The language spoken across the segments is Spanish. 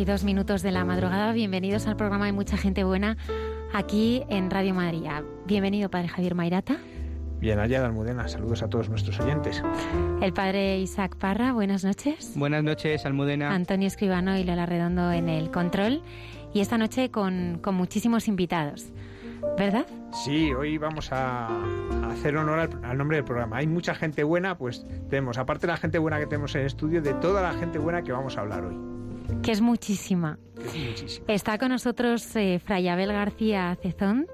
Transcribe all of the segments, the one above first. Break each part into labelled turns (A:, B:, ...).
A: Y dos minutos de la madrugada. Bienvenidos al programa de Mucha Gente Buena aquí en Radio Madrid. Bienvenido, Padre Javier Mairata.
B: Bien hallada, Almudena. Saludos a todos nuestros oyentes.
A: El Padre Isaac Parra, buenas noches.
C: Buenas noches, Almudena.
A: Antonio Escribano y Lola Redondo en el control. Y esta noche con, con muchísimos invitados. ¿Verdad?
B: Sí, hoy vamos a, hacer honor al, al, nombre del programa. Hay mucha gente buena, pues tenemos, aparte de la gente buena que tenemos en el estudio, de toda la gente buena que vamos a hablar hoy
A: que es muchísima. Está con nosotros eh, Fray Abel García Cezón.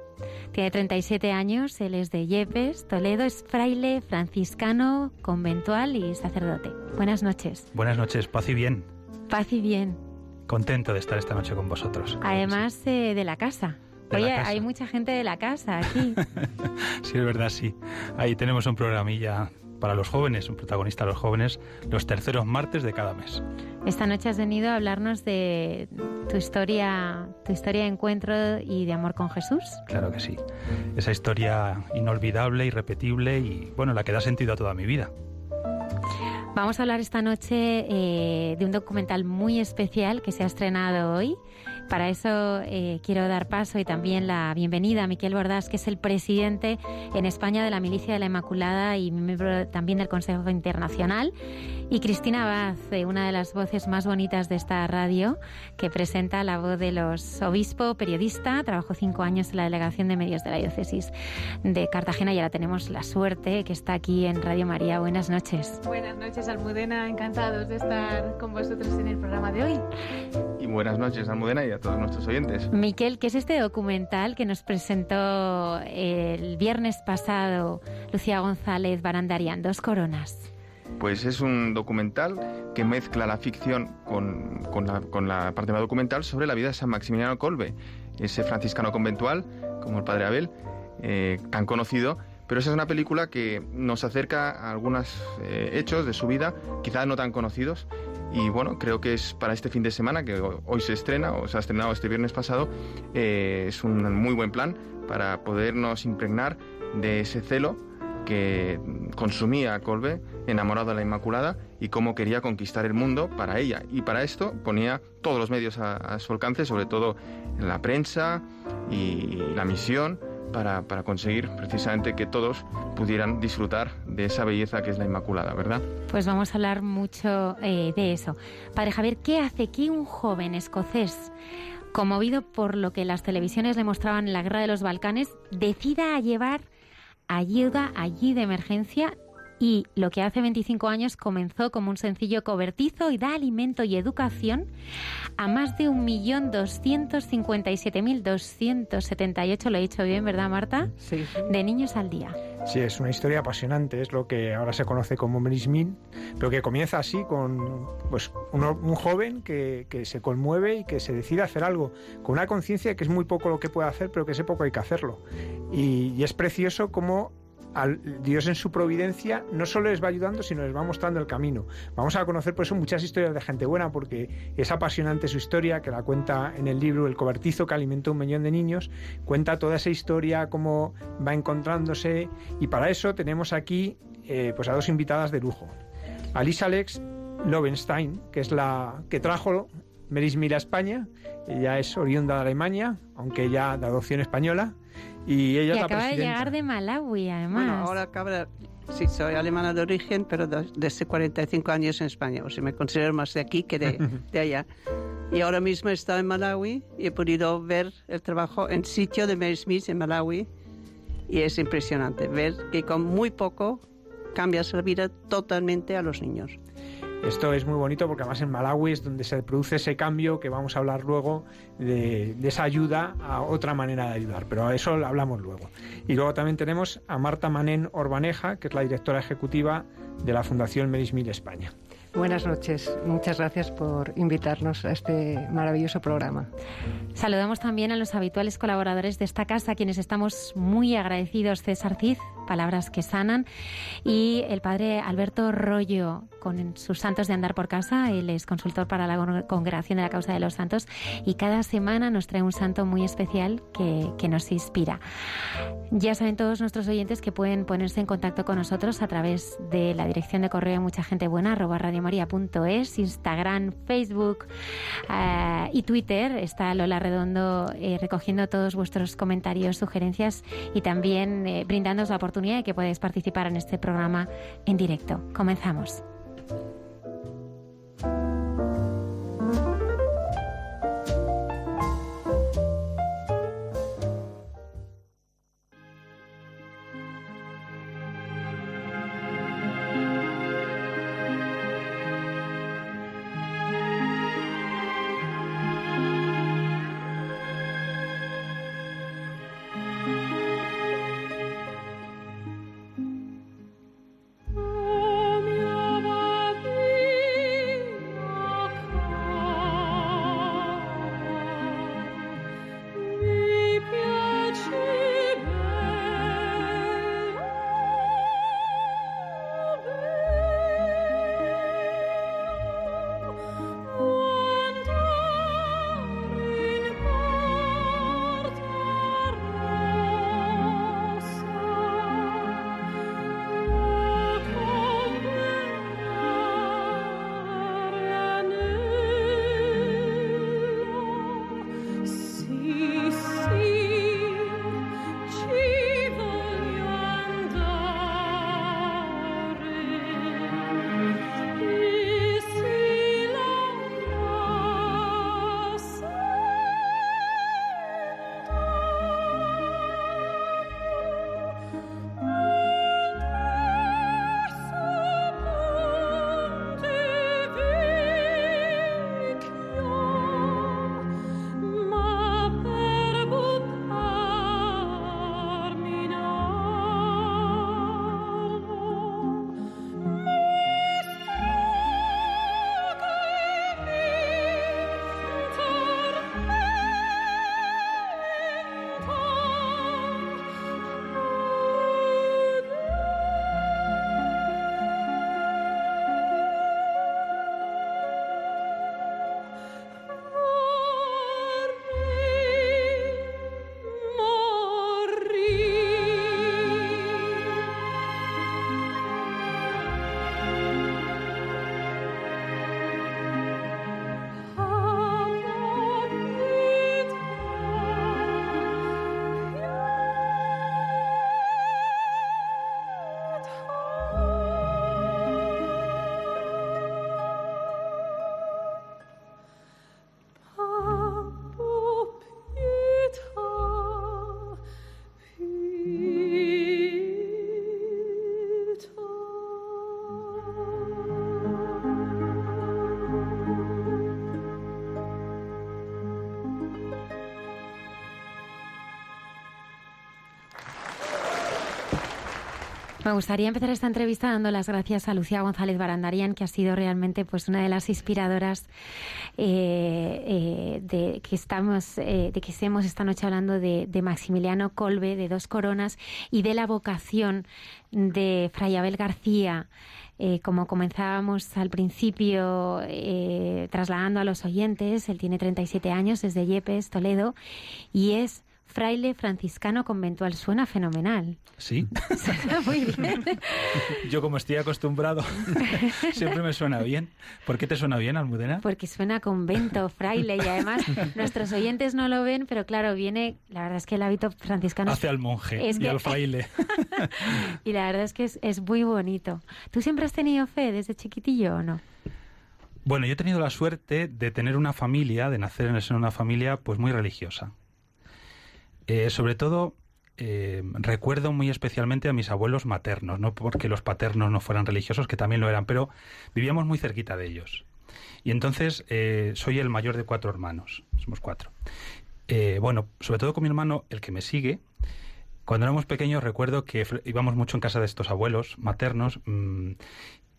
A: Tiene 37 años, él es de Yepes, Toledo, es fraile franciscano, conventual y sacerdote. Buenas noches.
D: Buenas noches, paz y bien.
A: Paz y bien.
D: Contento de estar esta noche con vosotros.
A: Además eh, de la casa. Oye, hay mucha gente de la casa aquí.
D: sí, es verdad, sí. Ahí tenemos un programilla para los jóvenes, un protagonista de los jóvenes, los terceros martes de cada mes.
A: Esta noche has venido a hablarnos de tu historia, tu historia de encuentro y de amor con Jesús.
D: Claro que sí. Esa historia inolvidable, irrepetible y bueno, la que da sentido a toda mi vida.
A: Vamos a hablar esta noche eh, de un documental muy especial que se ha estrenado hoy para eso eh, quiero dar paso y también la bienvenida a Miquel Bordás, que es el presidente en España de la Milicia de la Inmaculada y miembro también del Consejo Internacional. Y Cristina Abad, eh, una de las voces más bonitas de esta radio, que presenta la voz de los obispo, periodista, trabajó cinco años en la Delegación de Medios de la Diócesis de Cartagena y ahora tenemos la suerte que está aquí en Radio María. Buenas noches.
E: Buenas noches, Almudena. Encantados de estar con vosotros en el programa de hoy.
C: Y buenas noches, Almudena, y a todos nuestros oyentes.
A: Miquel, ¿qué es este documental que nos presentó el viernes pasado Lucía González Barandarian, Dos Coronas?
C: Pues es un documental que mezcla la ficción con, la, parte más documental sobre la vida de San Maximiliano Colbe, ese franciscano conventual, como el padre Abel, eh, tan conocido, pero esa es una película que nos acerca a algunos eh, hechos de su vida, quizás no tan conocidos, y bueno, creo que es para este fin de semana, que hoy se estrena, o se ha estrenado este viernes pasado, eh, es un muy buen plan para podernos impregnar de ese celo que consumía Colbe, enamorado de la Inmaculada, y cómo quería conquistar el mundo para ella. Y para esto ponía todos los medios a, su alcance, sobre todo la prensa y la misión, para, para, conseguir precisamente que todos pudieran disfrutar de esa belleza que es la Inmaculada, ¿verdad?
A: Pues vamos a hablar mucho eh, de eso. Padre Javier, ¿qué hace que un joven escocés conmovido por lo que las televisiones le mostraban en la guerra de los Balcanes, decida llevar ayuda allí de emergencia y lo que hace 25 años comenzó como un sencillo cobertizo y da alimento y educación a más de 1.257.278, lo he dicho bien, ¿verdad Marta?
B: Sí,
A: De niños al día.
B: Sí, es una historia apasionante, es lo que ahora se conoce como Merismin, pero que comienza así con pues, un joven que, que, se conmueve y que se decide hacer algo, con una conciencia que es muy poco lo que puede hacer, pero que ese poco hay que hacerlo. Y, y es precioso como Dios en su providencia no solo les va ayudando, sino les va mostrando el camino. Vamos a conocer por eso muchas historias de gente buena, porque es apasionante su historia, que la cuenta en el libro El cobertizo que alimentó un millón de niños, cuenta toda esa historia, cómo va encontrándose, y para eso tenemos aquí eh, pues a dos invitadas de lujo. Alisa Alex Lovenstein, que es la que trajo Meris Mira España, ella es oriunda de Alemania, aunque ya de adopción española, y ella
A: acaba de llegar de Malawi, además.
F: Bueno, ahora acaba Sí, soy alemana de origen, pero desde 45 años en España. O sea, me considero más de aquí que de, de allá. Y ahora mismo he estado en Malawi y he podido ver el trabajo en sitio de Mary Smith en Malawi. Y es impresionante ver que con muy poco cambias la vida totalmente a los niños.
B: Esto es muy bonito porque además en Malawi es donde se produce ese cambio que vamos a hablar luego de, esa ayuda a otra manera de ayudar, pero a eso lo hablamos luego. Y luego también tenemos a Marta Manén Orbaneja, que es la directora ejecutiva de la Fundación Merismil España.
G: Buenas noches. Muchas gracias por invitarnos a este maravilloso programa.
A: Saludamos también a los habituales colaboradores de esta casa, a quienes estamos muy agradecidos. César Cid, Palabras que Sanan, y el padre Alberto Rollo, con sus santos de andar por casa. Él es consultor para la Congregación de la Causa de los Santos y cada semana nos trae un santo muy especial que, que nos inspira. Ya saben todos nuestros oyentes que pueden ponerse en contacto con nosotros a través de la dirección de correo mucha gente buena, arroba radiomaria.es, Instagram, Facebook uh, y Twitter. Está Lola Redondo eh, recogiendo todos vuestros comentarios, sugerencias y también eh, brindándoos la oportunidad de que podáis participar en este programa en directo. Comenzamos. Me gustaría empezar esta entrevista dando las gracias a Lucía González Barandarian, que ha sido realmente pues una de las inspiradoras eh, eh, de que estamos, eh, de que estemos esta noche hablando de, de, Maximiliano Colbe, de Dos Coronas y de la vocación de Fray Abel García. Como comenzábamos al principio, trasladando a los oyentes, él tiene 37 años, es de Yepes, Toledo, y es fraile franciscano conventual. Suena fenomenal.
D: Sí.
A: Suena muy bien.
D: Yo como estoy acostumbrado, siempre me suena bien. ¿Por qué te suena bien, Almudena?
A: Porque suena convento, fraile, y además nuestros oyentes no lo ven, pero claro, viene, la verdad es que el hábito franciscano...
D: Hace al monje
A: es
D: y
A: que-
D: al fraile.
A: y la verdad es que es, es muy bonito. ¿Tú siempre has tenido fe desde chiquitillo o no?
D: Bueno, yo he tenido la suerte de tener una familia, de nacer en el seno de una familia pues muy religiosa. Eh, sobre todo eh, recuerdo muy especialmente a mis abuelos maternos, no porque los paternos no fueran religiosos, que también lo eran, pero vivíamos muy cerquita de ellos. Y entonces eh, soy el mayor de cuatro hermanos, somos cuatro. Bueno, sobre todo con mi hermano, el que me sigue, cuando éramos pequeños recuerdo que íbamos mucho en casa de estos abuelos maternos mm,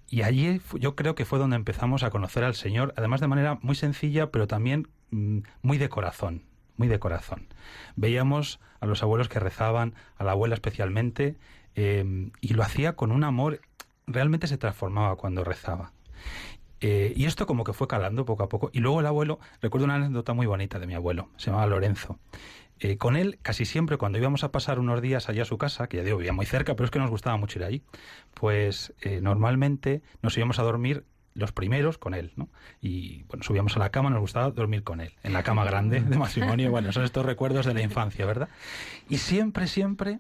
D: y allí yo creo que fue donde empezamos a conocer al Señor, además de manera muy sencilla, pero también mm, muy de corazón, muy de corazón. Veíamos a los abuelos que rezaban, a la abuela especialmente, em, y lo hacía con un amor, realmente se transformaba cuando rezaba. Eh, y esto como que fue calando poco a poco. Y luego el abuelo, recuerdo una anécdota muy bonita de mi abuelo, se llamaba Lorenzo. Eh, con él, casi siempre, cuando íbamos a pasar unos días allá a su casa, que ya digo, vivía muy cerca, pero es que nos gustaba mucho ir allí, pues eh, normalmente nos íbamos a dormir los primeros con él, ¿no? Y bueno, subíamos a la cama, nos gustaba dormir con él, en la cama grande de matrimonio. Bueno, son estos recuerdos de la infancia, ¿verdad? Y siempre, siempre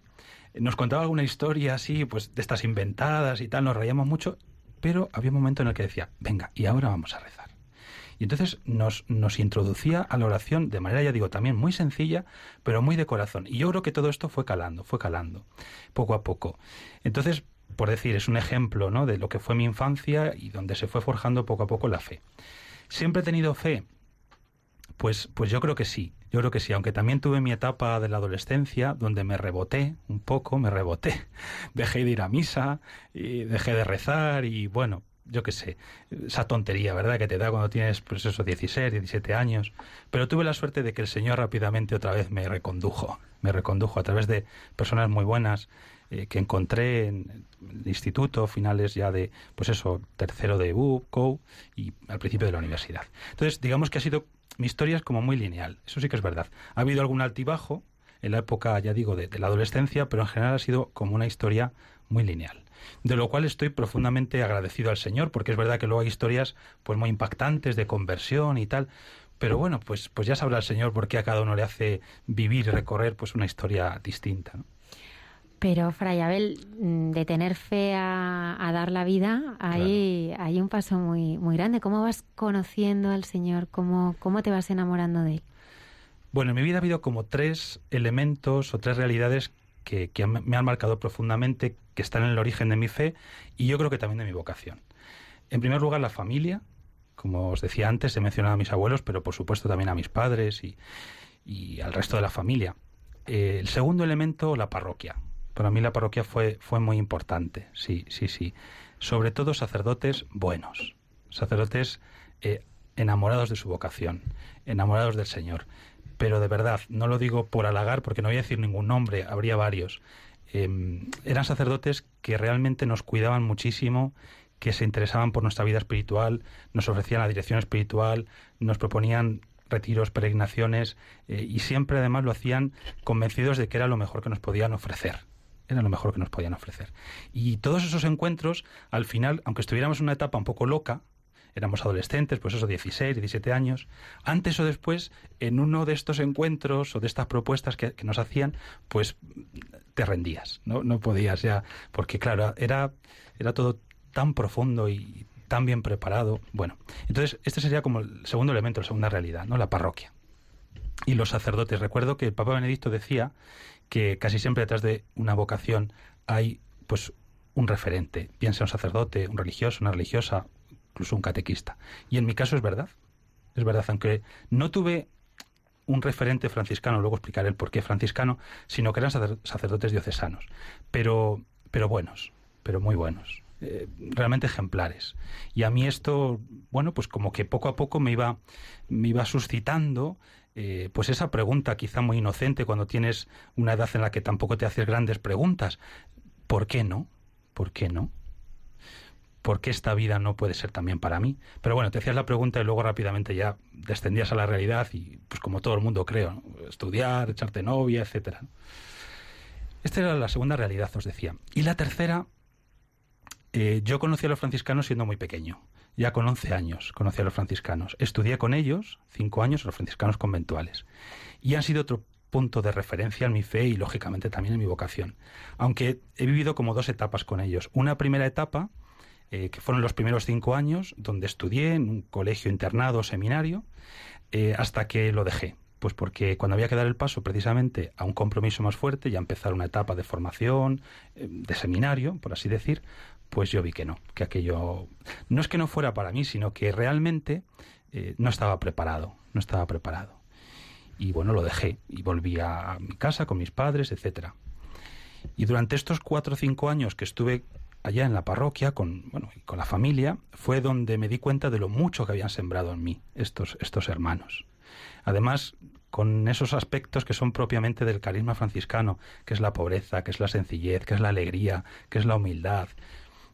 D: nos contaba alguna historia así, pues de estas inventadas y tal, nos reíamos mucho, pero había un momento en el que decía, venga, y ahora vamos a rezar. Y entonces nos, nos introducía a la oración de manera, ya digo, también muy sencilla, pero muy de corazón. Y yo creo que todo esto fue calando, fue calando, poco a poco. Entonces, por decir, es un ejemplo ¿no? de lo que fue mi infancia y donde se fue forjando poco a poco la fe. ¿Siempre he tenido fe? Pues, pues yo creo que sí, yo creo que sí, aunque también tuve mi etapa de la adolescencia donde me reboté un poco, me reboté, dejé de ir a misa, y dejé de rezar y bueno, yo qué sé, esa tontería, ¿verdad? Que te da cuando tienes, pues eso, 16, 17 años. Pero tuve la suerte de que el Señor rápidamente otra vez me recondujo, me recondujo a través de personas muy buenas eh, que encontré en el instituto, finales ya de, pues eso, tercero de U, y al principio de la universidad. Entonces, digamos que ha sido, mi historia es como muy lineal, eso sí que es verdad. Ha habido algún altibajo en la época, ya digo, de, la adolescencia, pero en general ha sido como una historia muy lineal de lo cual estoy profundamente agradecido al Señor, porque es verdad que luego hay historias pues muy impactantes de conversión y tal, pero bueno, pues, pues ya sabrá el Señor por qué a cada uno le hace vivir y recorrer pues una historia distinta. ¿no?
A: Pero, Fray Abel, mm, de tener fe a, dar la vida, hay, hay un paso muy, muy grande. ¿Cómo vas conociendo al Señor? ¿Cómo, ¿Cómo te vas enamorando de Él?
D: Bueno, en mi vida ha habido como tres elementos o tres realidades que, que me han marcado profundamente, que están en el origen de mi fe y yo creo que también de mi vocación. En primer lugar, la familia. Como os decía antes, he mencionado a mis abuelos, pero por supuesto también a mis padres y, y al resto de la familia. Eh, el segundo elemento, la parroquia para mí la parroquia fue, fue muy importante, sí, sí, sí. Sobre todo sacerdotes buenos, sacerdotes eh, enamorados de su vocación, enamorados del Señor. Pero de verdad, no lo digo por halagar, porque no voy a decir ningún nombre, habría varios. Em, eran sacerdotes que realmente nos cuidaban muchísimo, que se interesaban por nuestra vida espiritual, nos ofrecían la dirección espiritual, nos proponían retiros, peregrinaciones, eh, y siempre además lo hacían convencidos de que era lo mejor que nos podían ofrecer era lo mejor que nos podían ofrecer. Y todos esos encuentros, al final, aunque estuviéramos en una etapa un poco loca, éramos adolescentes, pues eso, 16, 17 años, antes o después, en uno de estos encuentros o de estas propuestas que, nos hacían, pues te rendías, ¿no? No podías ya, porque claro, era, era todo tan profundo y tan bien preparado. Bueno, entonces este sería como el segundo elemento, la segunda realidad, ¿no? La parroquia. Y los sacerdotes. Recuerdo que el Papa Benedicto decía que casi siempre detrás de una vocación hay pues un referente, bien un sacerdote, un religioso, una religiosa, incluso un catequista. Y en mi caso es verdad, es verdad, aunque no tuve un referente franciscano, luego explicaré el por qué franciscano, sino que eran sacerdotes diocesanos, pero, pero buenos, pero muy buenos, eh, realmente ejemplares. Y a mí esto, bueno, pues como que poco a poco me iba, me iba suscitando eh, pues esa pregunta quizá muy inocente cuando tienes una edad en la que tampoco te haces grandes preguntas. ¿Por qué no? ¿Por qué no? ¿Por qué esta vida no puede ser también para mí? Pero bueno, te hacías la pregunta y luego rápidamente ya descendías a la realidad y pues como todo el mundo creo, estudiar, echarte novia, etcétera. Esta era la segunda realidad, os decía. Y la tercera, eh, yo conocí a los franciscanos siendo muy pequeño ya con 11 años conocí a los franciscanos. Estudié con ellos cinco años los franciscanos conventuales. Y han sido otro punto de referencia en mi fe y lógicamente también en mi vocación. Aunque he vivido como dos etapas con ellos. Una primera etapa, eh, que fueron los primeros cinco años, donde estudié en un colegio internado, seminario, eh, hasta que lo dejé Pues porque cuando había que dar el paso precisamente a un compromiso más fuerte y a empezar una etapa de formación, eh, de seminario, por así decir, pues yo vi que no, que aquello no es que no fuera para mí, sino que realmente eh, no estaba preparado, no estaba preparado. Y bueno, lo dejé y volví a mi casa con mis padres, etcétera. Y durante estos cuatro o cinco años que estuve allá en la parroquia con, bueno, con la familia, fue donde me di cuenta de lo mucho que habían sembrado en mí estos, estos hermanos. Además, con esos aspectos que son propiamente del carisma franciscano, que es la pobreza, que es la sencillez, que es la alegría, que es la humildad,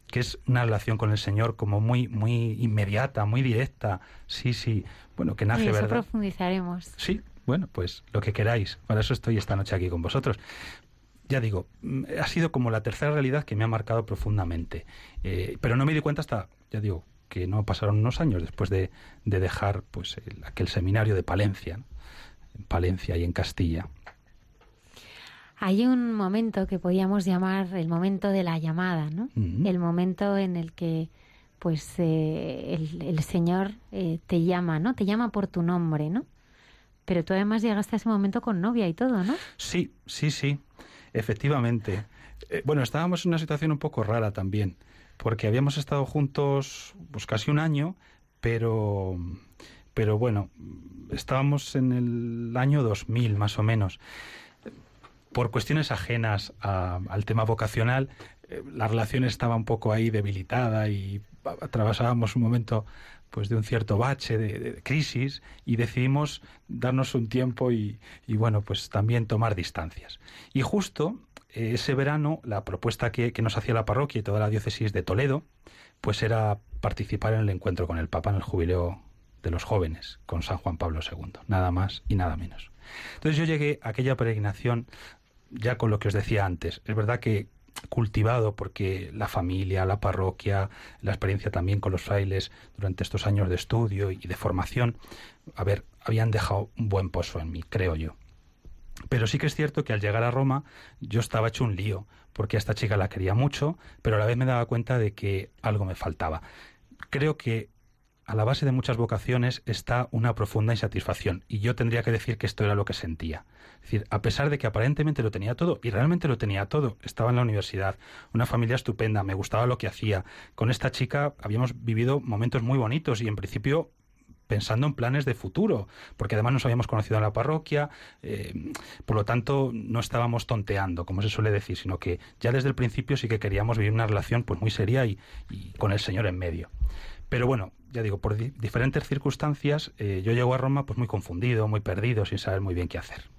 D: que es una relación con el Señor como muy muy inmediata, muy directa. Sí, sí. Bueno, que nace,
A: y eso
D: ¿verdad?
A: profundizaremos.
D: Sí, bueno, pues lo que queráis. Para eso estoy esta noche aquí con vosotros. Ya digo, mm, ha sido como la tercera realidad que me ha marcado profundamente. Eh, pero no me di cuenta hasta, ya digo, que no pasaron unos años después de, de dejar pues el- aquel seminario de Palencia, ¿no? en Palencia y en Castilla.
A: Hay un momento que podríamos llamar el momento de la llamada, ¿no? El momento en el que pues eh, el, el Señor eh, te llama, ¿no? Te llama por tu nombre, ¿no? Pero tú además llegaste a ese momento con novia y todo, ¿no?
D: Sí, sí, sí, efectivamente. Eh, bueno, estábamos en una situación un poco rara también, porque habíamos estado juntos pues casi un año, pero, pero bueno, estábamos en el año 2000 más o menos. Por cuestiones ajenas al tema vocacional, eh, la relación estaba un poco ahí debilitada y atravesábamos un momento pues de un cierto bache de, de crisis y decidimos darnos un tiempo y, y, bueno pues también tomar distancias. Y justo eh, ese verano la propuesta que, que nos hacía la parroquia y toda la diócesis de Toledo pues era participar en el encuentro con el Papa en el jubileo de los jóvenes con San Juan Pablo II nada más y nada menos. Entonces yo llegué a aquella peregrinación ya con lo que os decía antes es verdad que cultivado porque la familia, la parroquia, la experiencia también con los frailes durante estos años de estudio y de formación, a ver, habían dejado un buen pozo en mí, creo yo. Pero sí que es cierto que al llegar a Roma yo estaba hecho un lío, porque a esta chica la quería mucho, pero a la vez me daba cuenta de que algo me faltaba. Creo que a la base de muchas vocaciones está una profunda insatisfacción, y yo tendría que decir que esto era lo que sentía. Es decir, a pesar de que aparentemente lo tenía todo, y realmente lo tenía todo, estaba en la universidad, una familia estupenda, me gustaba lo que hacía, con esta chica habíamos vivido momentos muy bonitos y en principio pensando en planes de futuro, porque además nos habíamos conocido en la parroquia, eh, por lo tanto no estábamos tonteando, como se suele decir, sino que ya desde el principio sí que queríamos vivir una relación pues muy seria y, y con el Señor en medio. Pero bueno, ya digo, por di diferentes circunstancias, eh, yo llego a Roma pues muy confundido, muy perdido, sin saber muy bien qué hacer.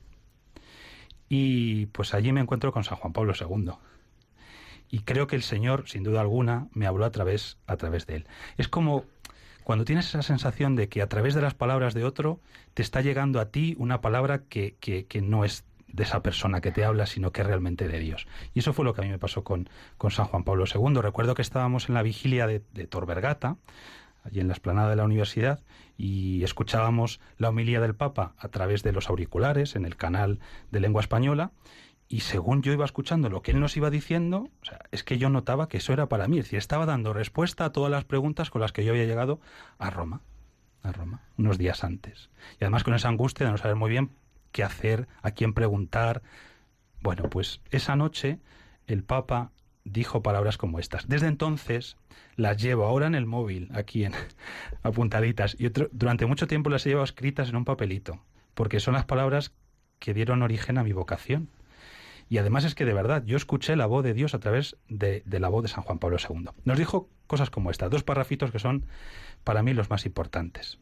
D: Y pues allí me encuentro con San Juan Pablo II. Y creo que el Señor, sin duda alguna, me habló a través, a través de él. Es como cuando tienes esa sensación de que a través de las palabras de otro te está llegando a ti una palabra que, que, no es de esa persona que te habla, sino que es realmente de Dios. Y eso fue lo que a mí me pasó con, con San Juan Pablo II. Recuerdo que estábamos en la vigilia de, de Tor Vergata, allí en la esplanada de la universidad, y escuchábamos la homilía del Papa a través de los auriculares en el canal de lengua española, y según yo iba escuchando lo que él nos iba diciendo, o sea, es que yo notaba que eso era para mí, es decir, estaba dando respuesta a todas las preguntas con las que yo había llegado a Roma, a Roma, unos días antes. Y además con esa angustia de no saber muy bien qué hacer, a quién preguntar. Bueno, pues esa noche el Papa dijo palabras como estas. Desde entonces las llevo ahora en el móvil, aquí en apuntaditas, y durante mucho tiempo las he llevado escritas en un papelito, porque son las palabras que dieron origen a mi vocación. Y además es que de verdad yo escuché la voz de Dios a través de, de, la voz de San Juan Pablo II. Nos dijo cosas como estas, dos parrafitos que son para mí los más importantes.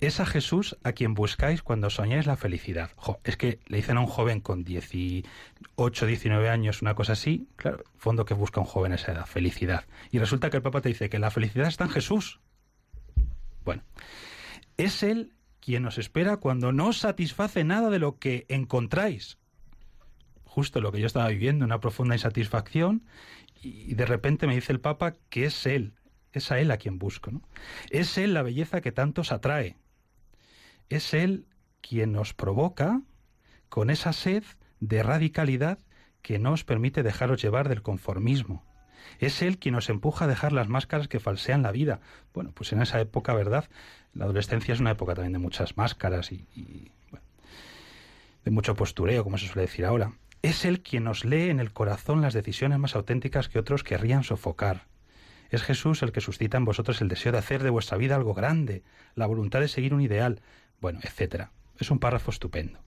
D: Es a Jesús a quien buscáis cuando soñáis la felicidad. Es que le dicen a un joven con 18, 19 años una cosa así, claro, fondo que busca un joven a esa edad, felicidad. Y resulta que el Papa te dice que la felicidad está en Jesús. Bueno, es Él quien os espera cuando no os satisface nada de lo que encontráis. Justo lo que yo estaba viviendo, una profunda insatisfacción, y de repente me dice el Papa que es Él, es a Él a quien busco. ¿no? Es Él la belleza que tantos atrae. Es Él quien nos provoca con esa sed de radicalidad que no os permite dejaros llevar del conformismo. Es Él quien nos empuja a dejar las máscaras que falsean la vida. Bueno, pues en esa época, ¿verdad? La adolescencia es una época también de muchas máscaras y, de mucho postureo, como se suele decir ahora. Es Él quien nos lee en el corazón las decisiones más auténticas que otros querrían sofocar. Es Jesús el que suscita en vosotros el deseo de hacer de vuestra vida algo grande, la voluntad de seguir un ideal, bueno, etcétera. Es un párrafo estupendo.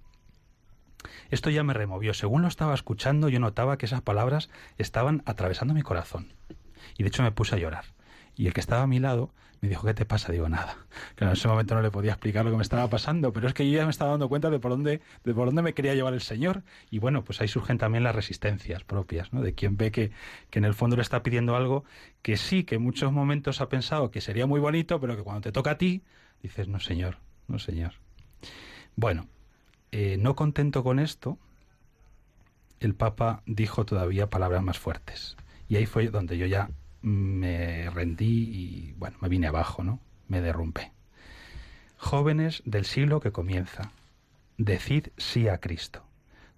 D: Esto ya me removió. Según lo estaba escuchando, yo notaba que esas palabras estaban atravesando mi corazón. Y de hecho me puse a llorar. Y el que estaba a mi lado me dijo, ¿qué te pasa? Digo, nada. Claro, en ese momento no le podía explicar lo que me estaba pasando, pero es que yo ya me estaba dando cuenta de por dónde, de por dónde me quería llevar el Señor. Y bueno, pues ahí surgen también las resistencias propias, ¿no? De quien ve que, que en el fondo le está pidiendo algo que sí, que en muchos momentos ha pensado que sería muy bonito, pero que cuando te toca a ti, dices, no, Señor, no, Señor. Bueno, eh, no contento con esto, el Papa dijo todavía palabras más fuertes. Y ahí fue donde yo ya me rendí y, bueno, me vine abajo, ¿no? Me derrumpé. Jóvenes del siglo que comienza, decid sí a Cristo,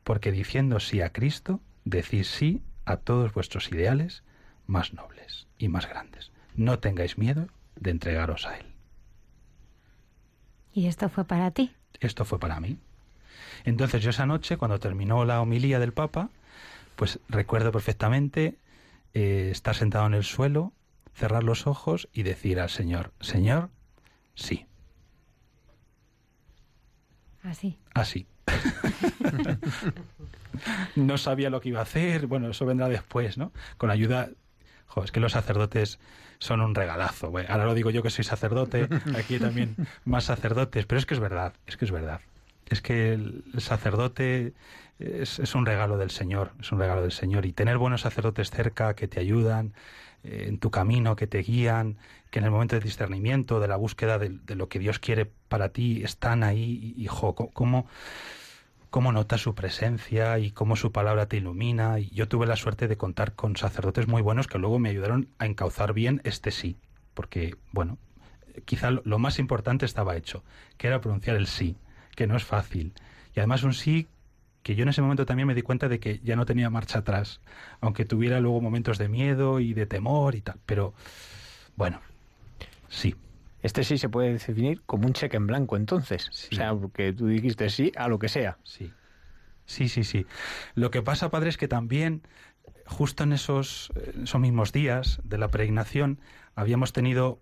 D: porque diciendo sí a Cristo, decís sí a todos vuestros ideales más nobles y más grandes. No tengáis miedo de entregaros a Él.
A: ¿Y esto fue para ti?
D: Esto fue para mí. Entonces yo esa noche, cuando terminó la homilía del Papa, pues recuerdo perfectamente eh, estar sentado en el suelo, cerrar los ojos y decir al Señor, Señor, sí.
A: Así.
D: Así. no sabía lo que iba a hacer, bueno, eso vendrá después, ¿no? Con ayuda... Jo, es que los sacerdotes son un regalazo. ahora lo digo yo que soy sacerdote, aquí también más sacerdotes, pero es que es verdad, es que es verdad es que el, sacerdote es, un regalo del Señor, es un regalo del Señor. Y tener buenos sacerdotes cerca que te ayudan eh, en tu camino, que te guían, que en el momento de discernimiento, de la búsqueda de, lo que Dios quiere para ti, están ahí. Y, hijo, ¿cómo, cómo notas su presencia y cómo su palabra te ilumina. Y yo tuve la suerte de contar con sacerdotes muy buenos que luego me ayudaron a encauzar bien este sí. Porque, bueno, quizá lo más importante estaba hecho, que era pronunciar el sí que no es fácil. Y además un sí que yo en ese momento también me di cuenta de que ya no tenía marcha atrás, aunque tuviera luego momentos de miedo y de temor y tal. Pero bueno, sí.
B: Este sí se puede definir como un cheque en blanco entonces. O sea, porque tú dijiste sí a lo que sea.
D: Sí. Sí, sí, sí. Lo que pasa, padre, es que también, justo en esos, esos mismos días de la peregrinación, habíamos tenido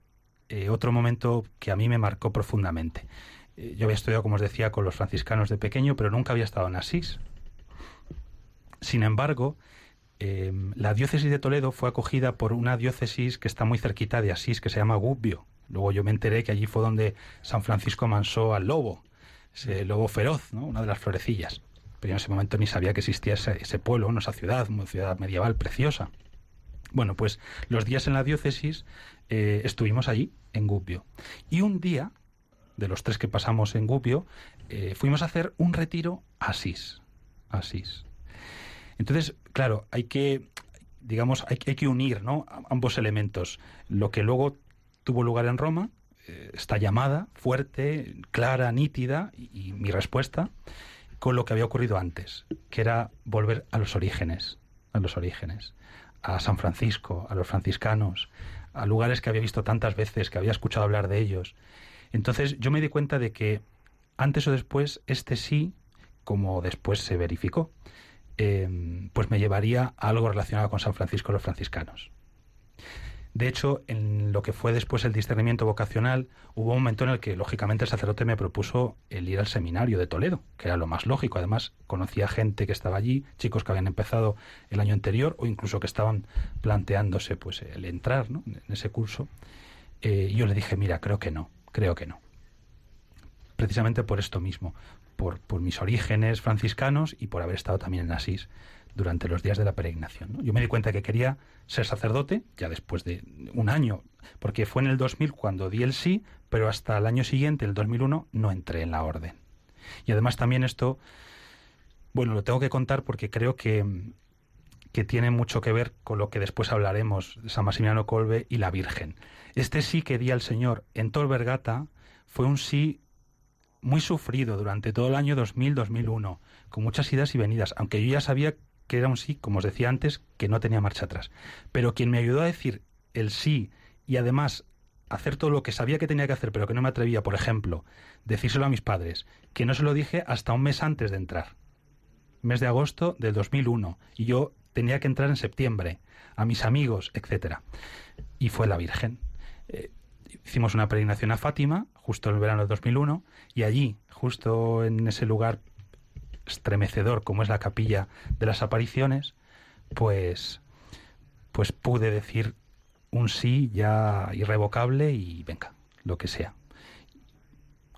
D: eh, otro momento que a mí me marcó profundamente. Eh, yo había estudiado, como os decía, con los franciscanos de pequeño, pero nunca había estado en Asís. Sin embargo, em, la diócesis de Toledo fue acogida por una diócesis que está muy cerquita de Asís, que se llama Gubbio. Luego yo me enteré que allí fue donde San Francisco mansó al lobo, ese lobo feroz, ¿no? una de las florecillas. Pero yo en ese momento ni sabía que existía ese, pueblo, esa ciudad, una ciudad medieval preciosa. Bueno, pues los días en la diócesis eh, estuvimos allí, en Gubbio. Y un día de los tres que pasamos en Gupio, eh, fuimos a hacer un retiro a Asís. Asís. Entonces, claro, hay que, digamos, hay, que unir ¿no? ambos elementos. Lo que luego tuvo lugar en Roma, eh, esta llamada fuerte, clara, nítida, y, mi respuesta, con lo que había ocurrido antes, que era volver a los orígenes, a los orígenes, a San Francisco, a los franciscanos, a lugares que había visto tantas veces, que había escuchado hablar de ellos, entonces yo me di cuenta de que antes o después este sí, como después se verificó, em, pues me llevaría a algo relacionado con San Francisco y los franciscanos. De hecho, en lo que fue después el discernimiento vocacional, hubo un momento en el que, lógicamente, el sacerdote me propuso el ir al seminario de Toledo, que era lo más lógico. Además, conocía gente que estaba allí, chicos que habían empezado el año anterior o incluso que estaban planteándose pues el entrar en ese curso. Eh, yo le dije, mira, creo que no. Creo que no. Precisamente por esto mismo, por, mis orígenes franciscanos y por haber estado también en Asís durante los días de la peregrinación. Yo me di cuenta que quería ser sacerdote, ya después de un año, porque fue en el 2000 cuando di el sí, pero hasta el año siguiente, el 2001, no entré en la orden. Y además también esto, bueno, lo tengo que contar porque creo que, que tiene mucho que ver con lo que después hablaremos San Maximiliano Colbe y la Virgen. Este sí que di al Señor en Torbergata fue un sí muy sufrido durante todo el año 2000-2001, con muchas idas y venidas, aunque yo ya sabía que era un sí, como os decía antes, que no tenía marcha atrás. Pero quien me ayudó a decir el sí y además hacer todo lo que sabía que tenía que hacer, pero que no me atrevía, por ejemplo, decírselo a mis padres, que no se lo dije hasta un mes antes de entrar, mes de agosto del 2001, y yo tenía que entrar en septiembre, a mis amigos, etcétera. Y fue la Virgen. Eh, hicimos una peregrinación a Fátima, justo en el verano del 2001, y allí, justo en ese lugar estremecedor como es la capilla de las apariciones, pues, pues pude decir un sí ya irrevocable y venga, lo que sea.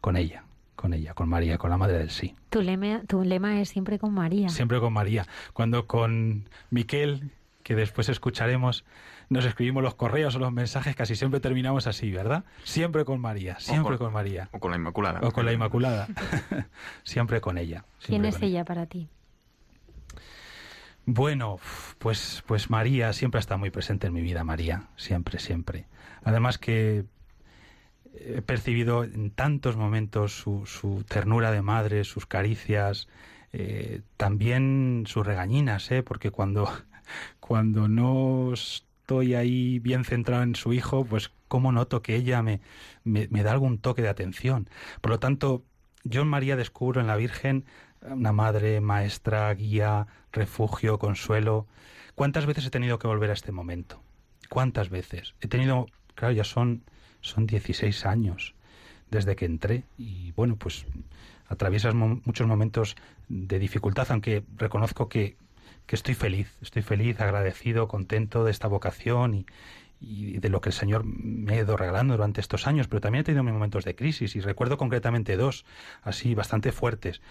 D: Con ella, con ella, con María, con la madre del sí.
A: Tu lema, tu lema es siempre con María.
D: Siempre con María. Cuando con Miquel, que después escucharemos, nos escribimos los correos o los mensajes, casi siempre terminamos así, ¿verdad? Siempre con María, siempre con, María.
C: O con la Inmaculada.
D: O con la Inmaculada. siempre con ella.
A: ¿Quién es ella para ti?
D: Bueno, pues, pues María siempre está muy presente en mi vida, María, siempre, siempre. Además que he percibido en tantos momentos su, su ternura de madre, sus caricias, eh, también sus regañinas, ¿eh? porque cuando, cuando no estoy ahí bien centrado en su hijo, pues cómo noto que ella me, me, da algún toque de atención. Por lo tanto, yo en María descubro en la Virgen una madre, maestra, guía, refugio, consuelo. ¿Cuántas veces he tenido que volver a este momento? ¿Cuántas veces? He tenido, claro, ya son, son 16 años desde que entré y bueno, pues atraviesas muchos momentos de dificultad, aunque reconozco que, que estoy feliz, estoy feliz, agradecido, contento de esta vocación y, y de lo que el Señor me ha ido regalando durante estos años, pero también he tenido mis momentos de crisis y recuerdo concretamente dos, así bastante fuertes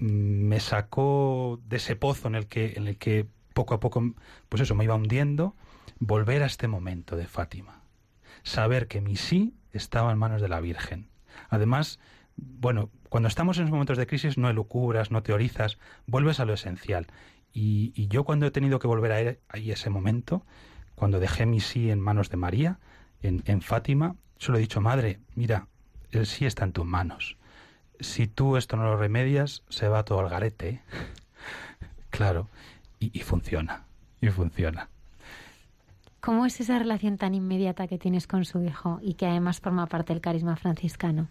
D: me sacó de ese pozo en el que, en el que poco a poco, pues eso, me iba hundiendo, volver a este momento de Fátima. Saber que mi sí estaba en manos de la Virgen. Además, bueno, cuando estamos en momentos de crisis no elucubras, no teorizas, vuelves a lo esencial. Y, yo cuando he tenido que volver a ahí ese momento, cuando dejé mi sí en manos de María, en, en Fátima, solo he dicho, Madre, mira, el sí está en tus manos si tú esto no lo remedias, se va todo al garete. ¿eh? claro, y, y, funciona, y funciona.
A: ¿Cómo es esa relación tan inmediata que tienes con su hijo y que además forma parte del carisma franciscano?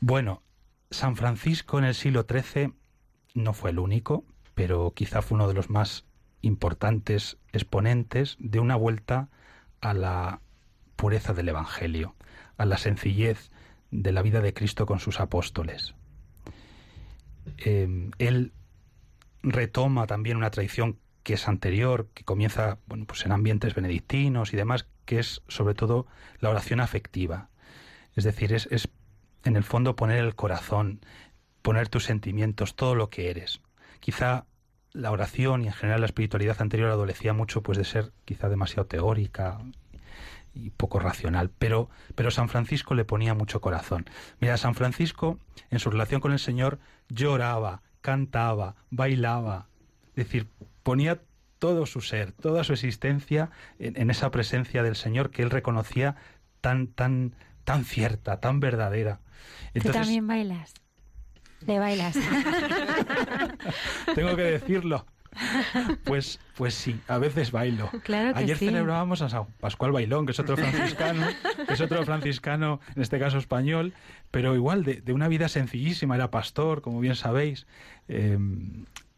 D: Bueno, San Francisco en el siglo XIII no fue el único, pero quizá fue uno de los más importantes exponentes de una vuelta a la pureza del Evangelio, a la sencillez de la vida de Cristo con sus apóstoles. Eh, él retoma también una tradición que es anterior, que comienza bueno, pues en ambientes benedictinos y demás, que es sobre todo la oración afectiva. Es decir, es en el fondo poner el corazón, poner tus sentimientos, todo lo que eres. Quizá la oración y en general la espiritualidad anterior adolecía mucho pues de ser quizá demasiado teórica y poco racional, pero, pero San Francisco le ponía mucho corazón. Mira, San Francisco, en su relación con el Señor, lloraba, cantaba, bailaba, es decir, ponía todo su ser, toda su existencia en, esa presencia del Señor que él reconocía tan, tan, tan cierta, tan verdadera.
A: Entonces, ¿Tú también bailas? ¿Le bailas?
D: Tengo que decirlo. Pues, pues sí, a veces bailo. Ayer celebrábamos a San Pascual Bailón, que es otro franciscano, que es otro franciscano, en este caso español, pero igual de, una vida sencillísima, era pastor, como bien sabéis, eh,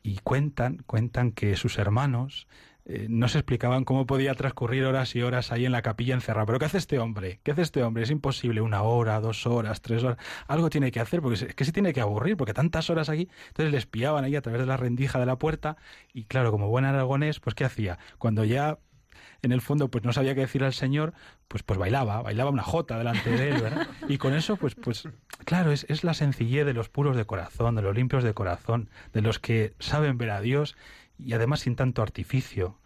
D: y cuentan, cuentan que sus hermanos eh, no se explicaban cómo podía transcurrir horas y horas ahí en la capilla encerrado. Pero ¿qué hace este hombre? ¿Qué hace este hombre? Es imposible, una hora, dos horas, tres horas. Algo tiene que hacer, porque es que se tiene que aburrir, porque tantas horas aquí. Entonces le espiaban ahí a través de la rendija de la puerta y claro, como buen aragonés, pues ¿qué hacía? Cuando ya en el fondo pues no sabía qué decir al Señor, pues pues bailaba, bailaba una jota delante de él, ¿verdad? Y con eso pues pues claro, es, es la sencillez de los puros de corazón, de los limpios de corazón, de los que saben ver a Dios y además sin tanto artificio.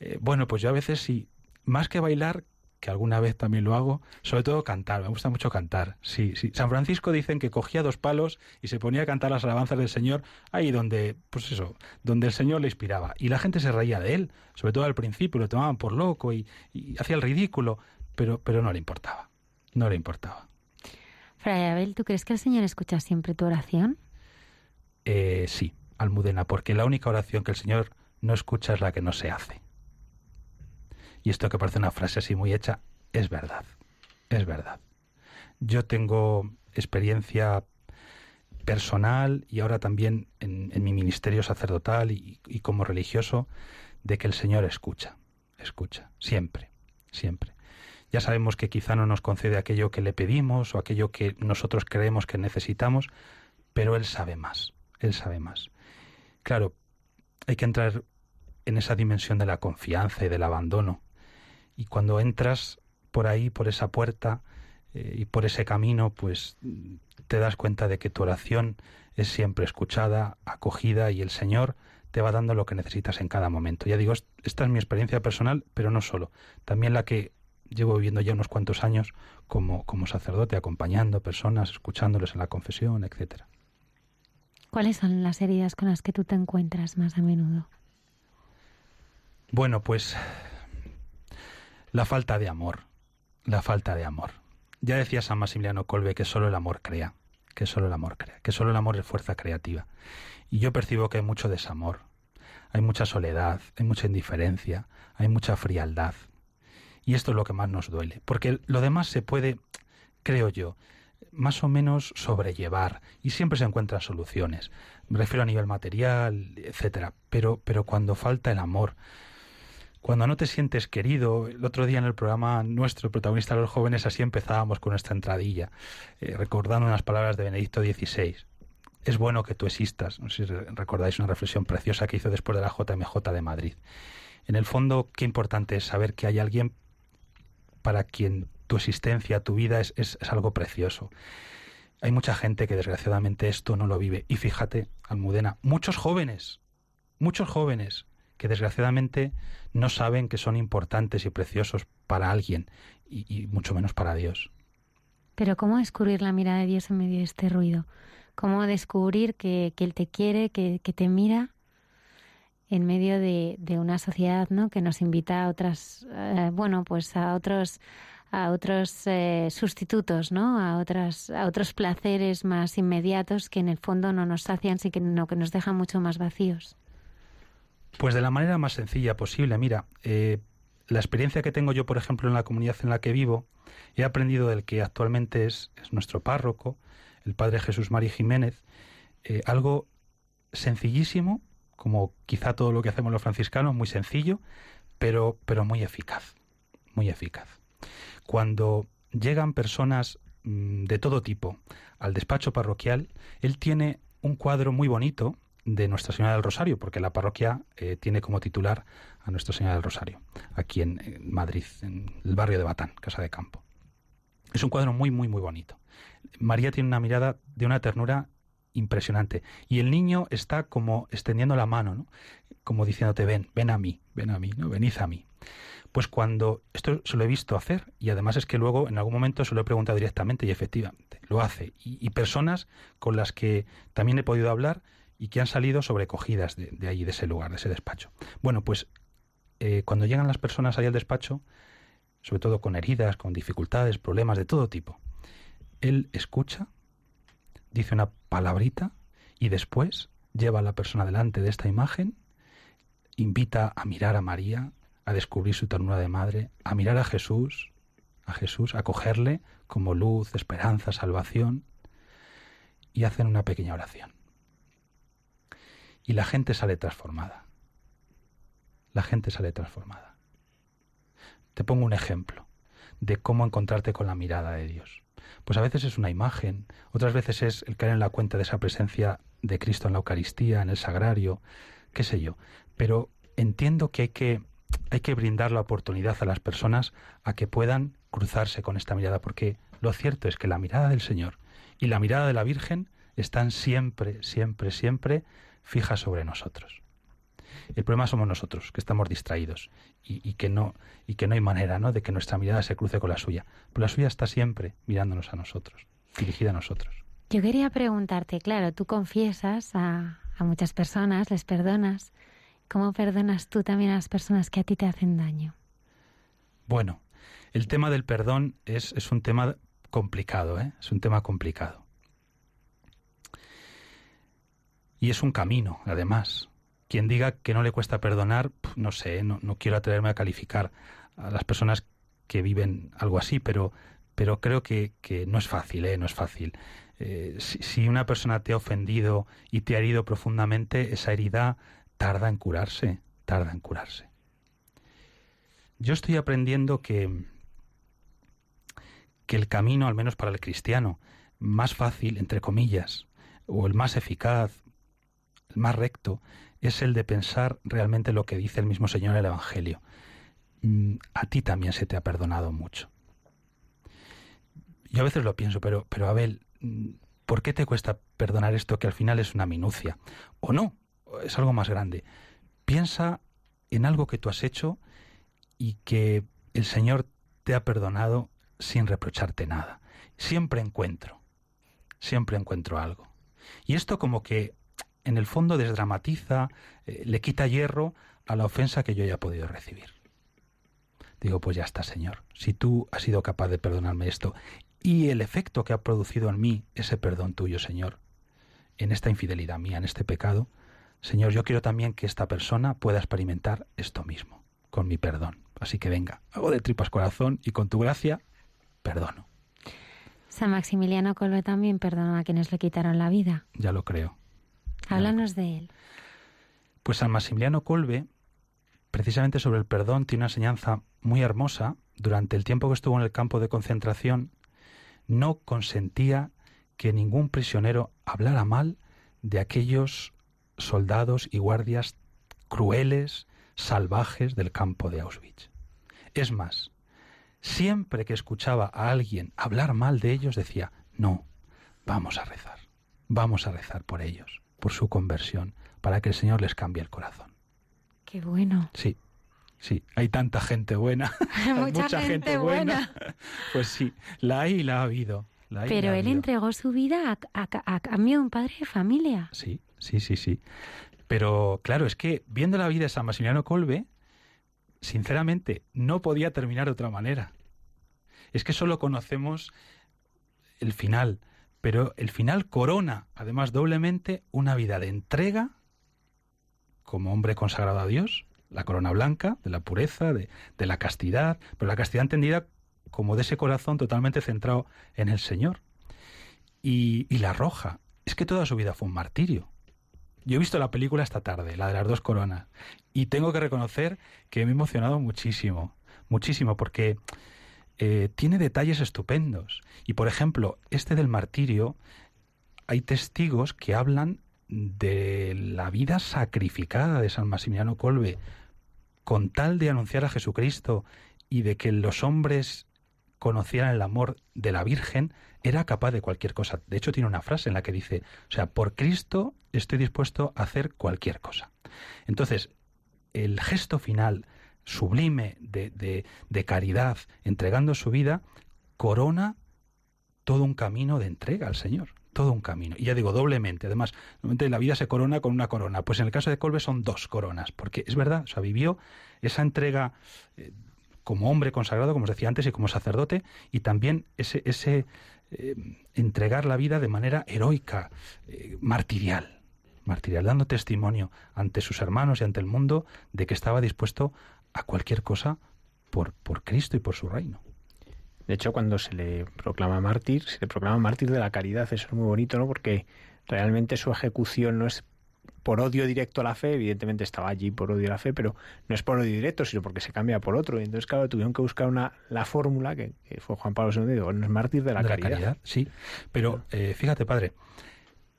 D: Eh, bueno, pues yo a veces sí, más que bailar, que alguna vez también lo hago, sobre todo cantar, me gusta mucho cantar. Sí, sí. San Francisco dicen que cogía dos palos y se ponía a cantar las alabanzas del Señor ahí donde, pues eso, donde el Señor le inspiraba. Y la gente se reía de él, sobre todo al principio, lo tomaban por loco y, hacía el ridículo, pero, pero no le importaba, no le importaba.
A: Fray Abel, ¿tú crees que el Señor escucha siempre tu oración?
D: Eh, sí, Almudena, porque la única oración que el Señor no escucha es la que no se hace. Y esto que parece una frase así muy hecha, es verdad, es verdad. Yo tengo experiencia personal y ahora también en, mi ministerio sacerdotal y, como religioso de que el Señor escucha, escucha, siempre, siempre. Ya sabemos que quizá no nos concede aquello que le pedimos o aquello que nosotros creemos que necesitamos, pero Él sabe más, Él sabe más. Claro, hay que entrar en esa dimensión de la confianza y del abandono. Y cuando entras por ahí, por esa puerta eh, y por ese camino, pues te das cuenta de que tu oración es siempre escuchada, acogida y el Señor te va dando lo que necesitas en cada momento. Ya digo, esta es mi experiencia personal, pero no solo, también la que llevo viviendo ya unos cuantos años como, como sacerdote, acompañando personas, escuchándoles en la confesión, etcétera.
A: ¿Cuáles son las heridas con las que tú te encuentras más a menudo?
D: Bueno, pues la falta de amor, la falta de amor. Ya decía San Maximiliano Colbe que solo el amor crea, que solo el amor crea, que solo el amor es fuerza creativa. Y yo percibo que hay mucho desamor, hay mucha soledad, hay mucha indiferencia, hay mucha frialdad. Y esto es lo que más nos duele, porque lo demás se puede, creo yo, más o menos sobrellevar y siempre se encuentran soluciones. Me refiero a nivel material, etcétera, pero pero cuando falta el amor, cuando no te sientes querido, el otro día en el programa nuestro, protagonista los jóvenes, así empezábamos con nuestra entradilla, eh, recordando unas palabras de Benedicto XVI. Es bueno que tú existas. No sé si recordáis una reflexión preciosa que hizo después de la JMJ de Madrid. En el fondo, qué importante es saber que hay alguien para quien tu existencia, tu vida es, es algo precioso. Hay mucha gente que desgraciadamente esto no lo vive. Y fíjate, Almudena, muchos jóvenes, muchos jóvenes que desgraciadamente no saben que son importantes y preciosos para alguien y, mucho menos para Dios.
A: Pero ¿cómo descubrir la mirada de Dios en medio de este ruido? ¿Cómo descubrir que, Él te quiere, que, te mira en medio de, una sociedad ¿no? que nos invita a otras, eh, bueno, pues a otros a otros eh, sustitutos, ¿no? A otras, a otros placeres más inmediatos que en el fondo no nos sacian, sino que nos dejan mucho más vacíos.
D: Pues de la manera más sencilla posible. Mira, eh, la experiencia que tengo yo, por ejemplo, en la comunidad en la que vivo, he aprendido del que actualmente es, nuestro párroco, el padre Jesús Mari Jiménez, eh, algo sencillísimo, como quizá todo lo que hacemos los franciscanos, muy sencillo, pero, pero muy eficaz, muy eficaz. Cuando llegan personas mm, de todo tipo al despacho parroquial, él tiene un cuadro muy bonito de Nuestra Señora del Rosario, porque la parroquia eh, tiene como titular a Nuestra Señora del Rosario, aquí en, Madrid, en el barrio de Batán, Casa de Campo. Es un cuadro muy, muy, muy bonito. María tiene una mirada de una ternura impresionante. Y el niño está como extendiendo la mano, ¿no? como diciéndote, ven, ven a mí, ven a mí, ¿no? venid a mí. Pues cuando esto se lo he visto hacer, y además es que luego en algún momento se lo he preguntado directamente y efectivamente lo hace. Y, personas con las que también he podido hablar y que han salido sobrecogidas de, allí, de ese lugar, de ese despacho. Bueno, pues eh, cuando llegan las personas ahí al despacho, sobre todo con heridas, con dificultades, problemas de todo tipo, él escucha, dice una palabrita y después lleva a la persona delante de esta imagen, invita a mirar a María, a descubrir su ternura de madre, a mirar a Jesús, a Jesús, a cogerle como luz, esperanza, salvación, y hacen una pequeña oración y la gente sale transformada. La gente sale transformada. Te pongo un ejemplo de cómo encontrarte con la mirada de Dios. Pues a veces es una imagen, otras veces es el caer en la cuenta de esa presencia de Cristo en la Eucaristía, en el sagrario, qué sé yo. Pero entiendo que hay que, hay que brindar la oportunidad a las personas a que puedan cruzarse con esta mirada, porque lo cierto es que la mirada del Señor y la mirada de la Virgen están siempre, siempre, siempre fija sobre nosotros. El problema somos nosotros, que estamos distraídos y, que no y que no hay manera, ¿no? de que nuestra mirada se cruce con la suya. Pero la suya está siempre mirándonos a nosotros, dirigida a nosotros.
A: Yo quería preguntarte, claro, tú confiesas a, muchas personas, les perdonas. ¿Cómo perdonas tú también a las personas que a ti te hacen daño?
D: Bueno, el tema del perdón es, es un tema complicado, ¿eh? es un tema complicado. Y es un camino, además. Quien diga que no le cuesta perdonar, no sé, no, quiero atreverme a calificar a las personas que viven algo así, pero, pero creo que, no es fácil, ¿eh? no es fácil. Eh, si, si, una persona te ha ofendido y te ha herido profundamente, esa herida tarda en curarse, tarda en curarse. Yo estoy aprendiendo que, que el camino, al menos para el cristiano, más fácil, entre comillas, o el más eficaz, el más recto, es el de pensar realmente lo que dice el mismo Señor en el Evangelio. Mm, a ti también se te ha perdonado mucho. Yo a veces lo pienso, pero, pero Abel, mm, ¿por qué te cuesta perdonar esto que al final es una minucia? O no, es algo más grande. Piensa en algo que tú has hecho y que el Señor te ha perdonado sin reprocharte nada. Siempre encuentro, siempre encuentro algo. Y esto como que en el fondo desdramatiza, eh, le quita hierro a la ofensa que yo haya podido recibir. Digo, pues ya está, Señor. Si tú has sido capaz de perdonarme esto y el efecto que ha producido en mí ese perdón tuyo, Señor, en esta infidelidad mía, en este pecado, Señor, yo quiero también que esta persona pueda experimentar esto mismo, con mi perdón. Así que venga, hago de tripas corazón y con tu gracia, perdono.
A: San Maximiliano Colbe también perdonó a quienes le quitaron la vida.
D: Ya lo creo.
A: Háblanos de él.
D: Pues San Maximiliano Colbe, precisamente sobre el perdón, tiene una enseñanza muy hermosa. Durante el tiempo que estuvo en el campo de concentración, no consentía que ningún prisionero hablara mal de aquellos soldados y guardias crueles, salvajes del campo de Auschwitz. Es más, siempre que escuchaba a alguien hablar mal de ellos, decía, no, vamos a rezar, vamos a rezar por ellos por su conversión, para que el Señor les cambie el corazón.
A: Qué bueno.
D: Sí, sí, hay tanta gente buena,
A: mucha, gente, buena.
D: pues sí, la hay y la ha habido.
A: Pero él entregó su vida a, a, cambio de un padre de familia.
D: Sí, sí, sí, sí. Pero claro, es que viendo la vida de San Maximiliano Colbe, sinceramente, no podía terminar de otra manera. Es que solo conocemos el final, pero el final corona, además doblemente, una vida de entrega como hombre consagrado a Dios, la corona blanca, de la pureza, de, la castidad, pero la castidad entendida como de ese corazón totalmente centrado en el Señor. Y, y la roja, es que toda su vida fue un martirio. Yo he visto la película esta tarde, la de las dos coronas, y tengo que reconocer que me he emocionado muchísimo, muchísimo, porque eh, tiene detalles estupendos. Y por ejemplo, este del martirio, hay testigos que hablan de la vida sacrificada de San Maximiliano Colbe con tal de anunciar a Jesucristo y de que los hombres conocieran el amor de la Virgen, era capaz de cualquier cosa. De hecho, tiene una frase en la que dice, o sea, por Cristo estoy dispuesto a hacer cualquier cosa. Entonces, el gesto final sublime de, de, caridad, entregando su vida, corona todo un camino de entrega al Señor todo un camino. Y ya digo, doblemente. Además, la vida se corona con una corona. Pues en el caso de Colbe son dos coronas, porque es verdad, o sea, vivió esa entrega eh, como hombre consagrado, como os decía antes, y como sacerdote, y también ese, ese eh, entregar la vida de manera heroica, eh, martirial, martirial, dando testimonio ante sus hermanos y ante el mundo de que estaba dispuesto a cualquier cosa por, por Cristo y por su reino.
B: De hecho, cuando se le proclama mártir, se le proclama mártir de la caridad. Eso es muy bonito, ¿no? Porque realmente su ejecución no es por odio directo a la fe, evidentemente estaba allí por odio a la fe, pero no es por odio directo, sino porque se cambia por otro. Y entonces, claro, tuvieron que buscar una, la fórmula que, fue Juan Pablo II, bueno, es mártir de la, caridad.
D: Sí, pero eh, fíjate, padre,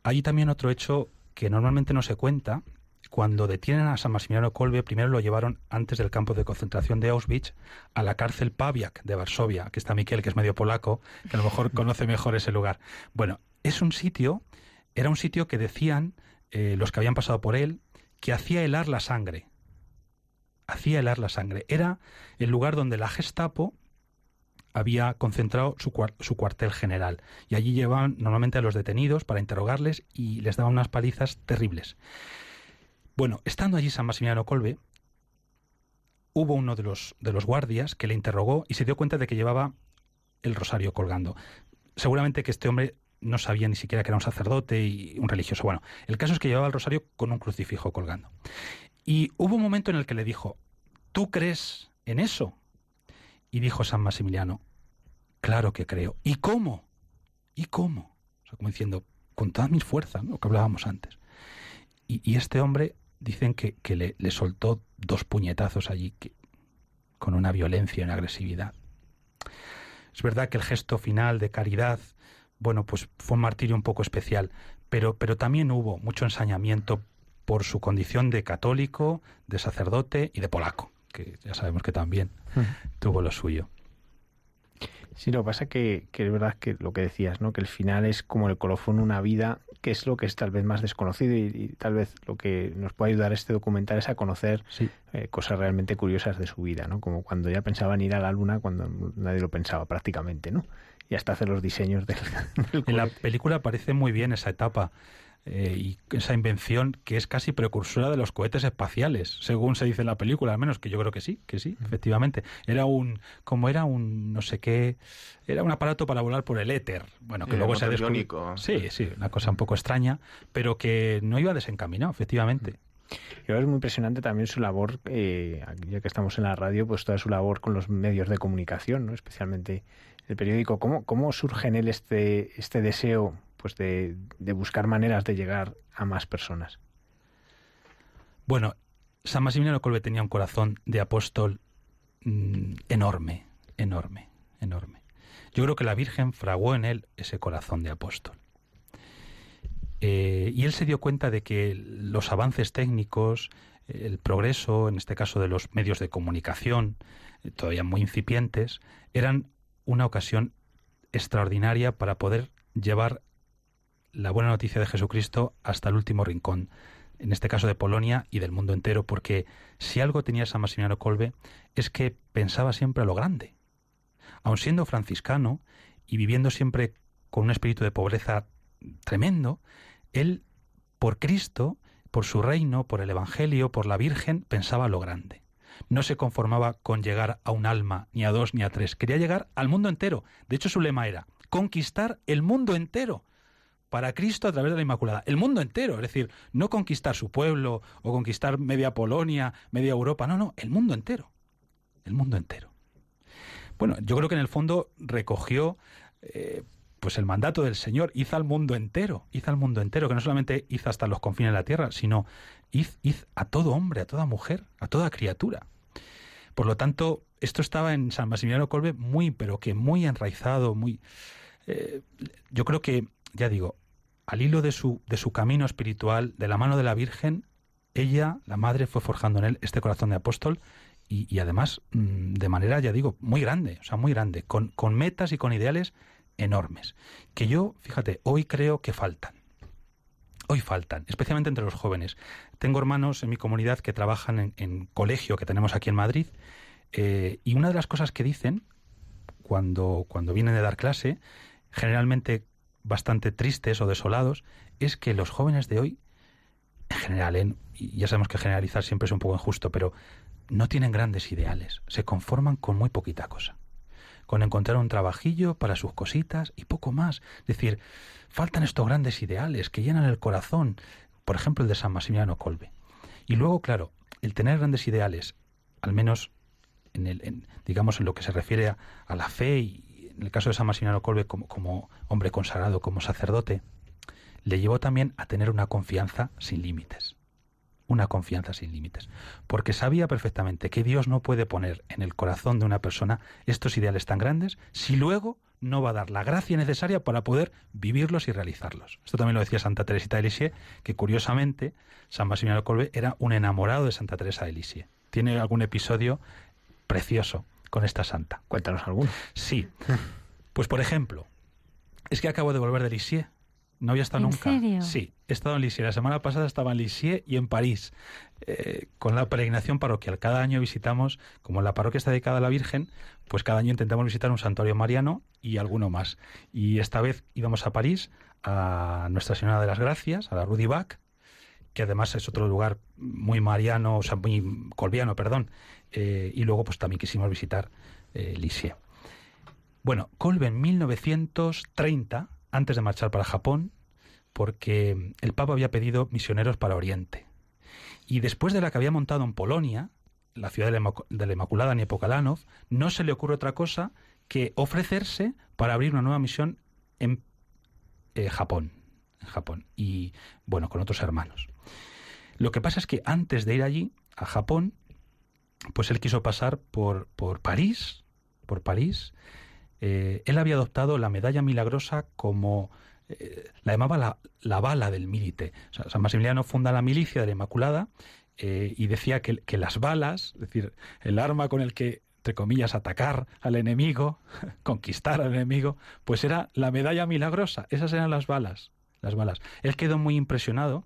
D: hay también otro hecho que normalmente no se cuenta, cuando detienen a San Maximiliano Kolbe, primero lo llevaron antes del campo de concentración de Auschwitz a la cárcel Paviak de Varsovia. Aquí está Miquel, que es medio polaco, que a lo mejor conoce mejor ese lugar. Bueno, es un sitio, era un sitio que decían eh, los que habían pasado por él, que hacía helar la sangre. Hacía helar la sangre. Era el lugar donde la Gestapo había concentrado su, su, cuartel general. Y allí llevaban normalmente a los detenidos para interrogarles y les daban unas palizas terribles. Bueno, estando allí San Maximiliano Colbe, hubo uno de los, de los guardias que le interrogó y se dio cuenta de que llevaba el rosario colgando. Seguramente que este hombre no sabía ni siquiera que era un sacerdote y un religioso. Bueno, el caso es que llevaba el rosario con un crucifijo colgando. Y hubo un momento en el que le dijo, ¿tú crees en eso? Y dijo San Maximiliano, claro que creo. ¿Y cómo? ¿Y cómo? O sea, como diciendo, con todas mis fuerzas, lo que hablábamos antes. Y, este hombre dicen que, le, le, soltó dos puñetazos allí que, con una violencia y una agresividad. Es verdad que el gesto final de caridad, bueno, pues fue un martirio un poco especial, pero, pero también hubo mucho ensañamiento por su condición de católico, de sacerdote y de polaco, que ya sabemos que también tuvo lo suyo.
B: Sí, lo que pasa que, que es verdad que lo que decías, ¿no? Que el final es como el colofón una vida, que es lo que es tal vez más desconocido y, tal vez lo que nos puede ayudar este documental es a conocer eh, cosas realmente curiosas de su vida, ¿no? Como cuando ya pensaban ir a la luna cuando nadie lo pensaba prácticamente, ¿no? Y hasta hacer los diseños del,
D: del En la película parece muy bien esa etapa eh, y esa invención que es casi precursora de los cohetes espaciales, según se dice en la película, al menos que yo creo que sí, que sí, efectivamente. Era un, como era un, no sé qué, era un aparato para volar por el éter, bueno, que luego se ha descubierto. Sí, sí, una cosa un poco extraña, pero que no iba desencaminado, efectivamente.
B: Y es muy impresionante también su labor, eh, ya que estamos en la radio, pues toda su labor con los medios de comunicación, ¿no? especialmente el periódico. ¿Cómo, cómo surge en él este, este deseo pues de, buscar maneras de llegar a más personas.
D: Bueno, San Maximiliano Colbe tenía un corazón de apóstol mm, enorme, enorme, enorme. Yo creo que la Virgen fraguó en él ese corazón de apóstol. Eh, y él se dio cuenta de que los avances técnicos, el progreso, en este caso de los medios de comunicación, eh, todavía muy incipientes, eran una ocasión extraordinaria para poder llevar la buena noticia de Jesucristo hasta el último rincón, en este caso de Polonia y del mundo entero, porque si algo tenía San Maximiliano Colbe es que pensaba siempre a lo grande. Aun siendo franciscano y viviendo siempre con un espíritu de pobreza tremendo, él, por Cristo, por su reino, por el Evangelio, por la Virgen, pensaba a lo grande. No se conformaba con llegar a un alma, ni a dos, ni a tres. Quería llegar al mundo entero. De hecho, su lema era conquistar el mundo entero para Cristo a través de la Inmaculada. El mundo entero, es decir, no conquistar su pueblo o conquistar media Polonia, media Europa, no, no, el mundo entero. El mundo entero. Bueno, yo creo que en el fondo recogió eh, pues el mandato del Señor, hizo al mundo entero, hizo al mundo entero, que no solamente hizo hasta los confines de la tierra, sino hizo, a todo hombre, a toda mujer, a toda criatura. Por lo tanto, esto estaba en San Maximiliano Colbe muy, pero que muy enraizado, muy... Eh, yo creo que ya digo, al hilo de su, de su camino espiritual, de la mano de la Virgen, ella, la madre, fue forjando en él este corazón de apóstol y, además mm, de manera, ya digo, muy grande, o sea, muy grande, con, con metas y con ideales enormes, que yo, fíjate, hoy creo que faltan. Hoy faltan, especialmente entre los jóvenes. Tengo hermanos en mi comunidad que trabajan en, colegio que tenemos aquí en Madrid eh, y una de las cosas que dicen cuando, cuando vienen de dar clase, generalmente bastante tristes o desolados es que los jóvenes de hoy, en general, ¿eh? y ya sabemos que generalizar siempre es un poco injusto, pero no tienen grandes ideales, se conforman con muy poquita cosa, con encontrar un trabajillo para sus cositas y poco más. Es decir, faltan estos grandes ideales que llenan el corazón, por ejemplo el de San Maximiliano Colbe. Y luego, claro, el tener grandes ideales, al menos en el, digamos en lo que se refiere a, a la fe y, en el caso de San Maximiliano Colbe como, hombre consagrado, como sacerdote, le llevó también a tener una confianza sin límites. Una confianza sin límites. Porque sabía perfectamente que Dios no puede poner en el corazón de una persona estos ideales tan grandes si luego no va a dar la gracia necesaria para poder vivirlos y realizarlos. Esto también lo decía Santa Teresita de Lisieux, que curiosamente San Maximiliano Colbe era un enamorado de Santa Teresa de Lisieux. Tiene algún episodio precioso con esta santa.
B: Cuéntanos alguno.
D: Sí. Pues por ejemplo, es que acabo de volver de Lisieux. No había estado
A: ¿En
D: nunca.
A: Serio?
D: Sí, he estado en Lisieux. La semana pasada estaba en Lisieux y en París, eh, con la peregrinación parroquial. Cada año visitamos, como la parroquia está dedicada a la Virgen, pues cada año intentamos visitar un santuario mariano y alguno más. Y esta vez íbamos a París, a Nuestra Señora de las Gracias, a la Rudy Bach, que además es otro lugar muy mariano, o sea, muy colviano, perdón, eh, y luego pues también quisimos visitar eh, Lisieux. Bueno, Colbe en 1930 antes de marchar para Japón, porque el Papa había pedido misioneros para Oriente. Y después de la que había montado en Polonia, la ciudad de la Inmaculada Niepokalanov, no se le ocurre otra cosa que ofrecerse para abrir una nueva misión en eh, Japón, en Japón, y bueno, con otros hermanos. Lo que pasa es que antes de ir allí, a Japón, pues él quiso pasar por, por París, por París. Eh, él había adoptado la medalla milagrosa como eh, la llamaba la, bala del milite. San Maximiliano funda la milicia de la Inmaculada eh, y decía que, que, las balas, es decir, el arma con el que, entre comillas, atacar al enemigo, conquistar al enemigo, pues era la medalla milagrosa. Esas eran las balas. Las balas. Él quedó muy impresionado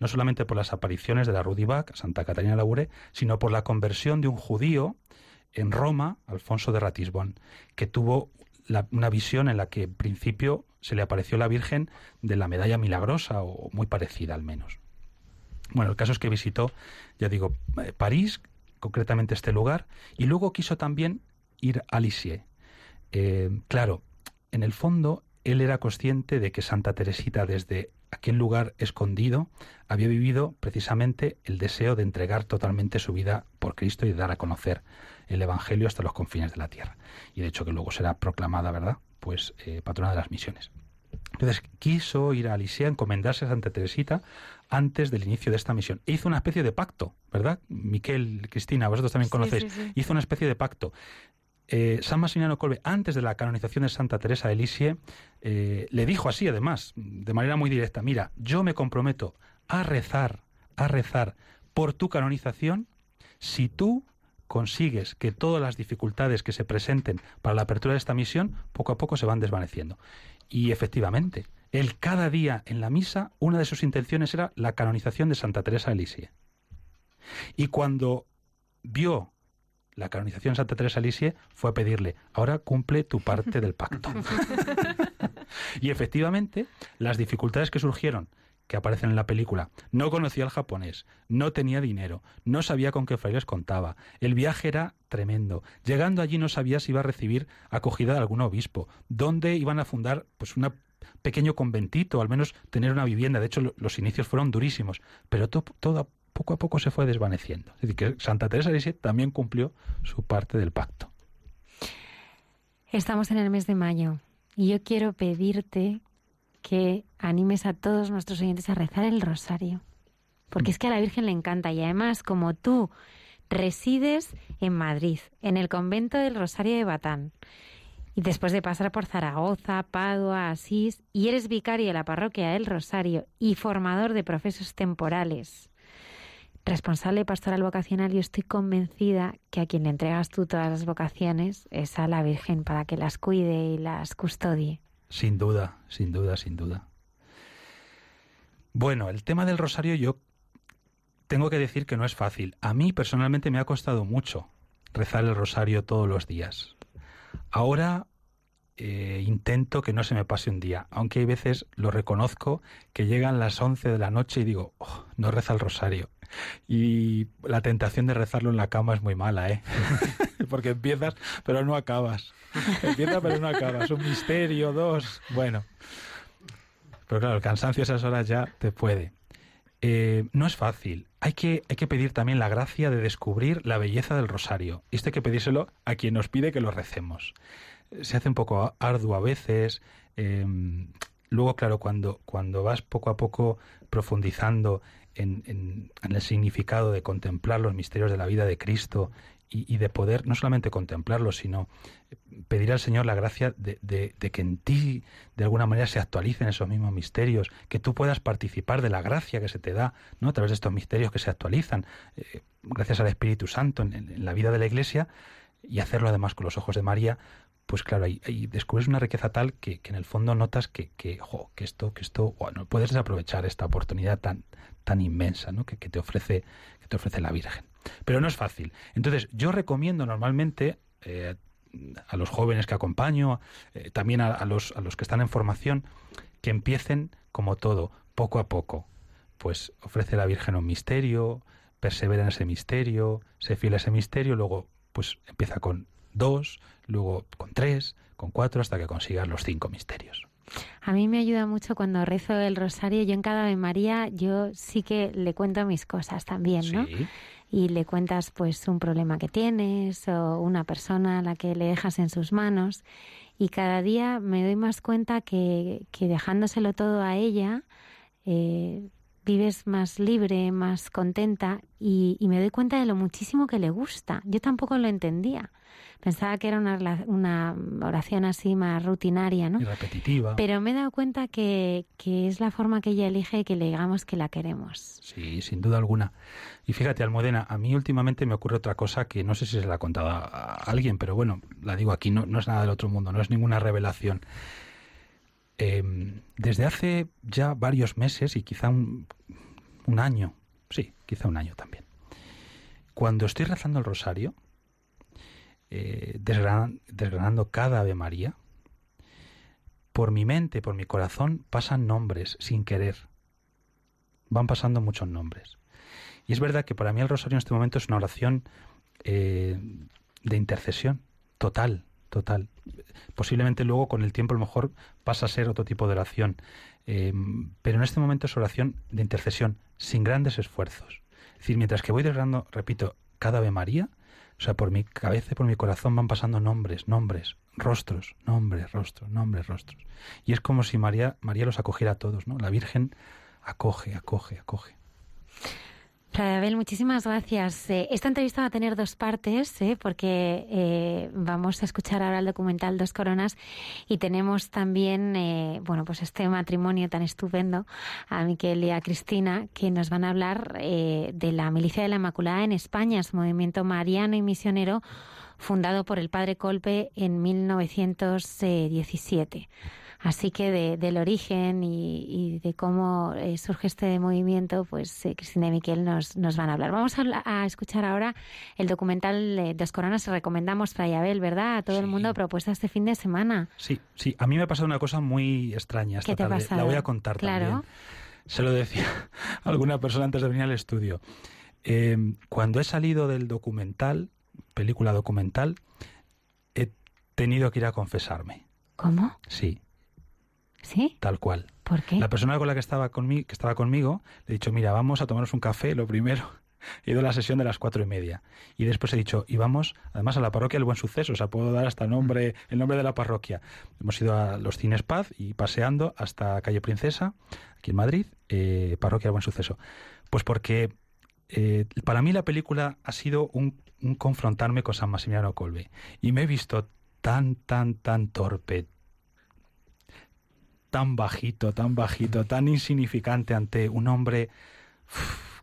D: no solamente por las apariciones de la Rudivac, Santa Catalina Laure, sino por la conversión de un judío en Roma, Alfonso de Ratisbón, que tuvo una visión en la que en principio se le apareció la Virgen de la medalla milagrosa o muy parecida al menos. Bueno, el caso es que visitó, ya digo, eh, París, concretamente este lugar, y luego quiso también ir a Lisieux. Eh, claro, en el fondo él era consciente de que Santa Teresita desde aquel lugar escondido había vivido precisamente el deseo de entregar totalmente su vida por Cristo y de dar a conocer el Evangelio hasta los confines de la tierra. Y de hecho que luego será proclamada, ¿verdad? Pues eh, patrona de las misiones. Entonces quiso ir a Alisea, encomendarse a Santa Teresita antes del inicio de esta misión. E hizo una especie de pacto, ¿verdad? Miquel, Cristina, vosotros también conocéis. Hizo una especie de pacto. Eh, San Maximiliano Colbe, antes de la canonización de Santa Teresa de Lisieux, eh, le dijo así, además, de manera muy directa, mira, yo me comprometo a rezar, a rezar por tu canonización si tú consigues que todas las dificultades que se presenten para la apertura de esta misión poco a poco se van desvaneciendo. Y efectivamente, él cada día en la misa, una de sus intenciones era la canonización de Santa Teresa de Lisieux. Y cuando vio la canonización de Santa Teresa de Lisieux fue a pedirle, ahora cumple tu parte del pacto. y efectivamente, las dificultades que surgieron que aparecen en la película. No conocía el japonés, no tenía dinero, no sabía con qué frailes contaba. El viaje era tremendo. Llegando allí no sabía si iba a recibir acogida de algún obispo, dónde iban a fundar pues un pequeño conventito, al menos tener una vivienda. De hecho, los inicios fueron durísimos, pero todo, poco a poco se fue desvaneciendo. Es decir, que Santa Teresa de también cumplió su parte del pacto.
A: Estamos en el mes de mayo y yo quiero pedirte que animes a todos nuestros oyentes a rezar el rosario. Porque es que a la Virgen le encanta y además como tú resides en Madrid, en el convento del Rosario de Batán, y después de pasar por Zaragoza, Padua, Asís, y eres vicario de la parroquia del Rosario y formador de profesos temporales, responsable pastoral vocacional, yo estoy convencida que a quien le entregas tú todas las vocaciones es a la Virgen para que las cuide y las custodie.
D: Sin duda, sin duda, sin duda. Bueno, el tema del rosario yo tengo que decir que no es fácil. A mí personalmente me ha costado mucho rezar el rosario todos los días. Ahora eh, intento que no se me pase un día, aunque hay veces, lo reconozco, que llegan las 11 de la noche y digo, oh, no reza el rosario. Y la tentación de rezarlo en la cama es muy mala, ¿eh? Porque empiezas, pero no acabas. Empieza, pero no acabas. Un misterio, dos. Bueno. Pero claro, el cansancio a esas horas ya te puede. Eh, no es fácil. Hay que, hay que pedir también la gracia de descubrir la belleza del rosario. Y esto hay que pedírselo a quien nos pide que lo recemos. Se hace un poco arduo a veces. Em, luego, claro, cuando, cuando vas poco a poco profundizando en, el significado de contemplar los misterios de la vida de Cristo y, de poder no solamente contemplarlos, sino pedir al Señor la gracia de, que en ti de alguna manera se actualicen esos mismos misterios, que tú puedas participar de la gracia que se te da ¿no? a través de estos misterios que se actualizan, eh, gracias al Espíritu Santo en, la vida de la Iglesia, y hacerlo además con los ojos de María, pues claro, ahí, descubres una riqueza tal que, en el fondo notas que, que, que esto, que esto, bueno, puedes desaprovechar esta oportunidad tan, tan inmensa ¿no? que, te ofrece, que te ofrece la Virgen. Pero no es fácil. Entonces, yo recomiendo normalmente eh, a los jóvenes que acompaño, eh, también a, los, a los que están en formación, que empiecen como todo, poco a poco. Pues ofrece la Virgen un misterio, persevera en ese misterio, se fiel a ese misterio, luego pues empieza con dos, luego con tres, con cuatro, hasta que consigas los cinco misterios.
A: A mí me ayuda mucho cuando rezo el rosario. Yo en cada Ave María, yo sí que le cuento mis cosas también, ¿no?
D: Sí.
A: Y le cuentas pues un problema que tienes o una persona a la que le dejas en sus manos. Y cada día me doy más cuenta que, que dejándoselo todo a ella, eh, vives más libre, más contenta y, y, me doy cuenta de lo muchísimo que le gusta. Yo tampoco lo entendía. Pensaba que era una, una oración así más rutinaria, ¿no?
D: Y repetitiva.
A: Pero me he dado cuenta que, que, es la forma que ella elige que le digamos que la queremos.
D: Sí, sin duda alguna. Y fíjate, Almudena, a mí últimamente me ocurre otra cosa que no sé si se la ha contado a, alguien, pero bueno, la digo aquí, no, no es nada del otro mundo, no es ninguna revelación. Eh, desde hace ya varios meses y quizá un, año, sí, quizá un año también, cuando estoy rezando el rosario, eh, desgran, desgranando cada Ave María, por mi mente, por mi corazón, pasan nombres sin querer. Van pasando muchos nombres. Y es verdad que para mí el rosario en este momento es una oración eh, de intercesión total, total. Posiblemente luego con el tiempo a lo mejor pasa a ser otro tipo de oración. Eh, pero en este momento es oración de intercesión, sin grandes esfuerzos. Es decir, mientras que voy desgranando, repito, cada Ave María, o sea, por mi cabeza y por mi corazón van pasando nombres, nombres, rostros, nombres, rostros, nombres, rostros. Y es como si María, María los acogiera a todos, ¿no? La Virgen acoge, acoge, acoge.
A: Fray Abel, muchísimas gracias. Eh, esta entrevista va a tener dos partes, eh, porque eh, vamos a escuchar ahora el documental Dos Coronas y tenemos también, eh, bueno, pues este matrimonio tan estupendo, a Miquel y a Cristina, que nos van a hablar eh, de la Milicia de la Inmaculada en España, su movimiento mariano y misionero fundado por el padre Colpe en 1917. Así que de, del origen y, y de cómo eh, surge este movimiento, pues eh, Cristina y Miquel nos, nos, van a hablar. Vamos a, a, escuchar ahora el documental eh, Dos Coronas. Recomendamos Fray Abel, ¿verdad? A todo sí. el mundo propuesta este fin de semana.
D: Sí, sí. A mí me ha pasado una cosa muy extraña esta
A: ¿Qué te
D: tarde.
A: Ha?
D: La voy a contar
A: claro.
D: también. Se lo decía a alguna persona antes de venir al estudio. Eh, cuando he salido del documental, película documental, he tenido que ir a confesarme.
A: ¿Cómo?
D: Sí.
A: ¿Sí?
D: Tal cual.
A: ¿Por qué?
D: La persona con la que estaba, conmigo, que estaba conmigo le he dicho, mira, vamos a tomarnos un café, lo primero. He ido a la sesión de las cuatro y media. Y después he dicho, y vamos, además, a la parroquia El Buen Suceso. O sea, puedo dar hasta el nombre, el nombre de la parroquia. Hemos ido a los Cines Paz y paseando hasta Calle Princesa, aquí en Madrid, eh, parroquia El Buen Suceso. Pues porque eh, para mí la película ha sido un, un confrontarme con San Maximiliano Colbe. Y me he visto tan, tan, tan torpe, tan bajito, tan bajito, tan insignificante ante un hombre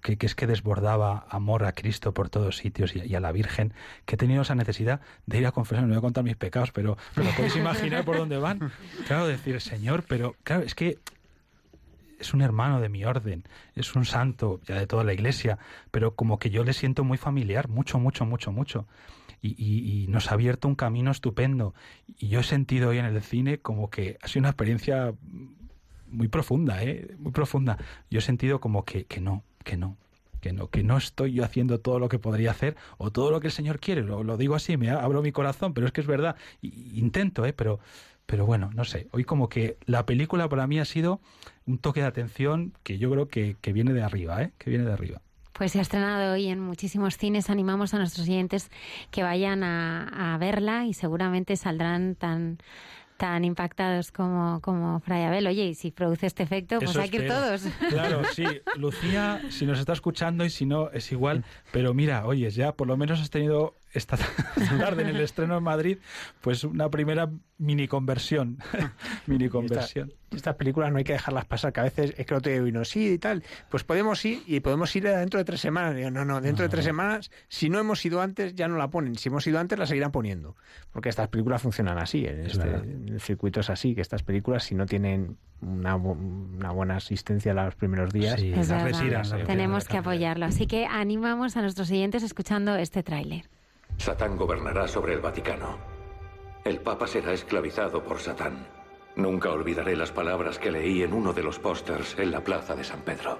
D: que, es que desbordaba amor a Cristo por todos sitios y, y, a la Virgen, que he tenido esa necesidad de ir a confesar, no voy a contar mis pecados, pero, pero podéis imaginar por dónde van. Claro, decir, Señor, pero claro, es que es un hermano de mi orden, es un santo ya de toda la iglesia, pero como que yo le siento muy familiar, mucho, mucho, mucho, mucho. Y, nos ha abierto un camino estupendo. Y yo he sentido hoy en el cine como que ha sido una experiencia muy profunda, ¿eh? muy profunda. Yo he sentido como que, que no, que no, que no, que no estoy yo haciendo todo lo que podría hacer o todo lo que el Señor quiere. Lo, lo digo así, me abro mi corazón, pero es que es verdad. Intento, ¿eh? pero, pero bueno, no sé. Hoy como que la película para mí ha sido un toque de atención que yo creo que, que viene de arriba, ¿eh? que viene de arriba.
A: Pues se ha estrenado hoy en muchísimos cines. Animamos a nuestros oyentes que vayan a, a verla y seguramente saldrán tan tan impactados como, como Fray Abel. Oye, y si produce este efecto, pues
D: Eso
A: hay que ir todos.
D: Claro, sí. Lucía, si nos está escuchando y si no, es igual. Pero mira, oyes, ya por lo menos has tenido esta tarde en el estreno en Madrid, pues una primera mini conversión. mini conversión.
B: Esta, estas películas no hay que dejarlas pasar, que a veces es que no te vino, sí y tal. Pues podemos ir y podemos ir dentro de tres semanas. Digo, no, no, dentro no, de tres no. semanas, si no hemos ido antes, ya no la ponen. Si hemos ido antes, la seguirán poniendo. Porque estas películas funcionan así. En, este, en el circuito es así, que estas películas, si no tienen una, una buena asistencia los primeros días,
A: sí, las retiran. Tenemos que apoyarlo. Así que animamos a nuestros siguientes escuchando este tráiler.
H: Satán gobernará sobre el Vaticano. El Papa será esclavizado por Satán. Nunca olvidaré las palabras que leí en uno de los pósters en la plaza de San Pedro.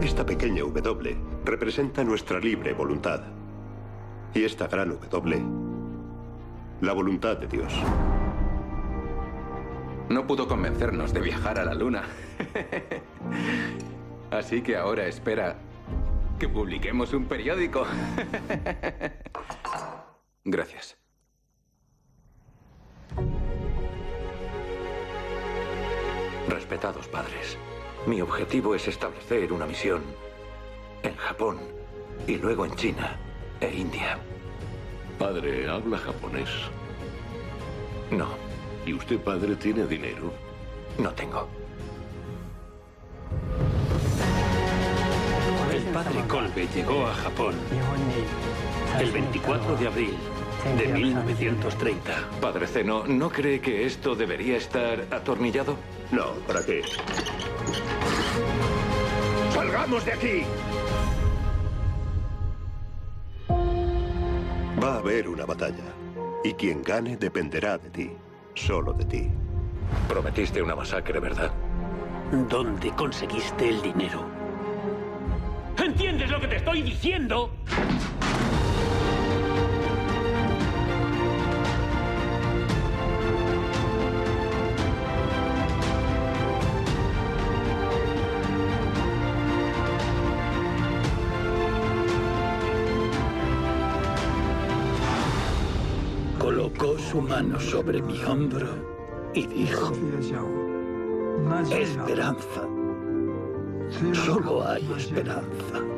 I: Esta pequeña W representa nuestra libre voluntad. Y esta gran W La voluntad de Dios.
J: No pudo convencernos de viajar a la Luna. Así que ahora espera que publiquemos un periódico. Gracias.
H: Respetados padres, mi objetivo es establecer una misión en Japón y luego en China e India.
I: Padre, ¿habla japonés?
H: No,
I: ¿Y usted, padre, tiene dinero?
H: no tengo.
K: Padre Kolbe llegó a Japón el 24 de abril de 1930.
H: Padre Zeno, ¿no cree que esto debería estar atornillado?
I: No, ¿para qué?
L: ¡Salgamos de aquí!
I: Va a haber una batalla. Y quien gane dependerá de ti. Solo de ti.
H: Prometiste una masacre, ¿verdad?
K: ¿Dónde conseguiste el dinero? ¿Entiendes lo que te estoy diciendo? Colocó su mano sobre mi hombro y dijo, esperanza. Solo hay esperanza.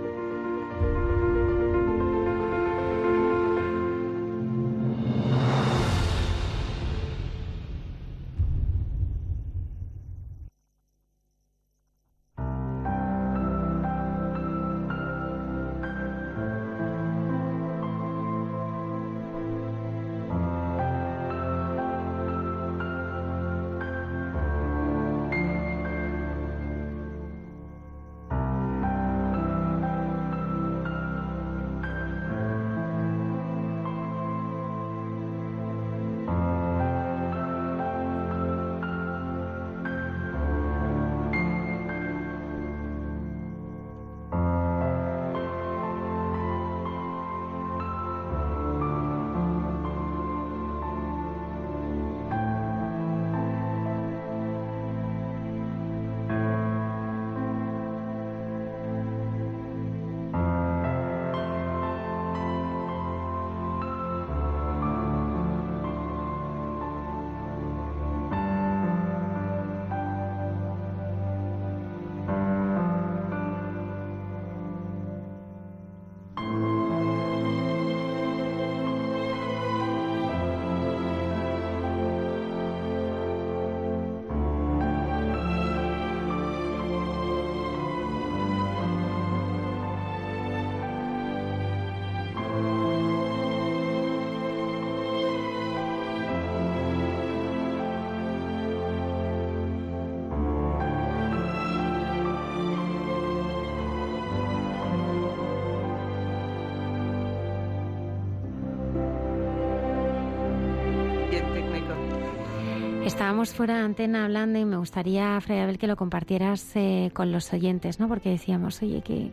A: Estábamos fuera de antena hablando y me gustaría, Fray Abel, que lo compartieras eh, con los oyentes, ¿no? Porque decíamos, oye, que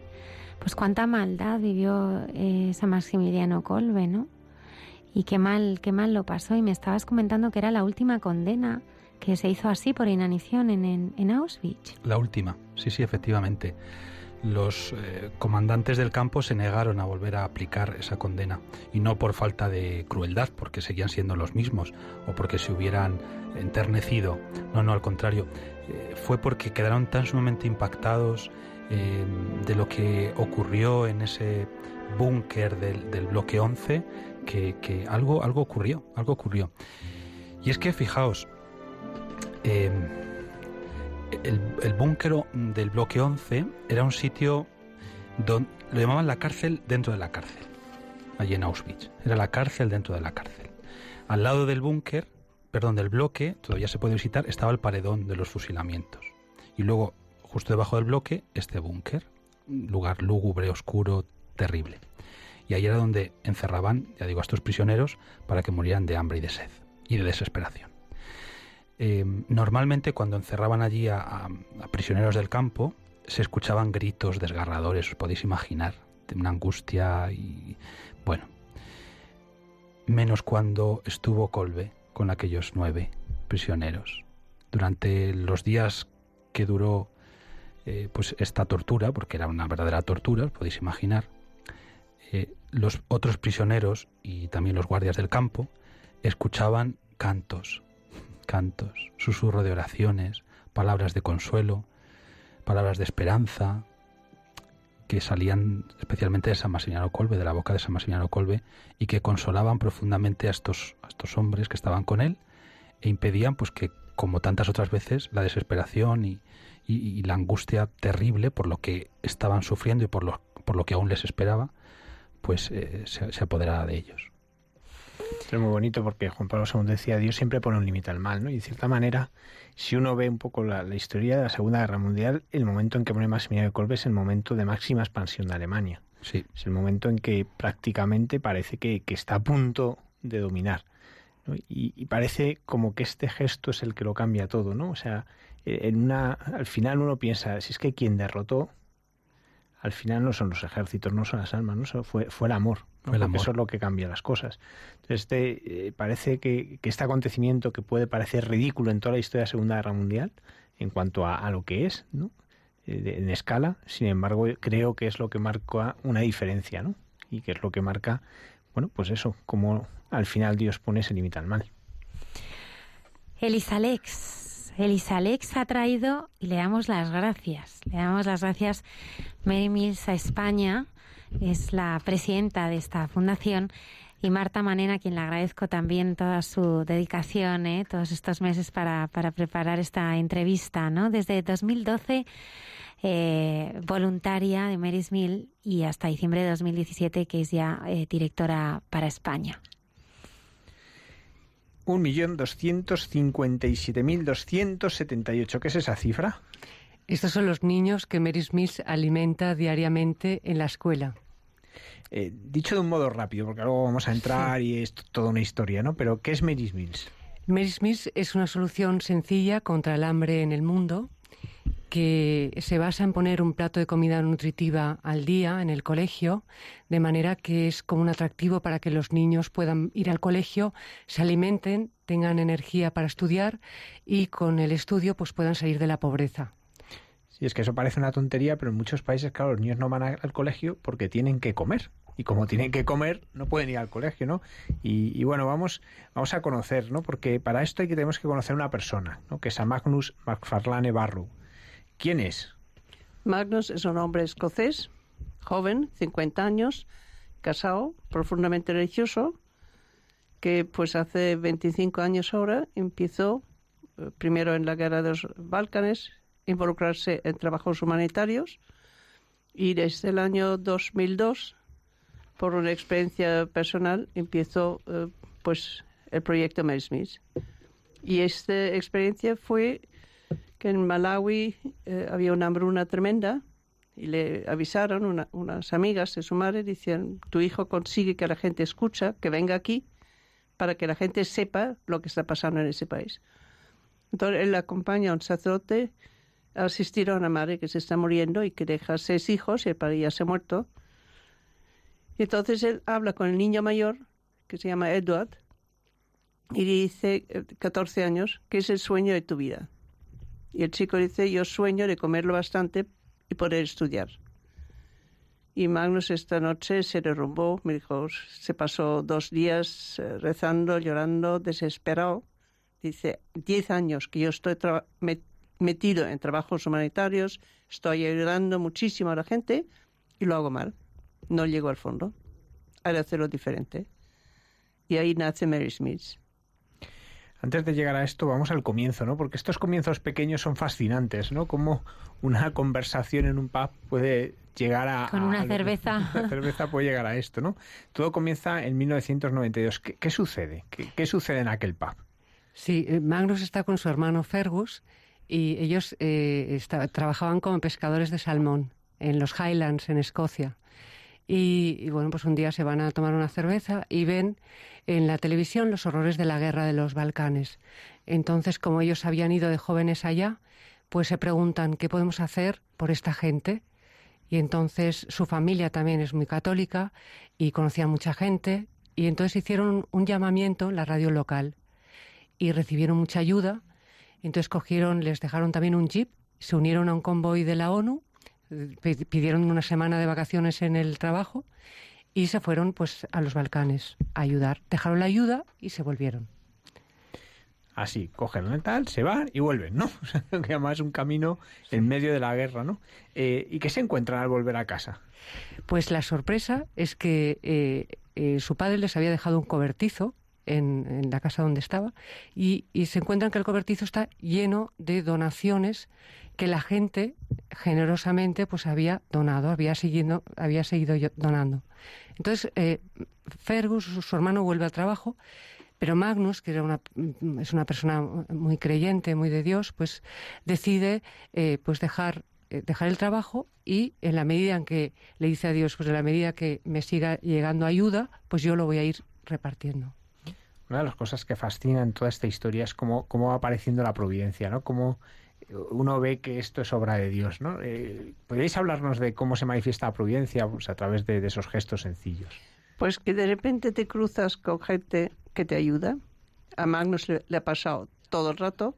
A: pues cuánta maldad vivió eh, San Maximiliano Kolbe, ¿no? Y qué mal, qué mal lo pasó. Y me estabas comentando que era la última condena que se hizo así por inanición en, en, en Auschwitz.
D: La última, sí, sí, efectivamente. Los eh, comandantes del campo se negaron a volver a aplicar esa condena. Y no por falta de crueldad, porque seguían siendo los mismos, o porque se hubieran enternecido. No, no, al contrario. Eh, fue porque quedaron tan sumamente impactados eh, de lo que ocurrió en ese búnker del, del bloque 11 que, que algo, algo ocurrió, algo ocurrió. Y es que, fijaos, eh, el, el búnker del bloque 11 era un sitio donde lo llamaban la cárcel dentro de la cárcel, allí en Auschwitz. Era la cárcel dentro de la cárcel. Al lado del búnker, perdón, del bloque, todavía se puede visitar, estaba el paredón de los fusilamientos. Y luego, justo debajo del bloque, este búnker, lugar lúgubre, oscuro, terrible. Y ahí era donde encerraban, ya digo, a estos prisioneros para que murieran de hambre y de sed y de desesperación. Eh, normalmente cuando encerraban allí a prisioneros del campo se escuchaban gritos desgarradores, os podéis imaginar, de una angustia y bueno. menos cuando estuvo Colbe con aquellos nueve prisioneros. Durante los días que duró eh, pues esta tortura, porque era una verdadera tortura, os podéis imaginar, eh, los otros prisioneros y también los guardias del campo escuchaban cantos, cantos, susurro de oraciones, palabras de consuelo, palabras de esperanza, que salían especialmente de San Maximiliano Colbe, de la boca de San Maximiliano Colbe, y que consolaban profundamente a estos, a estos hombres que estaban con él e impedían pues que, como tantas otras veces, la desesperación y, la angustia terrible por lo que estaban sufriendo y por lo, por lo que aún les esperaba, pues eh, se, se apoderara de ellos.
B: Es muy bonito porque Juan Pablo II decía, Dios siempre pone un límite al mal, ¿no? Y de cierta manera, si uno ve un poco la, historia de la Segunda Guerra Mundial, el momento en que pone Maximiliano de Kolbe es el momento de máxima expansión de Alemania.
D: Sí.
B: Es el momento en que prácticamente parece que, está a punto de dominar. Y, parece como que este gesto es el que lo cambia todo, ¿no? O sea, en una, al final uno piensa, si es que quien derrotó, al final no son los ejércitos, no son las armas, ¿no? fue, fue el amor. Eso es lo que cambia las cosas. Este, eh, parece que, este acontecimiento que puede parecer ridículo en toda la historia de la Segunda Guerra Mundial, en cuanto a, lo que es, ¿no? Eh, en escala, sin embargo, creo que es lo que marca una diferencia, ¿no? Y que es lo que marca, bueno, pues eso, como al final Dios pone ese límite al mal.
A: Elisalex, Elisalex ha traído y le damos las gracias. Le damos las gracias, Mary Mills, a España es la presidenta de esta fundación, y Marta Manena, a quien le agradezco también toda su dedicación, ¿eh? todos estos meses para, preparar esta entrevista. ¿no? Desde 2012, eh, voluntaria de Mary's Mill y hasta diciembre de 2017, que es ya eh, directora para España.
B: 1.257.278. ¿Qué es esa cifra?
G: Estos son los niños que Mary Smith alimenta diariamente en la escuela.
B: Eh, dicho de un modo rápido, porque luego vamos a entrar y es toda una historia, ¿no? Pero, ¿qué es Mary Mills?
G: Mary Mills es una solución sencilla contra el hambre en el mundo que se basa en poner un plato de comida nutritiva al día en el colegio, de manera que es como un atractivo para que los niños puedan ir al colegio, se alimenten, tengan energía para estudiar y con el estudio pues puedan salir de la pobreza.
B: Sí, es que eso parece una tontería, pero en muchos países, claro, los niños no van al colegio porque tienen que comer. Y como tienen que comer, no pueden ir al colegio, ¿no? Y, bueno, vamos, vamos a conocer, ¿no? Porque para esto hay que, tenemos que conocer una persona, ¿no? Que es a Magnus McFarlane Barrow. ¿Quién es?
F: Magnus es un hombre escocés, joven, 50 años, casado, profundamente religioso, que pues hace 25 años ahora empezó eh, primero en la guerra de los Balcanes involucrarse en trabajos humanitarios y desde el año 2002, por una experiencia personal, empezó eh, pues el proyecto Smith. Y esta experiencia fue que en Malawi eh, había una hambruna tremenda y le avisaron unas amigas de su madre, decían, tu hijo consigue que la gente escucha, que venga aquí, para que la gente sepa lo que está pasando en ese país. Entonces él acompaña a un sacerdote asistir a una madre que se está muriendo y que deja seis hijos y el padre ya se ha muerto. Y entonces él habla con el niño mayor, que se llama Edward, y dice, 14 eh, años, ¿qué es el sueño de tu vida? Y el chico dice, yo sueño de comerlo bastante y poder estudiar. Y Magnus esta noche se derrumbó, me dijo, se pasó dos días eh, rezando, llorando, desesperado. Dice, diez años que yo estoy metido en trabajos humanitarios, estoy ayudando muchísimo a la gente y lo hago mal. No llego al fondo. Hay que hacerlo diferente. Y ahí nace Mary Smith.
B: Antes de llegar a esto, vamos al comienzo, ¿no? Porque estos comienzos pequeños son fascinantes, ¿no? Como una conversación en un pub puede llegar a...
A: Con una cerveza.
B: Una cerveza puede llegar a esto, ¿no? Todo comienza en 1992. ¿Qué, sucede? ¿Qué, ¿Qué, sucede en aquel pub?
G: Sí, eh, Magnus está con su hermano Fergus y ellos eh, trabajaban como pescadores de salmón en los Highlands, en Escocia. Y, bueno, pues un día se van a tomar una cerveza y ven en la televisión los horrores de la guerra de los Balcanes. Entonces, como ellos habían ido de jóvenes allá, pues se preguntan qué podemos hacer por esta gente. Y entonces su familia también es muy católica y conocía mucha gente y entonces hicieron un llamamiento en la radio local y recibieron mucha ayuda. Entonces cogieron, les dejaron también un jeep, se unieron a un convoy de la ONU, pidieron una semana de vacaciones en el trabajo y se fueron pues a los Balcanes a ayudar. Dejaron la ayuda y se volvieron.
B: Así, cogen el tal, se van y vuelven, ¿no? O sea, que además es un camino en medio de la guerra, ¿no? Eh, ¿Y qué se encuentran al volver a casa?
G: Pues la sorpresa es que eh, eh, su padre les había dejado un cobertizo en, la casa donde estaba y, se encuentran que el cobertizo está lleno de donaciones que la gente generosamente pues había donado, había, siguiendo, había seguido donando. Entonces, Fergus, su hermano, vuelve al trabajo pero Magnus, que era una, es una persona muy creyente, muy de Dios, pues decide eh, pues dejar, eh, dejar el trabajo y en la medida en que le dice a Dios, pues en la medida que me siga llegando ayuda, pues yo lo voy a ir repartiendo.
B: Una de las cosas que fascina en toda esta historia es cómo, cómo va apareciendo la providencia, ¿no? Cómo uno ve que esto es obra de Dios, ¿no? Eh, ¿Podríais hablarnos de cómo se manifiesta la providencia pues, a través de esos gestos sencillos?
F: Pues que de repente te cruzas con gente que te ayuda. A Magnus le, ha pasado todo el rato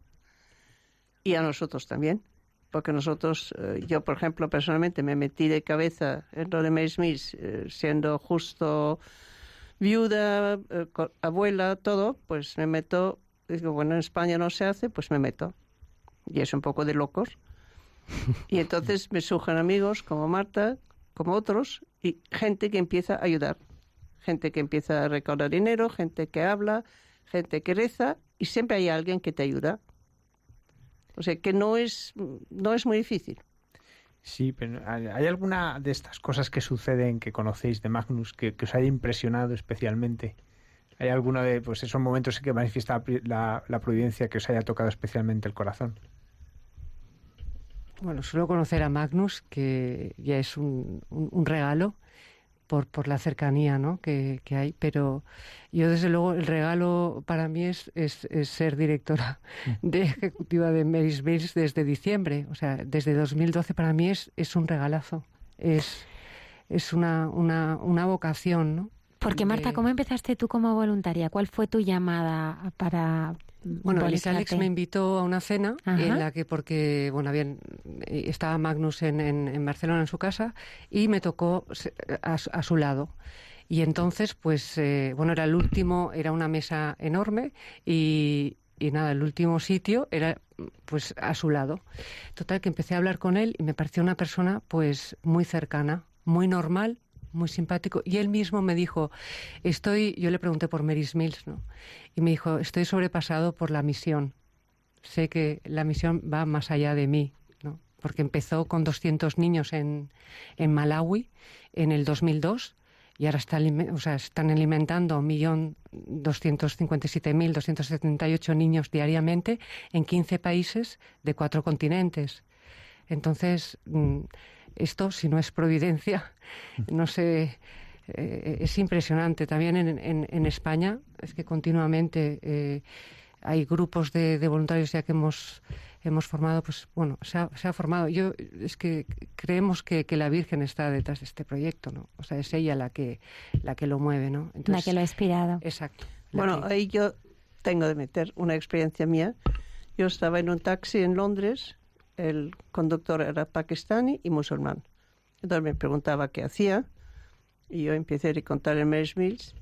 F: y a nosotros también. Porque nosotros, eh, yo por ejemplo, personalmente me metí de cabeza en lo de Mary eh, siendo justo viuda, eh, abuela, todo, pues me meto, digo, bueno, en España no se hace, pues me meto. Y es un poco de locos. Y entonces me surgen amigos como Marta, como otros, y gente que empieza a ayudar gente que empieza a recaudar dinero, gente que habla, gente que reza y siempre hay alguien que te ayuda. O sea que no es, no es muy difícil.
B: Sí, pero ¿hay alguna de estas cosas que suceden, que conocéis de Magnus, que, os haya impresionado especialmente? ¿Hay alguno de pues, esos momentos en que manifiesta la, la providencia que os haya tocado especialmente el corazón?
G: Bueno, suelo conocer a Magnus, que ya es un, un regalo por, por la cercanía ¿no? que, que, hay. Pero yo, desde luego, el regalo para mí es, es, ser directora mm. de ejecutiva de Mary's Mills desde diciembre. O sea, desde 2012 para mí es, es un regalazo. Es, es una, una, una vocación, ¿no?
A: Porque Marta, ¿cómo empezaste tú como voluntaria? ¿Cuál fue tu llamada para,
G: bueno, Alex me invitó a una cena en la que, porque, bueno, bien, estaba Magnus en, en, Barcelona en su casa y me tocó a, su lado. Y entonces, pues, eh, bueno, era el último, era una mesa enorme y, y nada, el último sitio era pues a su lado. Total que empecé a hablar con él y me pareció una persona pues muy cercana, muy normal muy simpático. Y él mismo me dijo, estoy, yo le pregunté por Mary's Mills, ¿no? Y me dijo, estoy sobrepasado por la misión. Sé que la misión va más allá de mí, ¿no? Porque empezó con 200 niños en, en Malawi en el 2002 y ahora está, o sea, están alimentando 1.257.278 niños diariamente en 15 países de cuatro continentes. Entonces, mm, esto, si no es providencia, no sé, eh, es impresionante. También en, España es que continuamente eh, hay grupos de, voluntarios ya que hemos hemos formado, pues bueno, se ha, formado. Yo es que creemos que, la Virgen está detrás de este proyecto, ¿no? O sea, es ella la que la que lo mueve, ¿no?
A: la que lo ha inspirado.
G: Exacto.
F: Bueno, ahí yo tengo de meter una experiencia mía. Yo estaba en un taxi en Londres el conductor era pakistaní y musulmán. Entonces me preguntaba qué hacía y yo empecé a contar el Mary's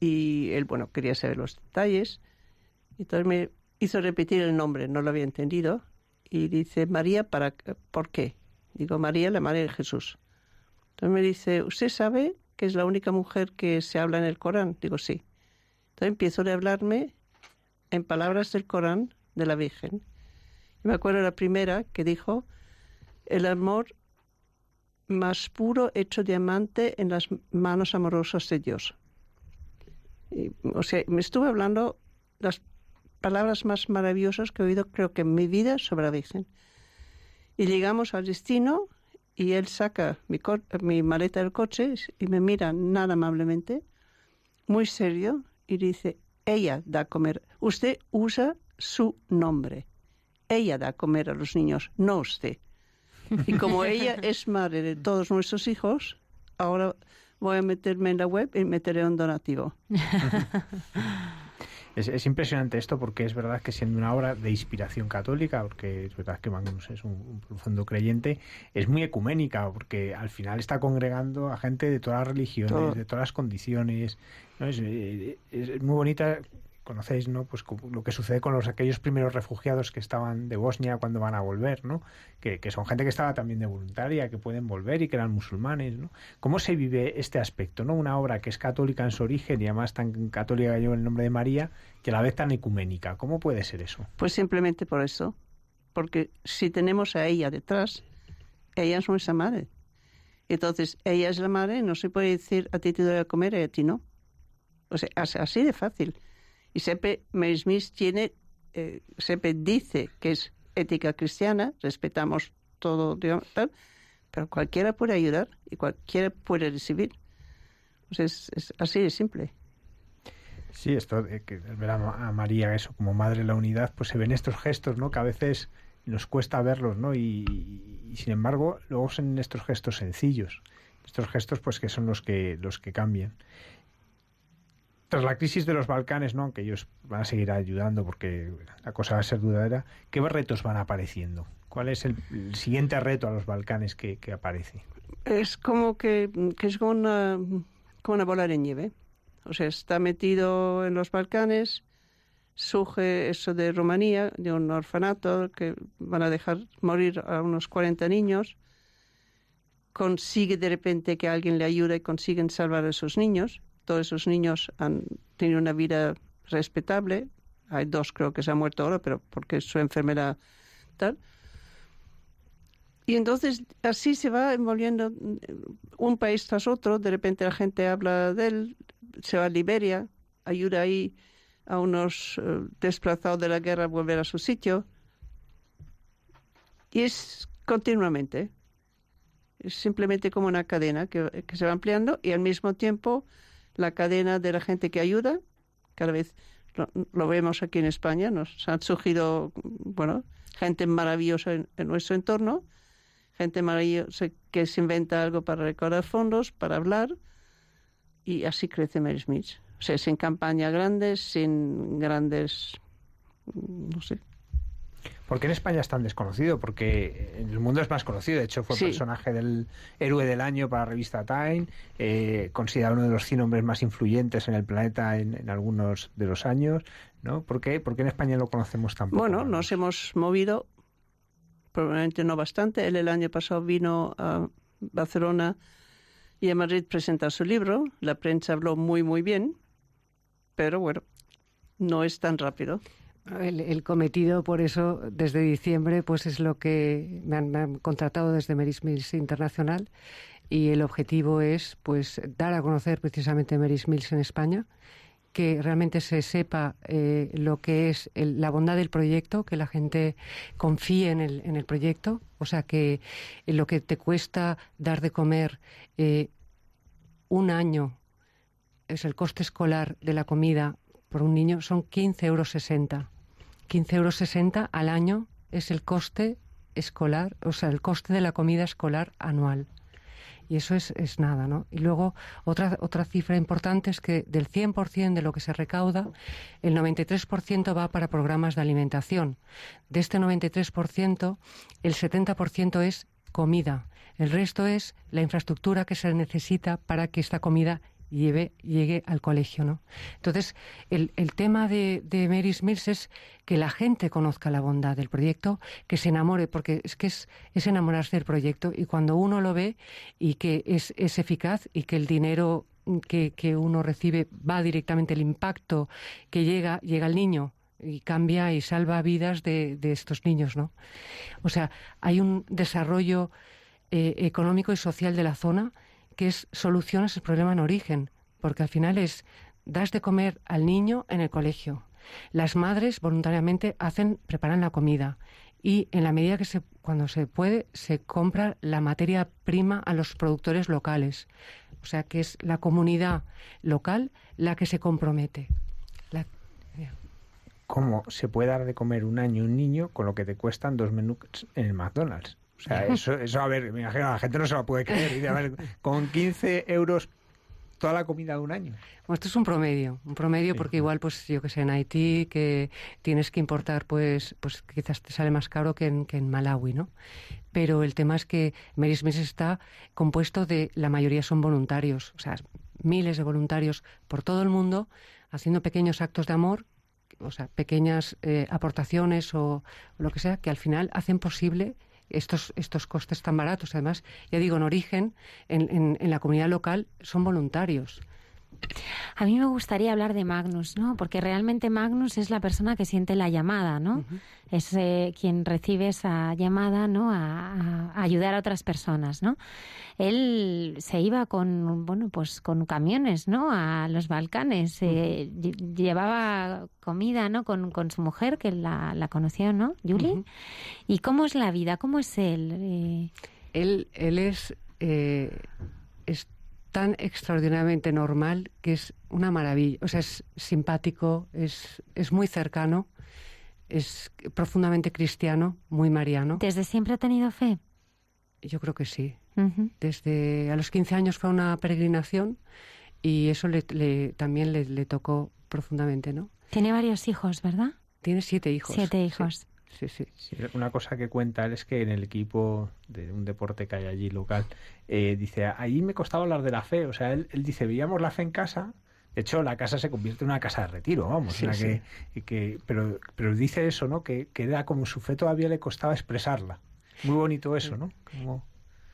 F: y él, bueno, quería saber los detalles. Entonces me hizo repetir el nombre, no lo había entendido. Y dice, María, ¿para, ¿por qué? Digo, María, la madre de Jesús. Entonces me dice, ¿usted sabe que es la única mujer que se habla en el Corán? Digo, sí. Entonces empiezo a hablarme en palabras del Corán de la Virgen me acuerdo la primera que dijo, el amor más puro hecho diamante en las manos amorosas de Dios. o sea, me estuve hablando las palabras más maravillosas que he oído creo que en mi vida sobre la Virgen. Y llegamos al destino y él saca mi, mi maleta del coche y me mira nada amablemente, muy serio, y dice, ella da a comer, usted usa su nombre ella da a comer a los niños, no usted. Y como ella es madre de todos nuestros hijos, ahora voy a meterme en la web y meteré un donativo.
B: Es, impresionante esto porque es verdad que siendo una obra de inspiración católica, porque es verdad que Magnus es un, profundo creyente, es muy ecuménica porque al final está congregando a gente de todas las religiones, de todas las condiciones. Es, eh, es, muy bonita conocéis, ¿no? Pues lo que sucede con los aquellos primeros refugiados que estaban de Bosnia cuando van a volver, ¿no? Que, son gente que estaba también de voluntaria, que pueden volver y que eran musulmanes, ¿no? ¿Cómo se vive este aspecto, ¿no? Una obra que es católica en su origen y además tan católica que lleva el nombre de María, que a la vez tan ecuménica. ¿Cómo puede ser eso?
F: Pues simplemente por eso. Porque si tenemos a ella detrás, ella es nuestra madre. Entonces, ella es la madre, no se puede decir a ti te doy a comer y a ti no. O sea, así de fácil. Y Sepe tiene, eh, Sepe dice que es ética cristiana, respetamos todo, tal, pero cualquiera puede ayudar y cualquiera puede recibir. Pues es, así de simple.
B: Sí, esto de que ver a, María eso como madre de la unidad, pues se ven estos gestos, ¿no? Que a veces nos cuesta verlos, ¿no? Y, y, sin embargo, luego son estos gestos sencillos, estos gestos, pues que son los que los que cambian tras la crisis de los Balcanes, ¿no? aunque ellos van a seguir ayudando porque la cosa va a ser dudadera, ¿qué retos van apareciendo? ¿Cuál es el, siguiente reto a los Balcanes que, aparece?
F: Es como que, es como una, como una bola de nieve. O sea, está metido en los Balcanes, surge eso de Rumanía, de un orfanato que van a dejar morir a unos 40 niños, consigue de repente que alguien le ayude y consiguen salvar a esos niños todos esos niños han tenido una vida respetable. Hay dos creo que se han muerto ahora, pero porque su enfermedad tal. Y entonces así se va envolviendo un país tras otro. De repente la gente habla de él, se va a Liberia, ayuda ahí a unos eh, desplazados de la guerra a volver a su sitio. Y es continuamente. Es simplemente como una cadena que, que se va ampliando y al mismo tiempo la cadena de la gente que ayuda. Cada vez lo, vemos aquí en España, nos han surgido, bueno, gente maravillosa en, nuestro entorno, gente maravillosa que se inventa algo para recaudar fondos, para hablar, y así crece Mary Smith. O sea, sin campaña grandes, sin grandes, no sé,
B: ¿Por qué en España es tan desconocido? Porque en el mundo es más conocido. De hecho, fue personaje del héroe del año para la revista Time, eh, considerado uno de los 100 hombres más influyentes en el planeta en, algunos de los años. ¿no? ¿Por, qué? en España lo conocemos tan poco?
F: Bueno, nos hemos movido, probablemente no bastante. Él el año pasado vino a Barcelona y a Madrid presentar su libro. La prensa habló muy, muy bien, pero bueno, no es tan rápido.
G: El, cometido, por eso, desde diciembre, pues es lo que me han, contratado desde Mary Mills Internacional y el objetivo es, pues, dar a conocer precisamente Mary Mills en España, que realmente se sepa eh, lo que es la bondad del proyecto, que la gente confíe en el, en el proyecto, o sea, que lo que te cuesta dar de comer eh, un año es el coste escolar de la comida por un niño son 15,60 euros 15,60 euros al año es el coste escolar, o sea, el coste de la comida escolar anual. Y eso es, es nada, ¿no? Y luego otra, otra cifra importante es que del 100% de lo que se recauda, el 93% va para programas de alimentación. De este 93%, el 70% es comida. El resto es la infraestructura que se necesita para que esta comida lleve, llegue al colegio, ¿no? Entonces, el, el tema de, de Mary's Mills es que la gente conozca la bondad del proyecto, que se enamore, porque es que es, es enamorarse del proyecto y cuando uno lo ve y que es, es eficaz y que el dinero que, que uno recibe va directamente, el impacto que llega, llega al niño, y cambia y salva vidas de, de, estos niños, ¿no? O sea, hay un desarrollo eh, económico y social de la zona que es solucionas el problema en origen, porque al final es das de comer al niño en el colegio. Las madres voluntariamente hacen preparan la comida y en la medida que se cuando se puede se compra la materia prima a los productores locales. O sea, que es la comunidad local la que se compromete.
B: ¿Cómo se puede dar de comer un año un niño con lo que te cuestan dos menús en el McDonald's? O sea, eso, eso a ver, me imagino, la gente no se lo puede creer. Y a ver, con 15 euros toda la comida de un año.
G: Bueno, esto es un promedio, un promedio porque igual, pues yo que sé, en Haití que tienes que importar, pues, pues quizás te sale más caro que en, que en Malawi, ¿no? Pero el tema es que Mary's está compuesto de, la mayoría son voluntarios, o sea, miles de voluntarios por todo el mundo haciendo pequeños actos de amor o sea, pequeñas eh, aportaciones o, lo que sea, que al final hacen posible estos, estos costes tan baratos. Además, ya digo, en origen, en, en la comunidad local, son voluntarios.
A: A mí me gustaría hablar de Magnus, ¿no? Porque realmente Magnus es la persona que siente la llamada, ¿no? Es eh, quien recibe esa llamada, ¿no? A, ayudar a otras personas, ¿no? Él se iba con, bueno, pues con camiones, ¿no? A los Balcanes. Eh, llevaba comida, ¿no? Con, su mujer, que la, la conoció, ¿no? Julie. ¿Y cómo es la vida? ¿Cómo es él?
G: Eh, él, él es... es tan extraordinariamente normal que es una maravilla. O sea, es simpático, es, es muy cercano, es profundamente cristiano, muy mariano.
A: ¿Desde siempre ha tenido fe?
G: Yo creo que sí. Desde a los 15 años fue una peregrinación y eso le, también le, tocó profundamente, ¿no?
A: Tiene varios hijos, ¿verdad?
G: Tiene siete hijos.
A: Siete hijos.
G: Sí, sí.
B: Una cosa que cuenta él es que en el equipo de un deporte que hay allí local, eh, dice, ahí me costaba hablar de la fe. O sea, él, dice, veíamos la fe en casa. De hecho, la casa se convierte en una casa de retiro, vamos. que, que, pero, pero dice eso, ¿no? Que, que era como su fe todavía le costaba expresarla. Muy bonito eso, ¿no?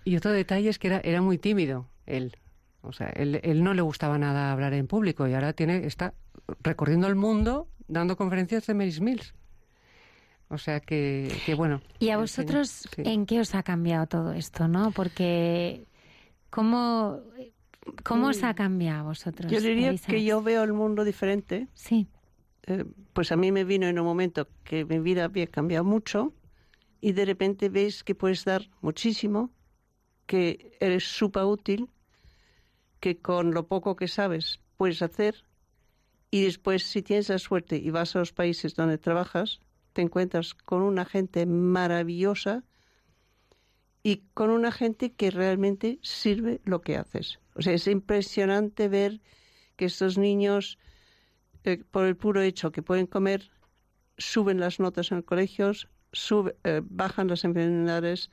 G: Y otro detalle es que era, era muy tímido él. O sea, él, él, no le gustaba nada hablar en público y ahora tiene está recorriendo el mundo dando conferencias de Mary's Mills. O sea que, bueno.
A: ¿Y a vosotros en qué os ha cambiado todo esto, no? Porque, ¿cómo, cómo os ha cambiado a vosotros?
F: Yo diría que yo veo el mundo diferente.
A: Sí.
F: Eh, pues a mí me vino en un momento que mi vida había cambiado mucho y de repente ves que puedes dar muchísimo, que eres súper útil, que con lo poco que sabes puedes hacer y después si tienes la suerte y vas a los países donde trabajas, te encuentras con una gente maravillosa y con una gente que realmente sirve lo que haces. O sea, es impresionante ver que estos niños, eh, por el puro hecho que pueden comer, suben las notas en los colegios, eh, bajan las enfermedades,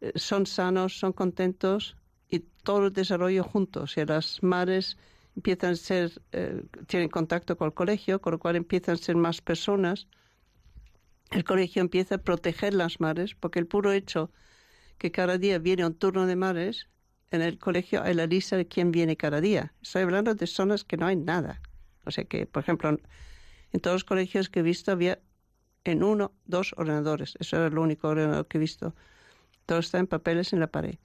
F: eh, son sanos, son contentos y todo el desarrollo juntos. O sea, las madres empiezan a ser, tienen contacto con el colegio, con lo cual empiezan a ser más personas el colegio empieza a proteger las madres, porque el puro hecho que cada día viene un turno de madres, en el colegio hay la lista de quién viene cada día. Estoy hablando de zonas que no hay nada. O sea que, por ejemplo, en todos los colegios que he visto había en uno, dos ordenadores. Eso era lo único ordenador que he visto. Todo está en papeles en la pared.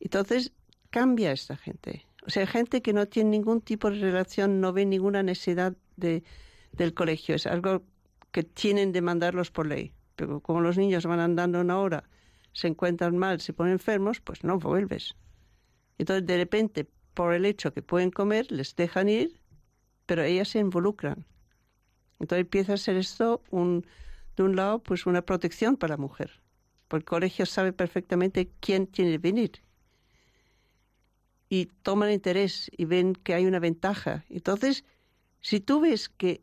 F: Entonces, cambia esta gente. O sea, gente que no tiene ningún tipo de relación, no ve ninguna necesidad de, del colegio. Es algo que tienen de mandarlos por ley. Pero como los niños van andando una hora, se encuentran mal, se ponen enfermos, pues no vuelves. Entonces, de repente, por el hecho que pueden comer, les dejan ir, pero ellas se involucran. Entonces empieza a ser esto, un, de un lado, pues una protección para la mujer. Porque el colegio sabe perfectamente quién tiene que venir. Y toman interés y ven que hay una ventaja. Entonces, si tú ves que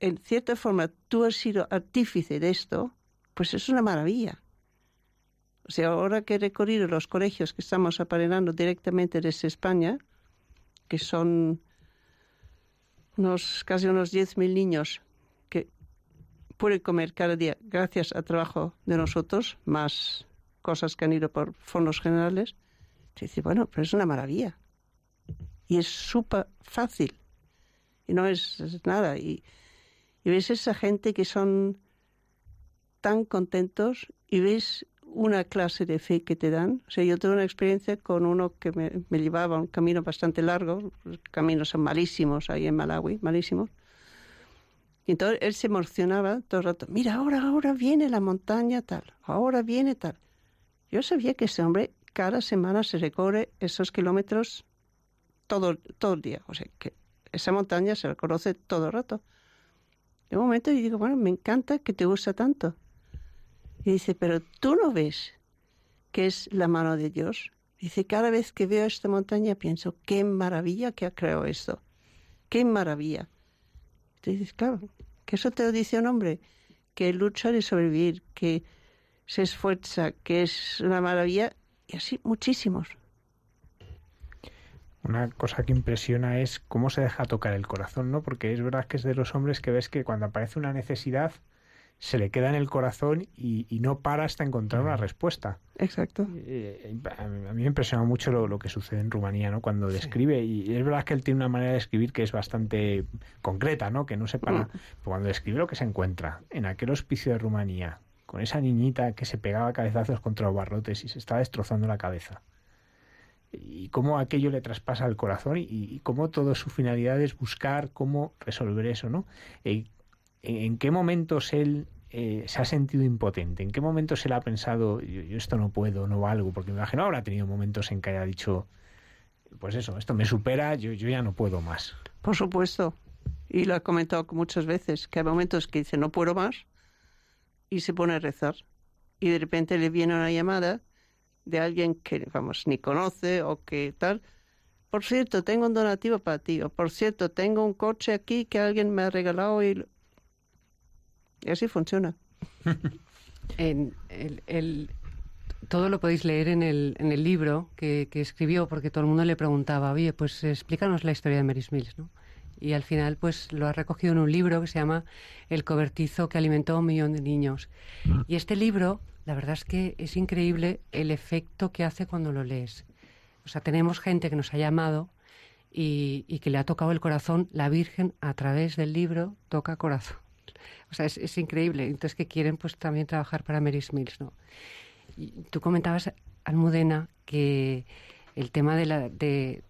F: en cierta forma tú has sido artífice de esto, pues es una maravilla. O sea, ahora que he recorrido los colegios que estamos aparelando directamente desde España, que son unos, casi unos 10.000 niños que pueden comer cada día gracias al trabajo de nosotros, más cosas que han ido por fondos generales, te dice, bueno, pero es una maravilla. Y es súper fácil. Y no es, es nada. Y, y ves esa gente que son tan contentos y ves una clase de fe que te dan. O sea, yo tuve una experiencia con uno que me, llevaba un camino bastante largo, los caminos son malísimos ahí en Malawi, malísimos. Y entonces él se emocionaba todo el rato, mira, ahora, ahora viene la montaña tal, ahora viene tal. Yo sabía que ese hombre cada semana se recorre esos kilómetros todo, todo el día. O sea, que esa montaña se reconoce todo el rato. De un momento yo digo, bueno, me encanta que te gusta tanto. Y dice, pero tú no ves que es la mano de Dios. Dice, cada vez que veo esta montaña pienso, qué maravilla que ha creado esto. Qué maravilla. Entonces claro, que eso te lo dice un hombre que lucha de sobrevivir, que se esfuerza, que es una maravilla, y así muchísimos.
B: Una cosa que impresiona es cómo se deja tocar el corazón, ¿no? Porque es verdad que es de los hombres que ves que cuando aparece una necesidad se le queda en el corazón y, no para hasta encontrar una respuesta.
F: Exacto.
B: Eh, a mí me impresiona mucho lo, que sucede en Rumanía, ¿no? Cuando describe, y es verdad que él tiene una manera de escribir que es bastante concreta, ¿no? Que no se para. Mm. cuando describe lo que se encuentra en aquel hospicio de Rumanía, con esa niñita que se pegaba cabezazos contra los barrotes y se estaba destrozando la cabeza. Y cómo aquello le traspasa el corazón y, cómo toda su finalidad es buscar cómo resolver eso, ¿no? Eh, ¿En qué momentos él eh, se ha sentido impotente? ¿En qué momentos él ha pensado, yo, esto no puedo, no valgo? Porque me imagino habrá tenido momentos en que haya dicho, pues eso, esto me supera, yo, yo ya no puedo más.
F: Por supuesto. Y lo ha comentado muchas veces, que hay momentos que dice, no puedo más, y se pone a rezar. Y de repente le viene una llamada de alguien que, vamos, ni conoce o que tal. Por cierto, tengo un donativo para ti. O por cierto, tengo un coche aquí que alguien me ha regalado y así funciona.
G: en el, todo lo podéis leer en el, en el libro que, escribió, porque todo el mundo le preguntaba, oye, pues explícanos la historia de Mary Mills, ¿no? Y al final, pues lo ha recogido en un libro que se llama El cobertizo que alimentó a un millón de niños. Y este libro, la verdad es que es increíble el efecto que hace cuando lo lees. O sea, tenemos gente que nos ha llamado y, y que le ha tocado el corazón. La Virgen, a través del libro, toca corazón. O sea, es, increíble. Entonces, que quieren pues también trabajar para Mary Mills, ¿no? Y tú comentabas, Almudena, que el tema de la... De,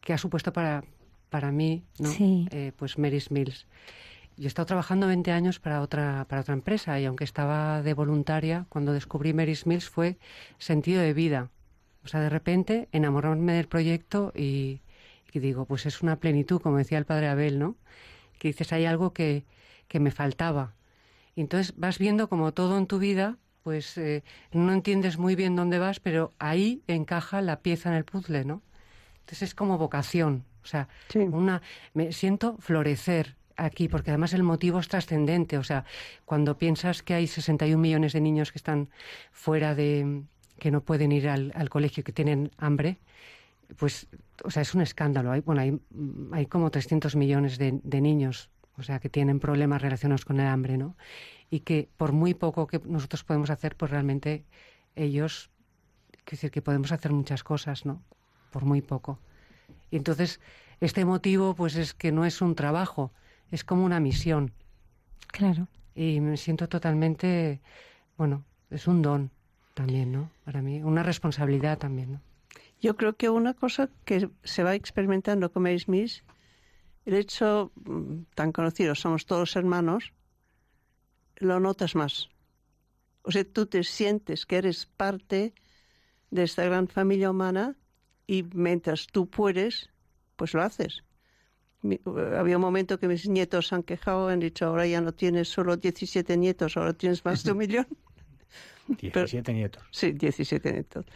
G: que ha supuesto para, para mí, ¿no? Eh, pues Mary Mills. Yo he estado trabajando 20 años para otra, para otra empresa y aunque estaba de voluntaria, cuando descubrí Mary Mills fue sentido de vida. O sea, de repente enamorarme del proyecto y, y digo, pues es una plenitud, como decía el padre Abel, ¿no? Que dices, hay algo que, que me faltaba. Y entonces vas viendo como todo en tu vida, pues eh, no entiendes muy bien dónde vas, pero ahí encaja la pieza en el puzzle, ¿no? Entonces es como vocación, o sea, una me siento florecer aquí porque además el motivo es trascendente, o sea, cuando piensas que hay 61 millones de niños que están fuera de que no pueden ir al, colegio, que tienen hambre, pues, o sea, es un escándalo. Hay, bueno, hay, hay como 300 millones de, de niños o sea, que tienen problemas relacionados con el hambre, ¿no? Y que por muy poco que nosotros podemos hacer, pues realmente ellos, quiero decir, que podemos hacer muchas cosas, ¿no? Por muy poco. Y entonces, este motivo, pues es que no es un trabajo, es como una misión.
A: Claro.
G: Y me siento totalmente, bueno, es un don también, ¿no? Para mí, una responsabilidad también, ¿no?
F: Yo creo que una cosa que se va experimentando con Mary Smith el hecho mm, tan conocido, somos todos hermanos, lo notas más. O sea, tú te sientes que eres parte de esta gran familia humana y mientras tú puedes, pues lo haces. había un momento que mis nietos han quejado, han dicho, ahora ya no tienes solo 17 nietos, ahora tienes más de un millón.
B: 17 nietos.
F: Sí, 17 nietos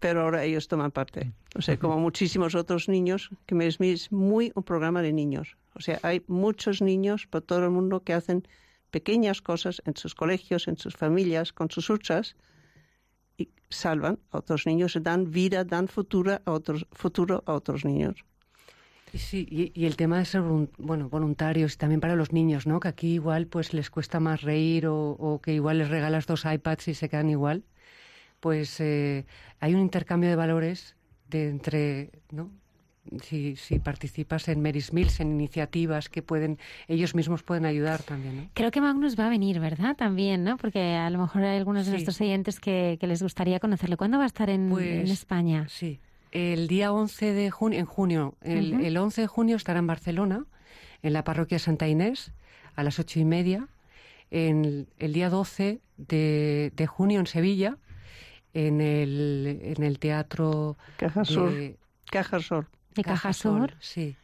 F: pero ahora ellos toman parte. O sea, como muchísimos otros niños, que me es muy un programa de niños. O sea, hay muchos niños por todo el mundo que hacen pequeñas cosas en sus colegios, en sus familias, con sus huchas, salvan a otros niños, dan vida, dan futuro a otros, futuro a otros niños.
G: Sí, y, el tema de ser bueno, voluntarios también para los niños, ¿no? Que aquí igual pues les cuesta más reír o, o que igual les regalas dos iPads y se quedan igual pues eh, hay un intercambio de valores de entre, ¿no? Si, si, participas en Mary's Mills, en iniciativas que pueden, ellos mismos pueden ayudar también. ¿no?
A: Creo que Magnus va a venir, ¿verdad? También, ¿no? Porque a lo mejor hay algunos de nuestros oyentes que, les gustaría conocerlo. ¿Cuándo va a estar en,
G: pues,
A: España?
G: Sí, el día 11 de junio, en junio, el, 11 de junio estará en Barcelona, en la parroquia Santa Inés, a las ocho y media. En el día 12 de, de junio en Sevilla, en el, en el teatro
F: Caja Sur. De, Caja Sur.
A: De Caja, Sur.
G: Sí.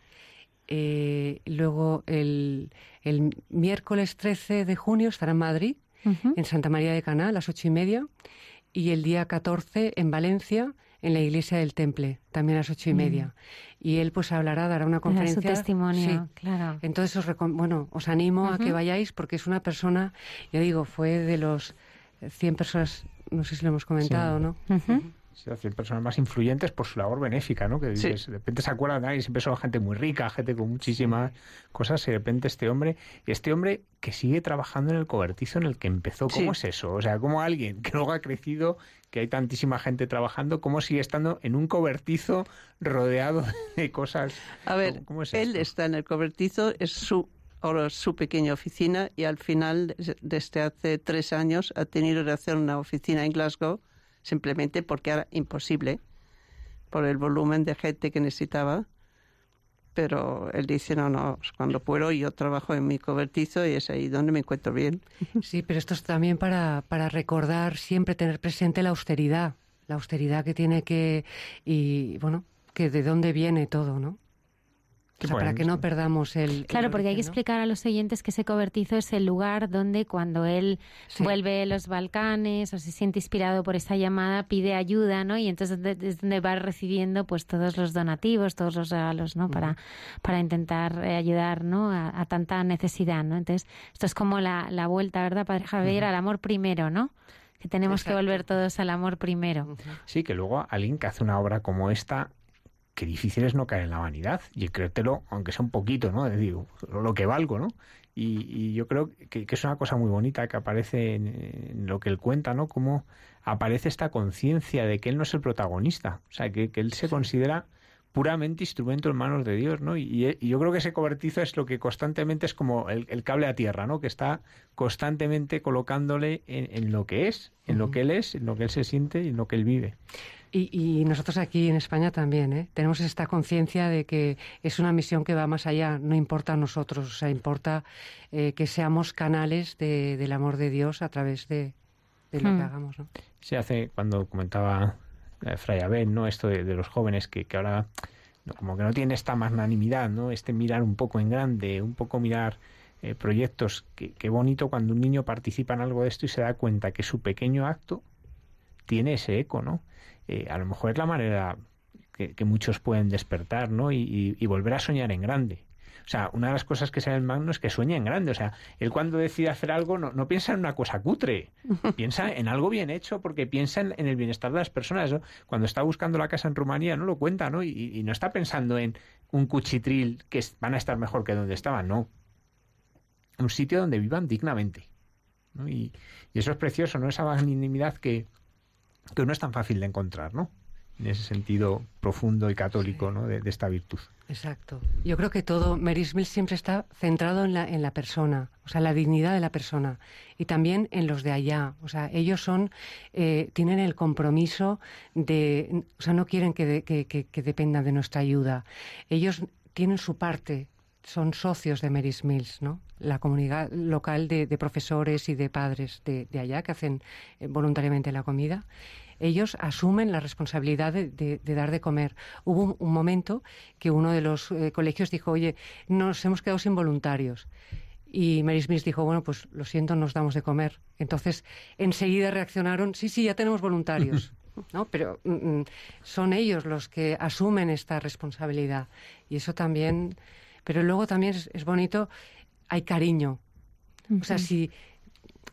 G: Eh, luego el, el, miércoles 13 de junio estará en Madrid, en Santa María de Caná, a las ocho y media. Y el día 14 en Valencia, en la iglesia del Temple, también a las ocho y media. Mm. Y él pues hablará, dará una conferencia.
A: su testimonio, claro.
G: Entonces os, bueno, os animo a que vayáis porque es una persona, ya digo, fue de los 100 personas, no sé si lo hemos comentado, ¿no?
B: 100 personas más influyentes por su labor benéfica, ¿no? Que de repente se acuerdan de siempre son gente muy rica, gente con muchísimas cosas, y de repente este hombre, y este hombre que sigue trabajando en el cobertizo en el que empezó, ¿cómo es eso? O sea, como alguien que luego ha crecido, que hay tantísima gente trabajando, ¿cómo sigue estando en un cobertizo rodeado de cosas?
F: A ver, él está en el cobertizo, es su ahora su pequeña oficina y al final, desde hace tres años, ha tenido que hacer una oficina en Glasgow simplemente porque era imposible por el volumen de gente que necesitaba. Pero él dice, no, no, cuando puedo yo trabajo en mi cobertizo y es ahí donde me encuentro bien.
G: Sí, pero esto es también para, para recordar siempre tener presente la austeridad, la austeridad que tiene que, y bueno, que de dónde viene todo, ¿no? Para que no perdamos el...
A: Claro, porque hay que explicar a los oyentes que ese cobertizo es el lugar donde cuando él vuelve a los Balcanes o se siente inspirado por esa llamada, pide ayuda, ¿no? Y entonces es donde va recibiendo pues todos los donativos, todos los regalos, ¿no? Para, para intentar eh, ayudar, ¿no? A, tanta necesidad, ¿no? Entonces, esto es como la, la vuelta, ¿verdad, Padre Javier? Al amor primero, ¿no? Que tenemos que volver todos al amor primero.
B: Sí, que luego alguien que hace una obra como esta qué difícil es no caer en la vanidad y creértelo, aunque sea un poquito, ¿no? Digo, lo que valgo, ¿no? Y, yo creo que, es una cosa muy bonita que aparece en, lo que él cuenta, ¿no? Cómo aparece esta conciencia de que él no es el protagonista, o sea, que, él se considera puramente instrumento en manos de Dios, ¿no? Y, yo creo que ese cobertizo es lo que constantemente es como el, cable a tierra, ¿no? Que está constantemente colocándole en, lo que es, en lo que él es, en lo que él se siente y en lo que él vive.
G: Y, nosotros aquí en España también ¿eh? tenemos esta conciencia de que es una misión que va más allá, no importa a nosotros, o sea, importa eh, que seamos canales del amor de Dios a través de, lo que hmm. hagamos. ¿no?
B: Se hace, cuando comentaba eh, Fray Abel, ¿no? esto de, los jóvenes que, que ahora como que no tienen esta magnanimidad, ¿no? este mirar un poco en grande, un poco mirar eh, proyectos, qué bonito cuando un niño participa en algo de esto y se da cuenta que su pequeño acto tiene ese eco, ¿no? Eh, a lo mejor es la manera que, muchos pueden despertar, ¿no? Y, volver a soñar en grande. O sea, una de las cosas que sale el Magno es que sueña en grande. O sea, él cuando decide hacer algo no, piensa en una cosa cutre, piensa en algo bien hecho porque piensa en, el bienestar de las personas. Cuando está buscando la casa en Rumanía no lo cuenta, ¿no? Y, no está pensando en un cuchitril que van a estar mejor que donde estaban, no. Un sitio donde vivan dignamente. Y, y, eso es precioso, ¿no? Esa magnanimidad que, que no es tan fácil de encontrar, ¿no? En ese sentido profundo y católico, ¿no? De, esta virtud.
G: Exacto. Yo creo que todo, Mary Smith siempre está centrado en la, en la persona, o sea, la dignidad de la persona y también en los de allá. O sea, ellos son, eh, tienen el compromiso de, o sea, no quieren que, que, que, dependan de nuestra ayuda. Ellos tienen su parte, son socios de Mary's Mills, ¿no? La comunidad local de, profesores y de padres de, allá que hacen eh, voluntariamente la comida. Ellos asumen la responsabilidad de, dar de comer. Hubo un, momento que uno de los eh, colegios dijo, oye, nos hemos quedado sin voluntarios. Y Mary Smith dijo, bueno, pues lo siento, nos damos de comer. Entonces, enseguida reaccionaron, sí, sí, ya tenemos voluntarios. ¿no? Pero mm, mm, son ellos los que asumen esta responsabilidad. Y eso también pero luego también es, bonito, hay cariño. O sea, si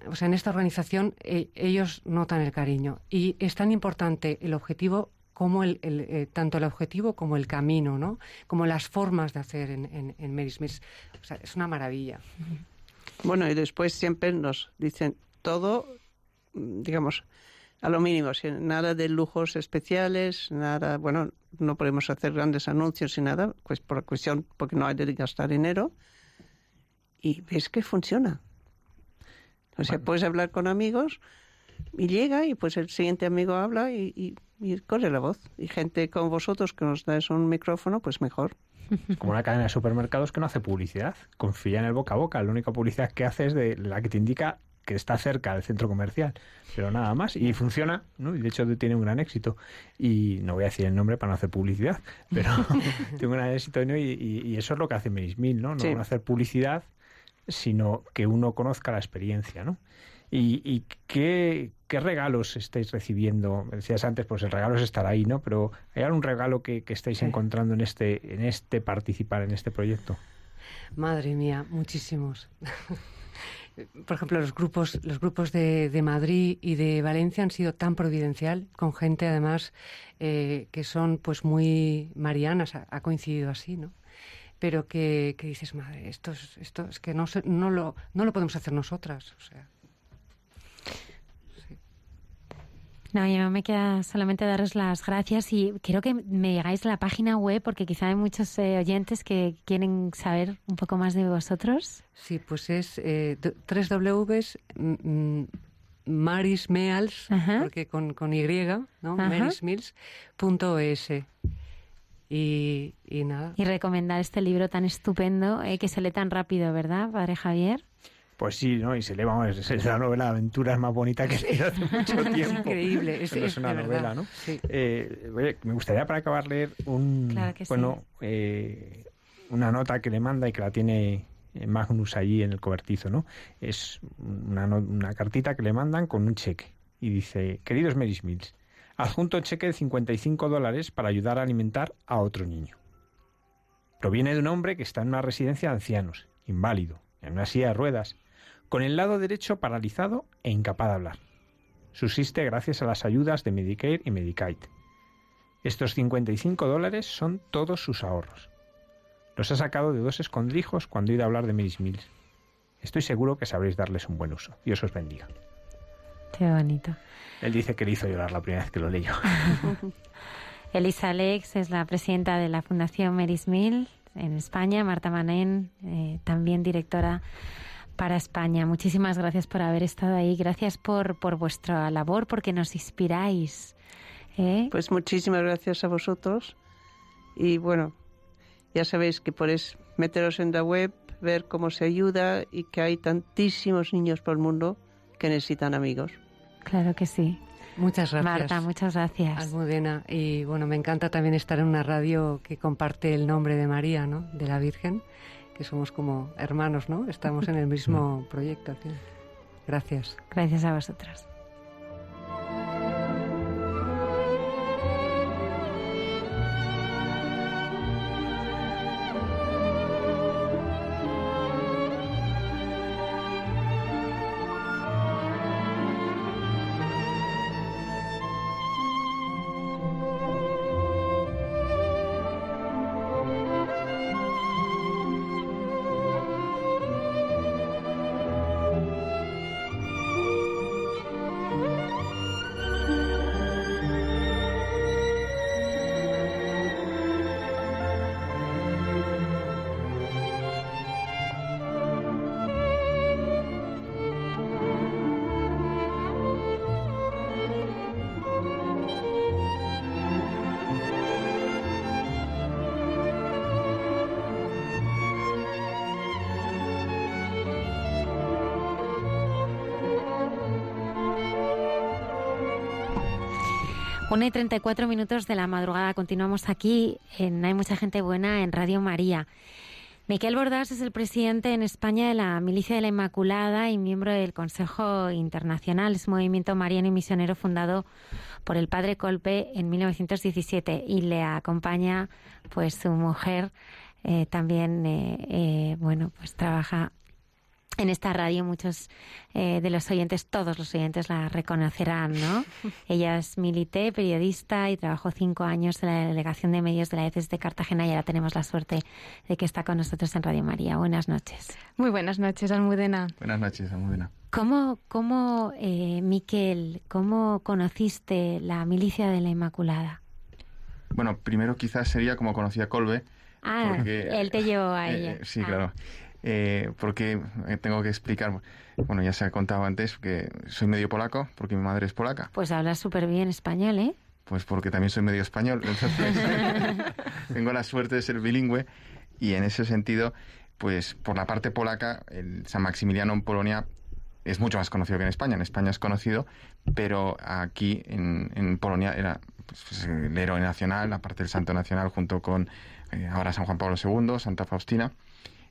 G: o sea, en esta organización eh, ellos notan el cariño y es tan importante el objetivo como el, eh, tanto el objetivo como el camino, ¿no? Como las formas de hacer en, en, en Mary Smith. O sea, es una maravilla.
F: Bueno, y después siempre nos dicen todo, digamos, a lo mínimo, nada de lujos especiales, nada, bueno, no podemos hacer grandes anuncios y nada, pues por cuestión, porque no hay de gastar dinero. Y ves que funciona. O sea, puedes hablar con amigos y llega y pues el siguiente amigo habla y, y, corre la voz. Y gente como vosotros que nos dais un micrófono, pues mejor.
B: Como una cadena de supermercados que no hace publicidad, confía en el boca a boca. La única publicidad que hace es de la que te indica que está cerca del centro comercial, pero nada más. Y funciona, ¿no? Y de hecho tiene un gran éxito. Y no voy a decir el nombre para no hacer publicidad, pero tiene un gran éxito y, eso es lo que hace Merismil, ¿no? No hacer publicidad, sino que uno conozca la experiencia, ¿no? ¿Y, qué, regalos estáis recibiendo? Decías antes, pues el regalo es estar ahí, ¿no? Pero ¿hay algún regalo que, estáis encontrando en este, en este participar en este proyecto?
G: Madre mía, muchísimos. Por ejemplo, los grupos, los grupos de, Madrid y de Valencia han sido tan providencial, con gente además eh, que son pues muy marianas, ha, coincidido así, ¿no? Pero que, dices, madre, esto es, esto es que no, no, lo, no lo podemos hacer nosotras, o sea,
A: No, yo me queda solamente daros las gracias y quiero que me digáis la página web porque quizá hay muchos eh, oyentes que quieren saber un poco más de vosotros.
G: Sí, pues es eh, porque con, con Y, ¿no? marismills.es. Y, y nada.
A: Y recomendar este libro tan estupendo eh, que se lee tan rápido, ¿verdad, Padre Javier?
B: Pues sí, ¿no? Y se lee, vamos, es la novela de aventuras más bonita que he leído hace mucho tiempo.
G: Es increíble, es,
B: es una novela, ¿no? Eh, me gustaría para acabar leer un, bueno, eh, una nota que le manda y que la tiene Magnus allí en el cobertizo, ¿no? Es una, una cartita que le mandan con un cheque y dice, queridos Mary Mills, adjunto cheque de 55 dólares para ayudar a alimentar a otro niño. Proviene de un hombre que está en una residencia de ancianos, inválido, en una silla de ruedas, con el lado derecho paralizado e incapaz de hablar. Subsiste gracias a las ayudas de Medicare y Medicaid. Estos 55 dólares son todos sus ahorros. Los ha sacado de dos escondrijos cuando he ido a hablar de Miss Mills. Estoy seguro que sabréis darles un buen uso. Dios os bendiga.
A: Qué bonito.
B: Él dice que le hizo llorar la primera vez que lo leyó.
A: Elisa Alex es la presidenta de la Fundación Meris Mill en España. Marta Manén, eh, también directora para España. Muchísimas gracias por haber estado ahí. Gracias por, por vuestra labor, porque nos inspiráis. ¿eh?
F: Pues muchísimas gracias a vosotros. Y bueno, ya sabéis que podéis meteros en la web, ver cómo se ayuda y que hay tantísimos niños por el mundo que necesitan amigos.
A: Claro que sí.
G: Muchas gracias.
A: Marta, muchas gracias.
G: Almudena. Y bueno, me encanta también estar en una radio que comparte el nombre de María, ¿no? De la Virgen que somos como hermanos, ¿no? Estamos en el mismo proyecto. Gracias.
A: Gracias a vosotras. 1 y 34 minutos de la madrugada. Continuamos aquí en Hay mucha gente buena en Radio María. Miquel Bordas es el presidente en España de la Milicia de la Inmaculada y miembro del Consejo Internacional. Es un movimiento mariano y misionero fundado por el padre Colpe en 1917 y le acompaña pues su mujer. Eh, también eh, eh, bueno pues trabaja en esta radio muchos eh, de los oyentes, todos los oyentes la reconocerán, ¿no? Ella es milité, periodista y trabajó cinco años en la delegación de medios de la ECES de Cartagena y ahora tenemos la suerte de que está con nosotros en Radio María. Buenas noches.
E: Muy buenas noches, Almudena.
C: Buenas noches, Almudena.
A: ¿Cómo, cómo eh, Miquel, cómo conociste la milicia de la Inmaculada?
C: Bueno, primero quizás sería como conocía a Colbe.
A: Ah, él te llevó a eh, ella.
C: sí,
A: ah.
C: claro eh, porque eh, tengo que explicar, bueno, ya se ha contado antes que soy medio polaco, porque mi madre es polaca.
A: Pues hablas súper bien español, ¿eh?
C: Pues porque también soy medio español, entonces tengo la suerte de ser bilingüe y en ese sentido, pues por la parte polaca, el San Maximiliano en Polonia es mucho más conocido que en España. En España es conocido, pero aquí en, Polonia era pues, el héroe nacional, aparte del santo nacional, junto con eh, ahora San Juan Pablo II, Santa Faustina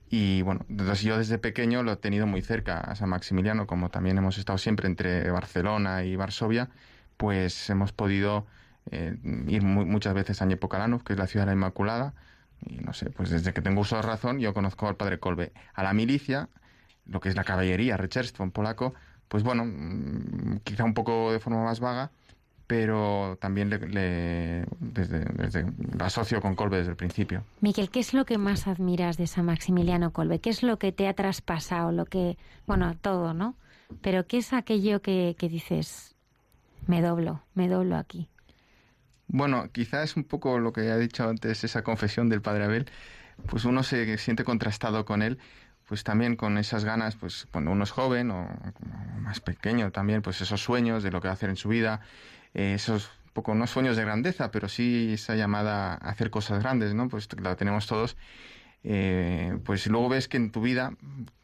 C: Y bueno, entonces yo desde pequeño lo he tenido muy cerca a San Maximiliano, como también hemos estado siempre entre Barcelona y Varsovia, pues hemos podido eh, ir muchas veces a Niepokalanów, que es la ciudad de la Inmaculada, y no sé, pues desde que tengo uso de razón yo conozco al padre Kolbe. A la milicia, lo que es la caballería, Recherstwo en polaco, pues bueno, mm, quizá un poco de forma más vaga, pero también le, desde, desde, lo asocio con Kolbe desde el principio.
A: Miquel, ¿qué es lo que más admiras de San Maximiliano Kolbe? ¿Qué es lo que te ha traspasado? Lo que, bueno, todo, ¿no? Pero ¿qué es aquello que, que dices, me doblo, me doblo aquí?
C: Bueno, quizá es un poco lo que ha dicho antes, esa confesión del padre Abel, pues uno se siente contrastado con él, pues también con esas ganas, pues cuando uno es joven o, más pequeño también, pues esos sueños de lo que va a hacer en su vida, eh, esos poco, no sueños de grandeza, pero sí esa llamada a hacer cosas grandes, ¿no? Pues la tenemos todos. Eh, pues luego ves que en tu vida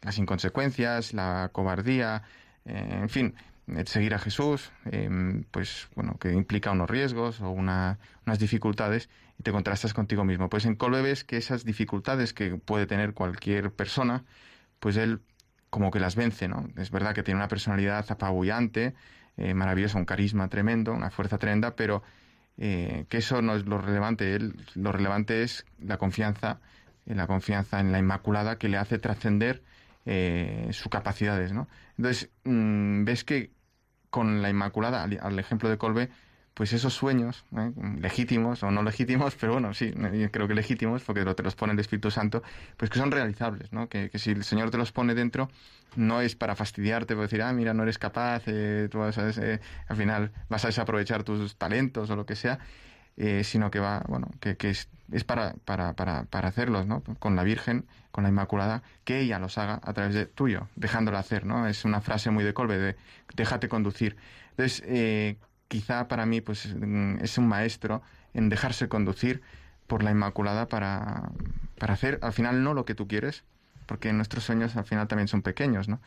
C: las inconsecuencias, la cobardía, eh, en fin, seguir a Jesús, pues bueno, que implica unos riesgos o unas dificultades y te contrastas contigo mismo. Pues en Colbe ves que esas dificultades que puede tener cualquier persona, pues él como que las vence, ¿no? Es verdad que tiene una personalidad apabullante, eh, maravillosa, un carisma tremendo, una fuerza tremenda, pero eh, que eso no es lo relevante. Él, lo relevante es la confianza, en la confianza en la Inmaculada que le hace trascender eh, sus capacidades, ¿no? Entonces, mm, ves que con la Inmaculada, al, ejemplo de Colbe, pues esos sueños, legítimos o no legítimos, pero bueno, sí, creo que legítimos, porque te los pone el Espíritu Santo, pues que son realizables, ¿no? Que, si el Señor te los pone dentro, no es para fastidiarte, para decir, ah, mira, no eres capaz, eh, tú vas a, al final vas a desaprovechar tus talentos o lo que sea, eh, sino que va, bueno, que, que es, es, para, para, para, para hacerlos, ¿no? Con la Virgen, con la Inmaculada, que ella los haga a través de tuyo, dejándola hacer, ¿no? Es una frase muy de Colbe, de déjate conducir. Entonces, eh, quizá para mí, pues, es un maestro en dejarse conducir por la Inmaculada para, para hacer, al final, no lo que tú quieres, porque nuestros sueños al final también son pequeños, ¿no?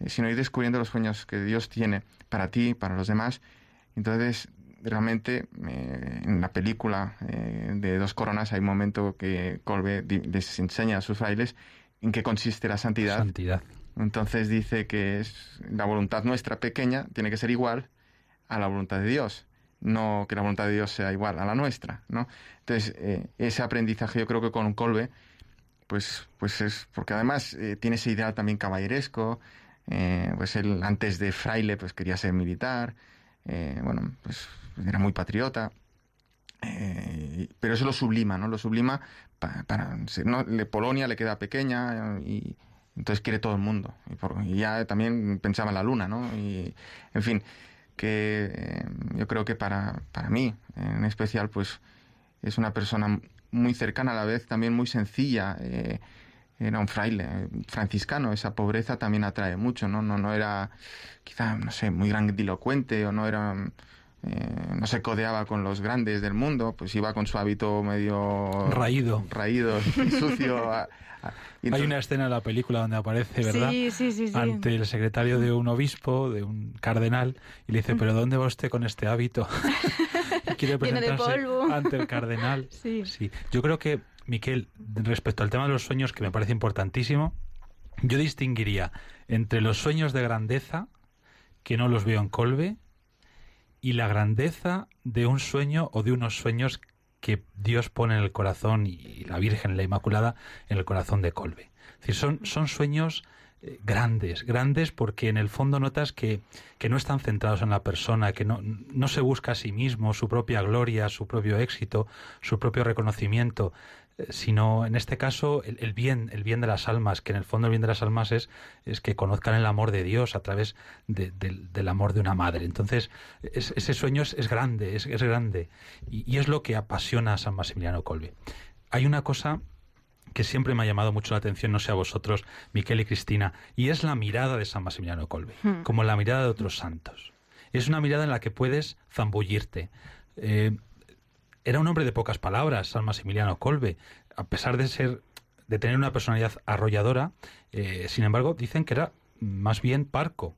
C: Eh, sino ir descubriendo los sueños que Dios tiene para ti, para los demás. Entonces, realmente eh, en la película eh, de Dos Coronas hay un momento que Colbe les enseña a sus frailes en qué consiste la santidad.
D: Santidad.
C: Entonces dice que es la voluntad nuestra pequeña tiene que ser igual a la voluntad de Dios, no que la voluntad de Dios sea igual a la nuestra, ¿no? Entonces eh, ese aprendizaje yo creo que con Colbe pues pues es porque además tiene ese ideal también caballeresco, pues él antes de fraile pues quería ser militar, bueno pues era muy patriota, eh, pero eso lo sublima, ¿no? Lo sublima para... Polonia le queda pequeña y entonces quiere todo el mundo. Y, ya también pensaba en la luna, ¿no? Y, en fin, que eh, yo creo que para, para mí, en especial, pues es una persona muy cercana a la vez, también muy sencilla. Eh, era un fraile franciscano, esa pobreza también atrae mucho, ¿no? No, no era quizá, no sé, muy grandilocuente o no era eh, no se codeaba con los grandes del mundo, pues iba con su hábito medio
D: raído,
C: raído y sucio.
D: Hay una escena en la película donde aparece, ¿verdad?
E: Sí, sí, sí,
D: Ante el secretario de un obispo, de un cardenal, y le dice, pero ¿dónde va usted con este hábito? quiere presentarse ante el cardenal.
E: Sí.
D: sí. Yo creo que, Miquel, respecto al tema de los sueños, que me parece importantísimo, yo distinguiría entre los sueños de grandeza, que no los veo en Colbe, y la grandeza de un sueño o de unos sueños que Dios pone en el corazón y la Virgen, la Inmaculada, en el corazón de Colbe. Son, son sueños eh, grandes, grandes porque en el fondo notas que, que, no están centrados en la persona, que no, no se busca a sí mismo su propia gloria, su propio éxito, su propio reconocimiento, sino en este caso el, bien, el bien de las almas, que en el fondo el bien de las almas es, es que conozcan el amor de Dios a través del amor de una madre. Entonces, ese sueño es, grande, es, grande, y, es lo que apasiona a San Maximiliano Colbe. Hay una cosa que siempre me ha llamado mucho la atención, no sé a vosotros, Miquel y Cristina, y es la mirada de San Maximiliano Colbe, hmm. como la mirada de otros santos. Es una mirada en la que puedes zambullirte. Eh, era un hombre de pocas palabras, San Maximiliano Colbe, a pesar de ser de tener una personalidad arrolladora, eh, sin embargo, dicen que era más bien parco.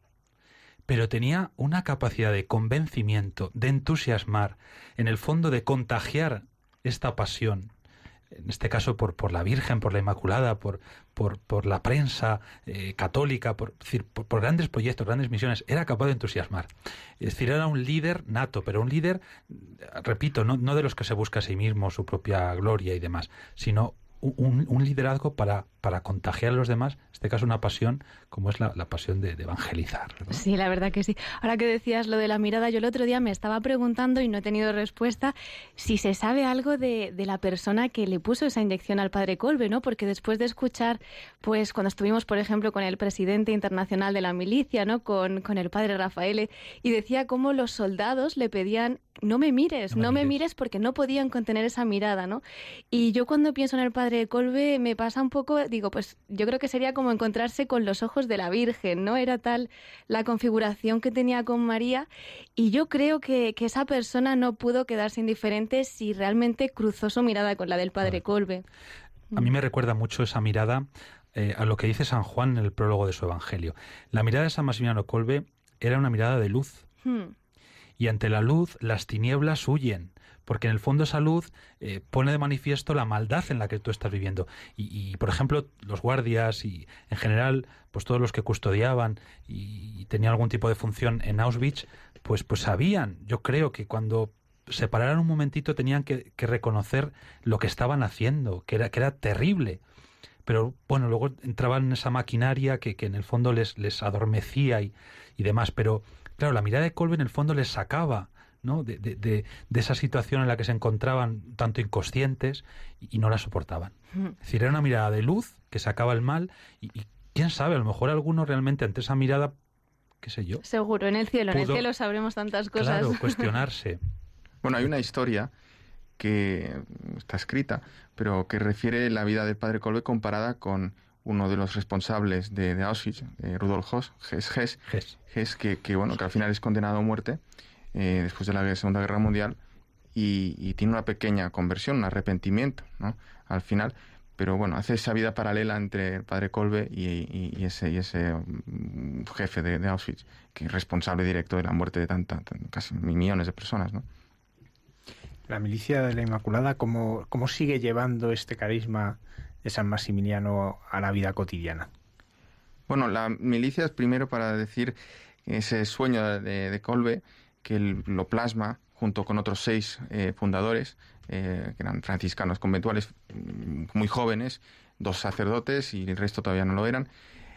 D: Pero tenía una capacidad de convencimiento, de entusiasmar, en el fondo de contagiar esta pasión en este caso por, por la Virgen, por la Inmaculada, por, por, por la prensa eh, católica, por, decir, por, grandes proyectos, grandes misiones, era capaz de entusiasmar. Es decir, era un líder nato, pero un líder, repito, no, no de los que se busca a sí mismo su propia gloria y demás, sino un, liderazgo para, para contagiar a los demás, en este caso una pasión como es la, pasión de, evangelizar.
E: Sí, la verdad que sí. Ahora que decías lo de la mirada, yo el otro día me estaba preguntando y no he tenido respuesta si se sabe algo de, de la persona que le puso esa inyección al padre Colbe, ¿no? Porque después de escuchar, pues cuando estuvimos, por ejemplo, con el presidente internacional de la milicia, ¿no? Con, con el padre Rafael, y decía cómo los soldados le pedían no me mires, no, me, mires. porque no podían contener esa mirada, ¿no? Y yo cuando pienso en el padre Colbe me pasa un poco, digo, pues yo creo que sería como encontrarse con los ojos de la Virgen, ¿no? Era tal la configuración que tenía con María y yo creo que, esa persona no pudo quedarse indiferente si realmente cruzó su mirada con la del padre Colbe.
D: A mí me recuerda mucho esa mirada eh, a lo que dice San Juan en el prólogo de su Evangelio. La mirada de San Maximiliano Colbe era una mirada de luz. Hmm. Y ante la luz las tinieblas huyen porque en el fondo esa luz eh, pone de manifiesto la maldad en la que tú estás viviendo. Y, por ejemplo, los guardias y en general, pues todos los que custodiaban y, tenían algún tipo de función en Auschwitz, pues, pues sabían, yo creo que cuando se pararan un momentito tenían que, reconocer lo que estaban haciendo, que era, que era terrible. Pero bueno, luego entraban en esa maquinaria que, que en el fondo les, les adormecía y, y, demás, pero claro, la mirada de Colby en el fondo les sacaba ¿no? De, de, de, esa situación en la que se encontraban tanto inconscientes y, no la soportaban. Es decir, era una mirada de luz que sacaba el mal y, quién sabe, a lo mejor alguno realmente ante esa mirada, qué sé yo.
E: Seguro, en el cielo, en el cielo sabremos tantas cosas.
D: Claro, cuestionarse.
C: bueno, hay una historia que está escrita, pero que refiere la vida del padre Colbe comparada con uno de los responsables de, Auschwitz, eh, Rudolf Hess, Hess, Hess, que, que, bueno, que al final es condenado a muerte eh, después de la Segunda Guerra Mundial y, tiene una pequeña conversión, un arrepentimiento, ¿no? Al final, pero bueno, hace esa vida paralela entre el padre Kolbe y, ese, y ese mm, jefe de, Auschwitz, que es responsable directo de la muerte de tantas, casi millones de personas, ¿no?
B: La milicia de la Inmaculada, ¿cómo, ¿cómo sigue llevando este carisma de San Maximiliano a la vida cotidiana?
C: Bueno, la milicia es primero para decir ese sueño de, de Kolbe, que lo plasma junto con otros seis eh, fundadores, eh, que eran franciscanos conventuales mm, muy jóvenes, dos sacerdotes y el resto todavía no lo eran,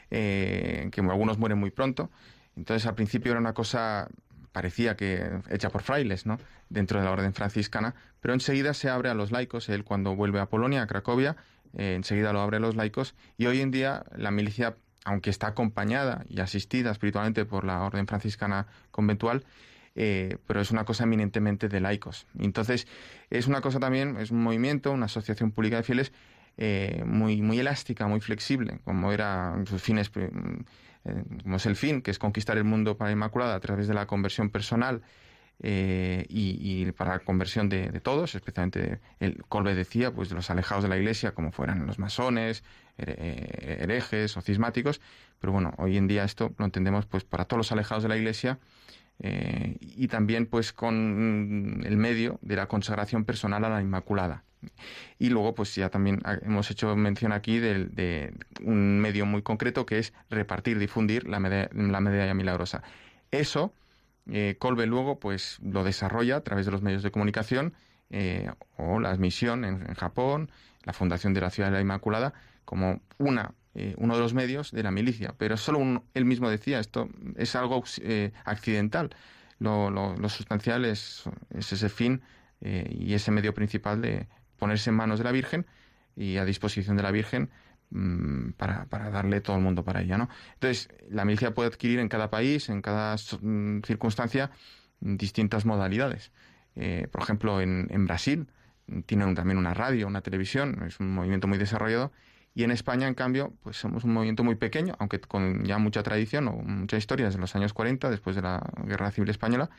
C: eh, que algunos mueren muy pronto. Entonces al principio era una cosa parecía que hecha por frailes, ¿no? Dentro de la orden franciscana, pero enseguida se abre a los laicos. Él cuando vuelve a Polonia, a Cracovia, enseguida lo abre a los laicos y hoy en día la milicia, aunque está acompañada y asistida espiritualmente por la orden franciscana conventual, eh, pero es una cosa eminentemente de laicos. Entonces, es una cosa también, es un movimiento, una asociación pública de fieles eh, muy, muy elástica, muy flexible, como era sus fines, eh, como es el fin, que es conquistar el mundo para la Inmaculada a través de la conversión personal. y, para la conversión de, todos, especialmente el Colbe decía, pues de los alejados de la Iglesia, como fueran los masones, herejes o cismáticos, pero bueno, hoy en día esto lo entendemos pues para todos los alejados de la Iglesia eh, y también pues con el medio de la consagración personal a la Inmaculada. Y luego pues ya también hemos hecho mención aquí de, un medio muy concreto que es repartir, difundir la medalla, milagrosa. Eso eh, Colbe luego pues lo desarrolla a través de los medios de comunicación eh, o la misión en, en, Japón, la Fundación de la Ciudad de la Inmaculada, como una eh, uno de los medios de la milicia, pero solo él mismo decía, esto es algo eh, accidental. Lo, lo, sustancial es, ese fin eh, y ese medio principal de ponerse en manos de la Virgen y a disposición de la Virgen mm, para, para, darle todo el mundo para ella. ¿no? Entonces, la milicia puede adquirir en cada país, en cada mm, circunstancia, distintas modalidades. por ejemplo, en, Brasil tienen también una radio, una televisión, es un movimiento muy desarrollado y en España, en cambio, pues somos un movimiento muy pequeño, aunque con ya mucha tradición o mucha historia desde los años 40, después de la Guerra Civil Española,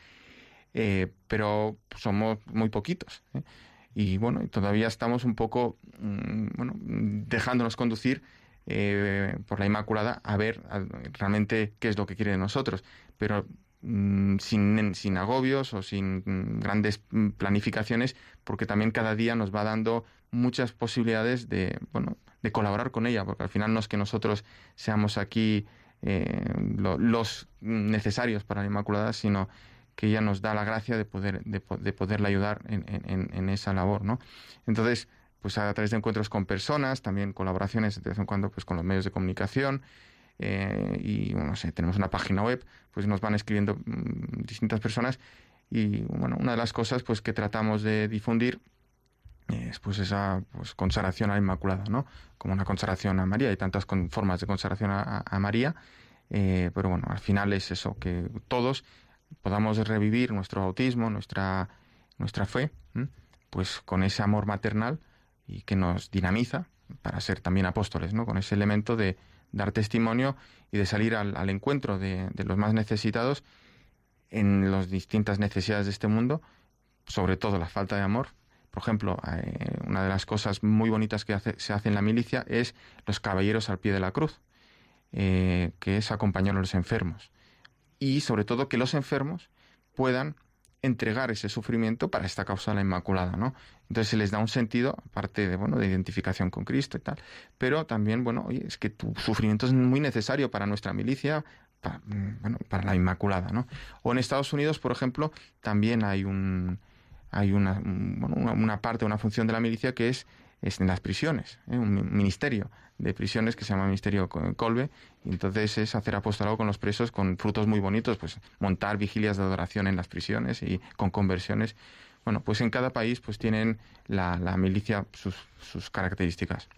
C: eh, pero somos muy poquitos. ¿eh? Y bueno, todavía estamos un poco mm, bueno, dejándonos conducir eh, por la Inmaculada a ver realmente qué es lo que quiere de nosotros. Pero mm, sin, sin agobios o sin mm, grandes planificaciones, porque también cada día nos va dando muchas posibilidades de, bueno, de colaborar con ella, porque al final no es que nosotros seamos aquí eh, los necesarios para la Inmaculada, sino que ella nos da la gracia de poder de, poderla ayudar en, esa labor, ¿no? Entonces, pues a través de encuentros con personas, también colaboraciones de vez en cuando pues con los medios de comunicación eh, y no sé, tenemos una página web, pues nos van escribiendo mm, distintas personas y bueno, una de las cosas pues que tratamos de difundir es pues esa pues, consagración a la Inmaculada, ¿no? Como una consagración a María, hay tantas formas de consagración a, María, eh, pero bueno, al final es eso, que todos podamos revivir nuestro bautismo, nuestra, nuestra fe, pues con ese amor maternal y que nos dinamiza para ser también apóstoles, ¿no? Con ese elemento de dar testimonio y de salir al, encuentro de, los más necesitados en las distintas necesidades de este mundo, sobre todo la falta de amor. Por ejemplo, eh, una de las cosas muy bonitas que se hace en la milicia es los caballeros al pie de la cruz, eh, que es acompañar a los enfermos y sobre todo que los enfermos puedan entregar ese sufrimiento para esta causa de la Inmaculada, ¿no? Entonces se les da un sentido, aparte de, bueno, de identificación con Cristo y tal, pero también, bueno, es que tu sufrimiento es muy necesario para nuestra milicia, para, mm, bueno, para la Inmaculada, ¿no? O en Estados Unidos, por ejemplo, también hay un hay una, una, una parte, una función de la milicia que es en las prisiones, ¿eh? un ministerio de prisiones que se llama Ministerio Colbe, y entonces es hacer apostolado con los presos con frutos muy bonitos, pues montar vigilias de adoración en las prisiones y con conversiones. Bueno, pues en cada país pues tienen la, la milicia sus, sus características.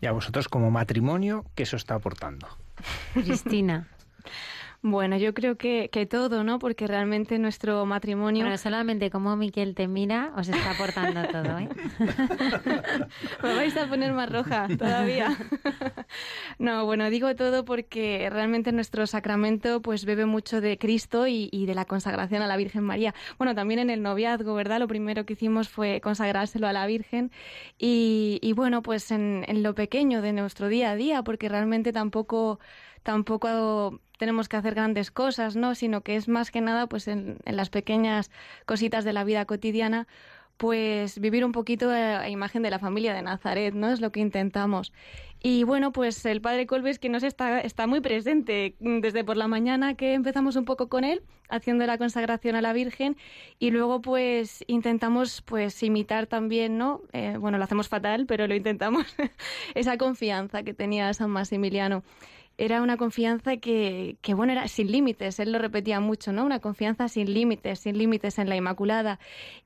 B: Y a vosotros como matrimonio, ¿qué eso está aportando?
A: Cristina.
E: Bueno, yo creo que, que todo, ¿no? Porque realmente nuestro matrimonio...
A: Bueno, solamente como Miquel te mira, os está aportando todo, ¿eh?
E: Me vais a poner más roja todavía. no, bueno, digo todo porque realmente nuestro sacramento pues bebe mucho de Cristo y, y, de la consagración a la Virgen María. Bueno, también en el noviazgo, ¿verdad? Lo primero que hicimos fue consagrárselo a la Virgen y, y bueno, pues en, en lo pequeño de nuestro día a día, porque realmente tampoco tampoco tenemos que hacer grandes cosas, ¿no? Sino que es más que nada, pues en, las pequeñas cositas de la vida cotidiana, pues vivir un poquito a, imagen de la familia de Nazaret, ¿no? Es lo que intentamos. Y bueno, pues el padre Colbes que nos está, está muy presente desde por la mañana que empezamos un poco con él, haciendo la consagración a la Virgen, y luego pues intentamos pues imitar también, ¿no? Eh, bueno, lo hacemos fatal, pero lo intentamos, esa confianza que tenía San Maximiliano era una confianza que, que, bueno, era sin límites, él lo repetía mucho, ¿no? Una confianza sin límites, sin límites en la Inmaculada.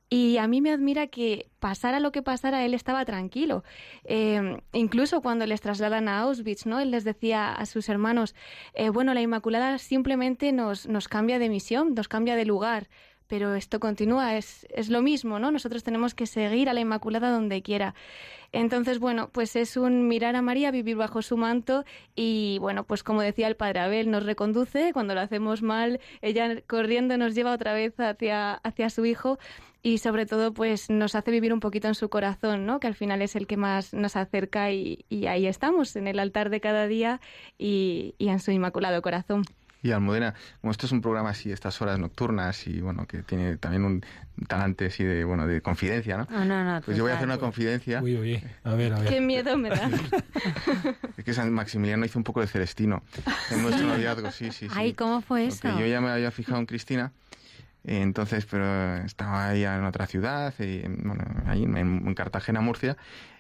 E: Y a mí me admira que pasara lo que pasara, él estaba tranquilo. Eh, incluso cuando les trasladan a Auschwitz, ¿no? Él les decía a sus hermanos, eh, bueno, la Inmaculada simplemente nos, nos cambia de misión, nos cambia de lugar pero esto continúa, es, es lo mismo, ¿no? Nosotros tenemos que seguir a la Inmaculada donde quiera. Entonces, bueno, pues es un mirar a María, vivir bajo su manto y, bueno, pues como decía el Padre Abel, nos reconduce, cuando lo hacemos mal, ella corriendo nos lleva otra vez hacia, hacia su Hijo y sobre todo pues nos hace vivir un poquito en su corazón, ¿no? que al final es el que más nos acerca y, ahí estamos, en el altar de cada día y en su inmaculado corazón.
C: Y Almudena, como esto es un programa así, estas horas nocturnas y bueno, que tiene también un talante así de, bueno, de confidencia, ¿no?
A: No, no, no
C: pues yo voy a hacer una confidencia.
D: Uy, uy, a ver, a ver.
E: Qué miedo me da.
C: es que San Maximiliano hizo un poco de Celestino en nuestro noviazgo, sí, sí, sí.
A: Ay, ¿cómo fue eso?
C: yo ya me había fijado en Cristina, entonces, pero estaba ahí en otra ciudad, y, bueno, ahí en Cartagena, Murcia,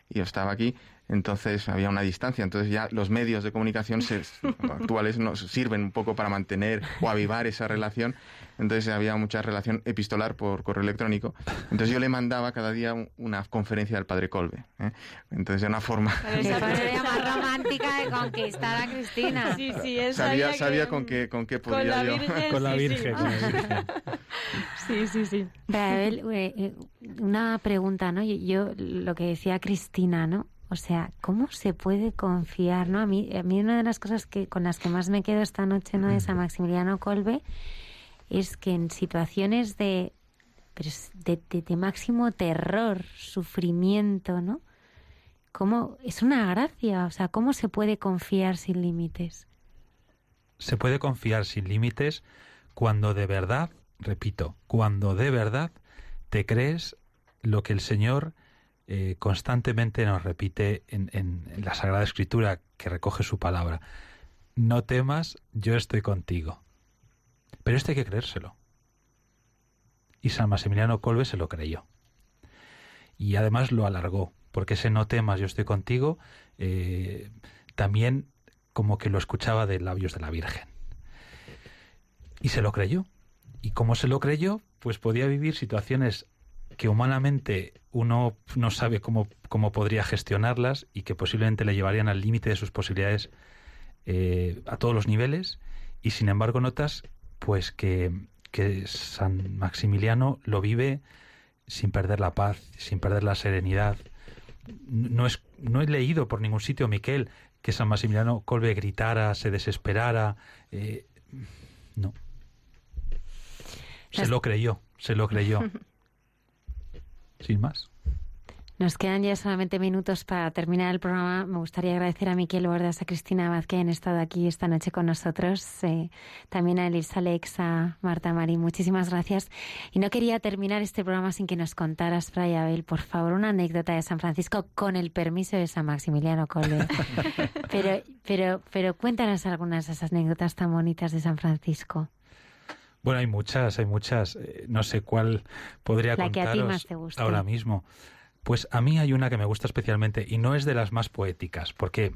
C: y yo estaba aquí entonces había una distancia. Entonces ya los medios de comunicación actuales nos sirven un poco para mantener o avivar esa relación. Entonces había mucha relación epistolar por correo electrónico. Entonces yo le mandaba cada día una conferencia al padre Colbe. ¿eh? Entonces de una forma...
A: esa manera más romántica de conquistar a Cristina.
E: Sí, sí,
C: sabía, sabía con qué, con qué podía yo.
D: con la Virgen.
E: Sí, sí, sí.
A: Eh, eh, una pregunta, ¿no? Yo, lo que decía Cristina, ¿no? O sea, ¿cómo se puede confiar? ¿no? A, mí, a mí una de las cosas que, con las que más me quedo esta noche ¿no? de San Maximiliano Colbe es que en situaciones de, de, de, máximo terror, sufrimiento, ¿no? ¿Cómo, es una gracia, o sea, ¿cómo se puede confiar sin límites?
D: Se puede confiar sin límites cuando de verdad, repito, cuando de verdad te crees lo que el Señor eh, constantemente nos repite en, en la Sagrada Escritura que recoge su palabra. No temas, yo estoy contigo. Pero esto hay que creérselo. Y San Maximiliano Colbe se lo creyó. Y además lo alargó, porque ese no temas, yo estoy contigo, eh, también como que lo escuchaba de labios de la Virgen. Y se lo creyó. Y como se lo creyó, pues podía vivir situaciones que humanamente uno no sabe cómo, cómo podría gestionarlas y que posiblemente le llevarían al límite de sus posibilidades eh, a todos los niveles. Y sin embargo notas pues que, que San Maximiliano lo vive sin perder la paz, sin perder la serenidad. No, es, no he leído por ningún sitio, Miquel, que San Maximiliano Colbe gritara, se desesperara. Eh, no. Se lo creyó, se lo creyó. Sin más.
A: Nos quedan ya solamente minutos para terminar el programa. Me gustaría agradecer a Miquel Bordas, a Cristina Abad que han estado aquí esta noche con nosotros. Eh, también a Elisa Alex, a Marta Marí. Muchísimas gracias. Y no quería terminar este programa sin que nos contaras, Fray Abel, por favor, una anécdota de San Francisco con el permiso de San Maximiliano Colbe. pero, pero, pero cuéntanos algunas de esas anécdotas tan bonitas de San Francisco.
D: Bueno, hay muchas, hay muchas. Eh, no sé cuál podría
A: La
D: contaros
A: que a ti más te gusta.
D: ahora mismo. Pues a mí hay una que me gusta especialmente y no es de las más poéticas, porque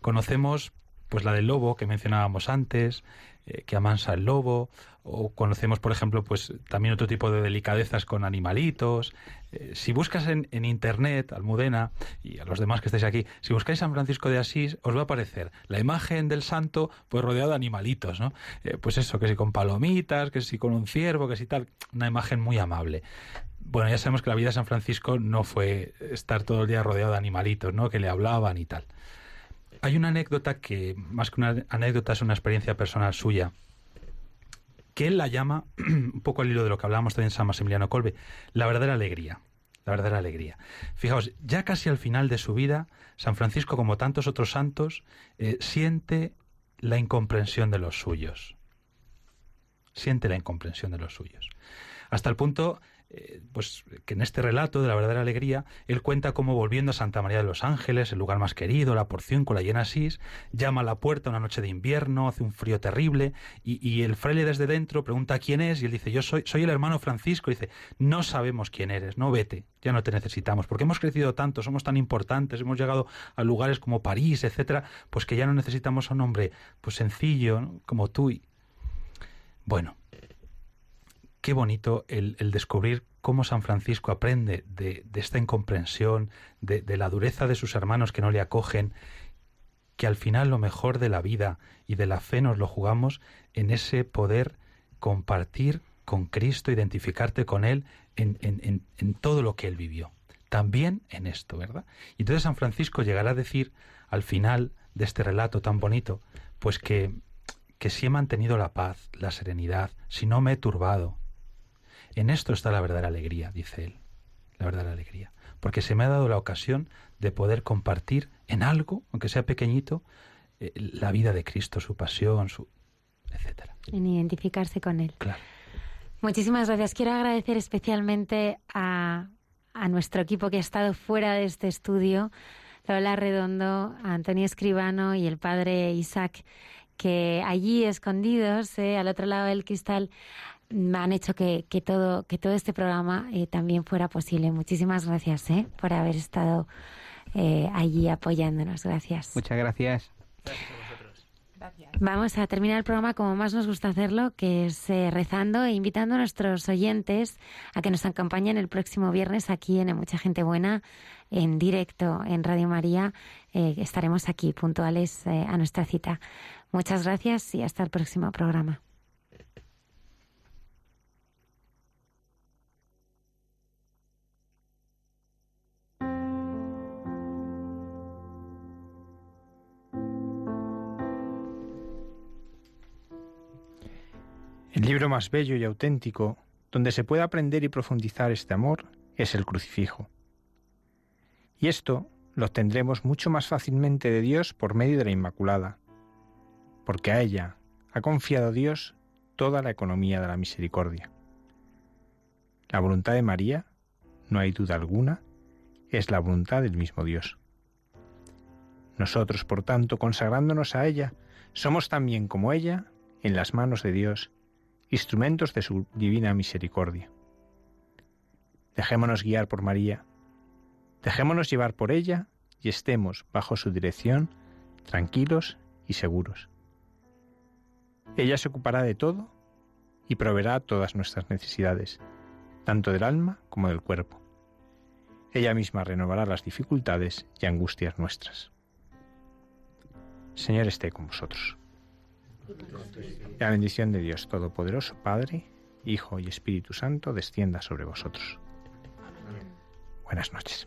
D: conocemos pues la del lobo que mencionábamos antes, eh, que amansa el lobo, o conocemos, por ejemplo, pues también otro tipo de delicadezas con animalitos. Eh, si buscas en, en, internet, Almudena, y a los demás que estáis aquí, si buscáis San Francisco de Asís, os va a aparecer la imagen del santo, pues rodeado de animalitos, ¿no? Eh, pues eso, que si con palomitas, que si con un ciervo, que si tal, una imagen muy amable. Bueno, ya sabemos que la vida de San Francisco no fue estar todo el día rodeado de animalitos, ¿no? Que le hablaban y tal. Hay una anécdota que, más que una anécdota, es una experiencia personal suya, que él la llama, un poco al hilo de lo que hablábamos también en San Maximiliano Colbe, la verdadera alegría. La verdadera alegría. Fijaos, ya casi al final de su vida, San Francisco, como tantos otros santos, eh, siente la incomprensión de los suyos. Siente la incomprensión de los suyos. Hasta el punto eh, pues que en este relato de la verdadera alegría, él cuenta cómo volviendo a Santa María de los Ángeles, el lugar más querido, la porción con la llena llama a la puerta una noche de invierno, hace un frío terrible, y, el fraile desde dentro pregunta quién es, y él dice, yo soy, soy el hermano Francisco, y dice, no sabemos quién eres, no vete, ya no te necesitamos, porque hemos crecido tanto, somos tan importantes, hemos llegado a lugares como París, etcétera, pues que ya no necesitamos a un hombre pues sencillo, ¿no? como tú. Bueno, qué bonito el, descubrir cómo San Francisco aprende de, esta incomprensión, de, la dureza de sus hermanos que no le acogen, que al final lo mejor de la vida y de la fe nos lo jugamos en ese poder compartir con Cristo, identificarte con Él en todo lo que Él vivió. También en esto, ¿verdad? Y entonces San Francisco llegará a decir al final de este relato tan bonito, pues que, que si he mantenido la paz, la serenidad, si no me he turbado, en esto está la verdadera alegría, dice él, la verdadera alegría, porque se me ha dado la ocasión de poder compartir en algo, aunque sea pequeñito, eh, la vida de Cristo, su pasión, su etcétera.
A: En identificarse con él.
D: Claro.
A: Muchísimas gracias. Quiero agradecer especialmente a, a nuestro equipo que ha estado fuera de este estudio, Lola Redondo, a Antonio Escribano y el padre Isaac, que allí escondidos, eh, al otro lado del cristal, han hecho que, que, todo, que todo este programa eh, también fuera posible. Muchísimas gracias eh, por haber estado eh, allí apoyándonos. Gracias.
M: Muchas gracias.
A: gracias. Vamos a terminar el programa como más nos gusta hacerlo, que es rezando e invitando a nuestros oyentes a que nos acompañen el próximo viernes aquí en Mucha Gente Buena, en directo en Radio María. estaremos aquí puntuales a nuestra cita. Muchas gracias y hasta el próximo programa.
B: Libro más bello y auténtico, donde se puede aprender y profundizar este amor, es el crucifijo. Y esto lo obtendremos mucho más fácilmente de Dios por medio de la Inmaculada, porque a ella ha confiado Dios toda la economía de la misericordia. La voluntad de María, no hay duda alguna, es la voluntad del mismo Dios. Nosotros, por tanto, consagrándonos a ella, somos también como ella, en las manos de Dios, instrumentos de su divina misericordia. Dejémonos guiar por María, dejémonos llevar por ella y estemos bajo su dirección, tranquilos y seguros. Ella se ocupará de todo y proveerá todas nuestras necesidades, tanto del alma como del cuerpo. Ella misma renovará las dificultades y angustias nuestras. Señor esté con vosotros. La bendición de Dios Todopoderoso, Padre, Hijo y Espíritu Santo, descienda sobre vosotros. Buenas noches.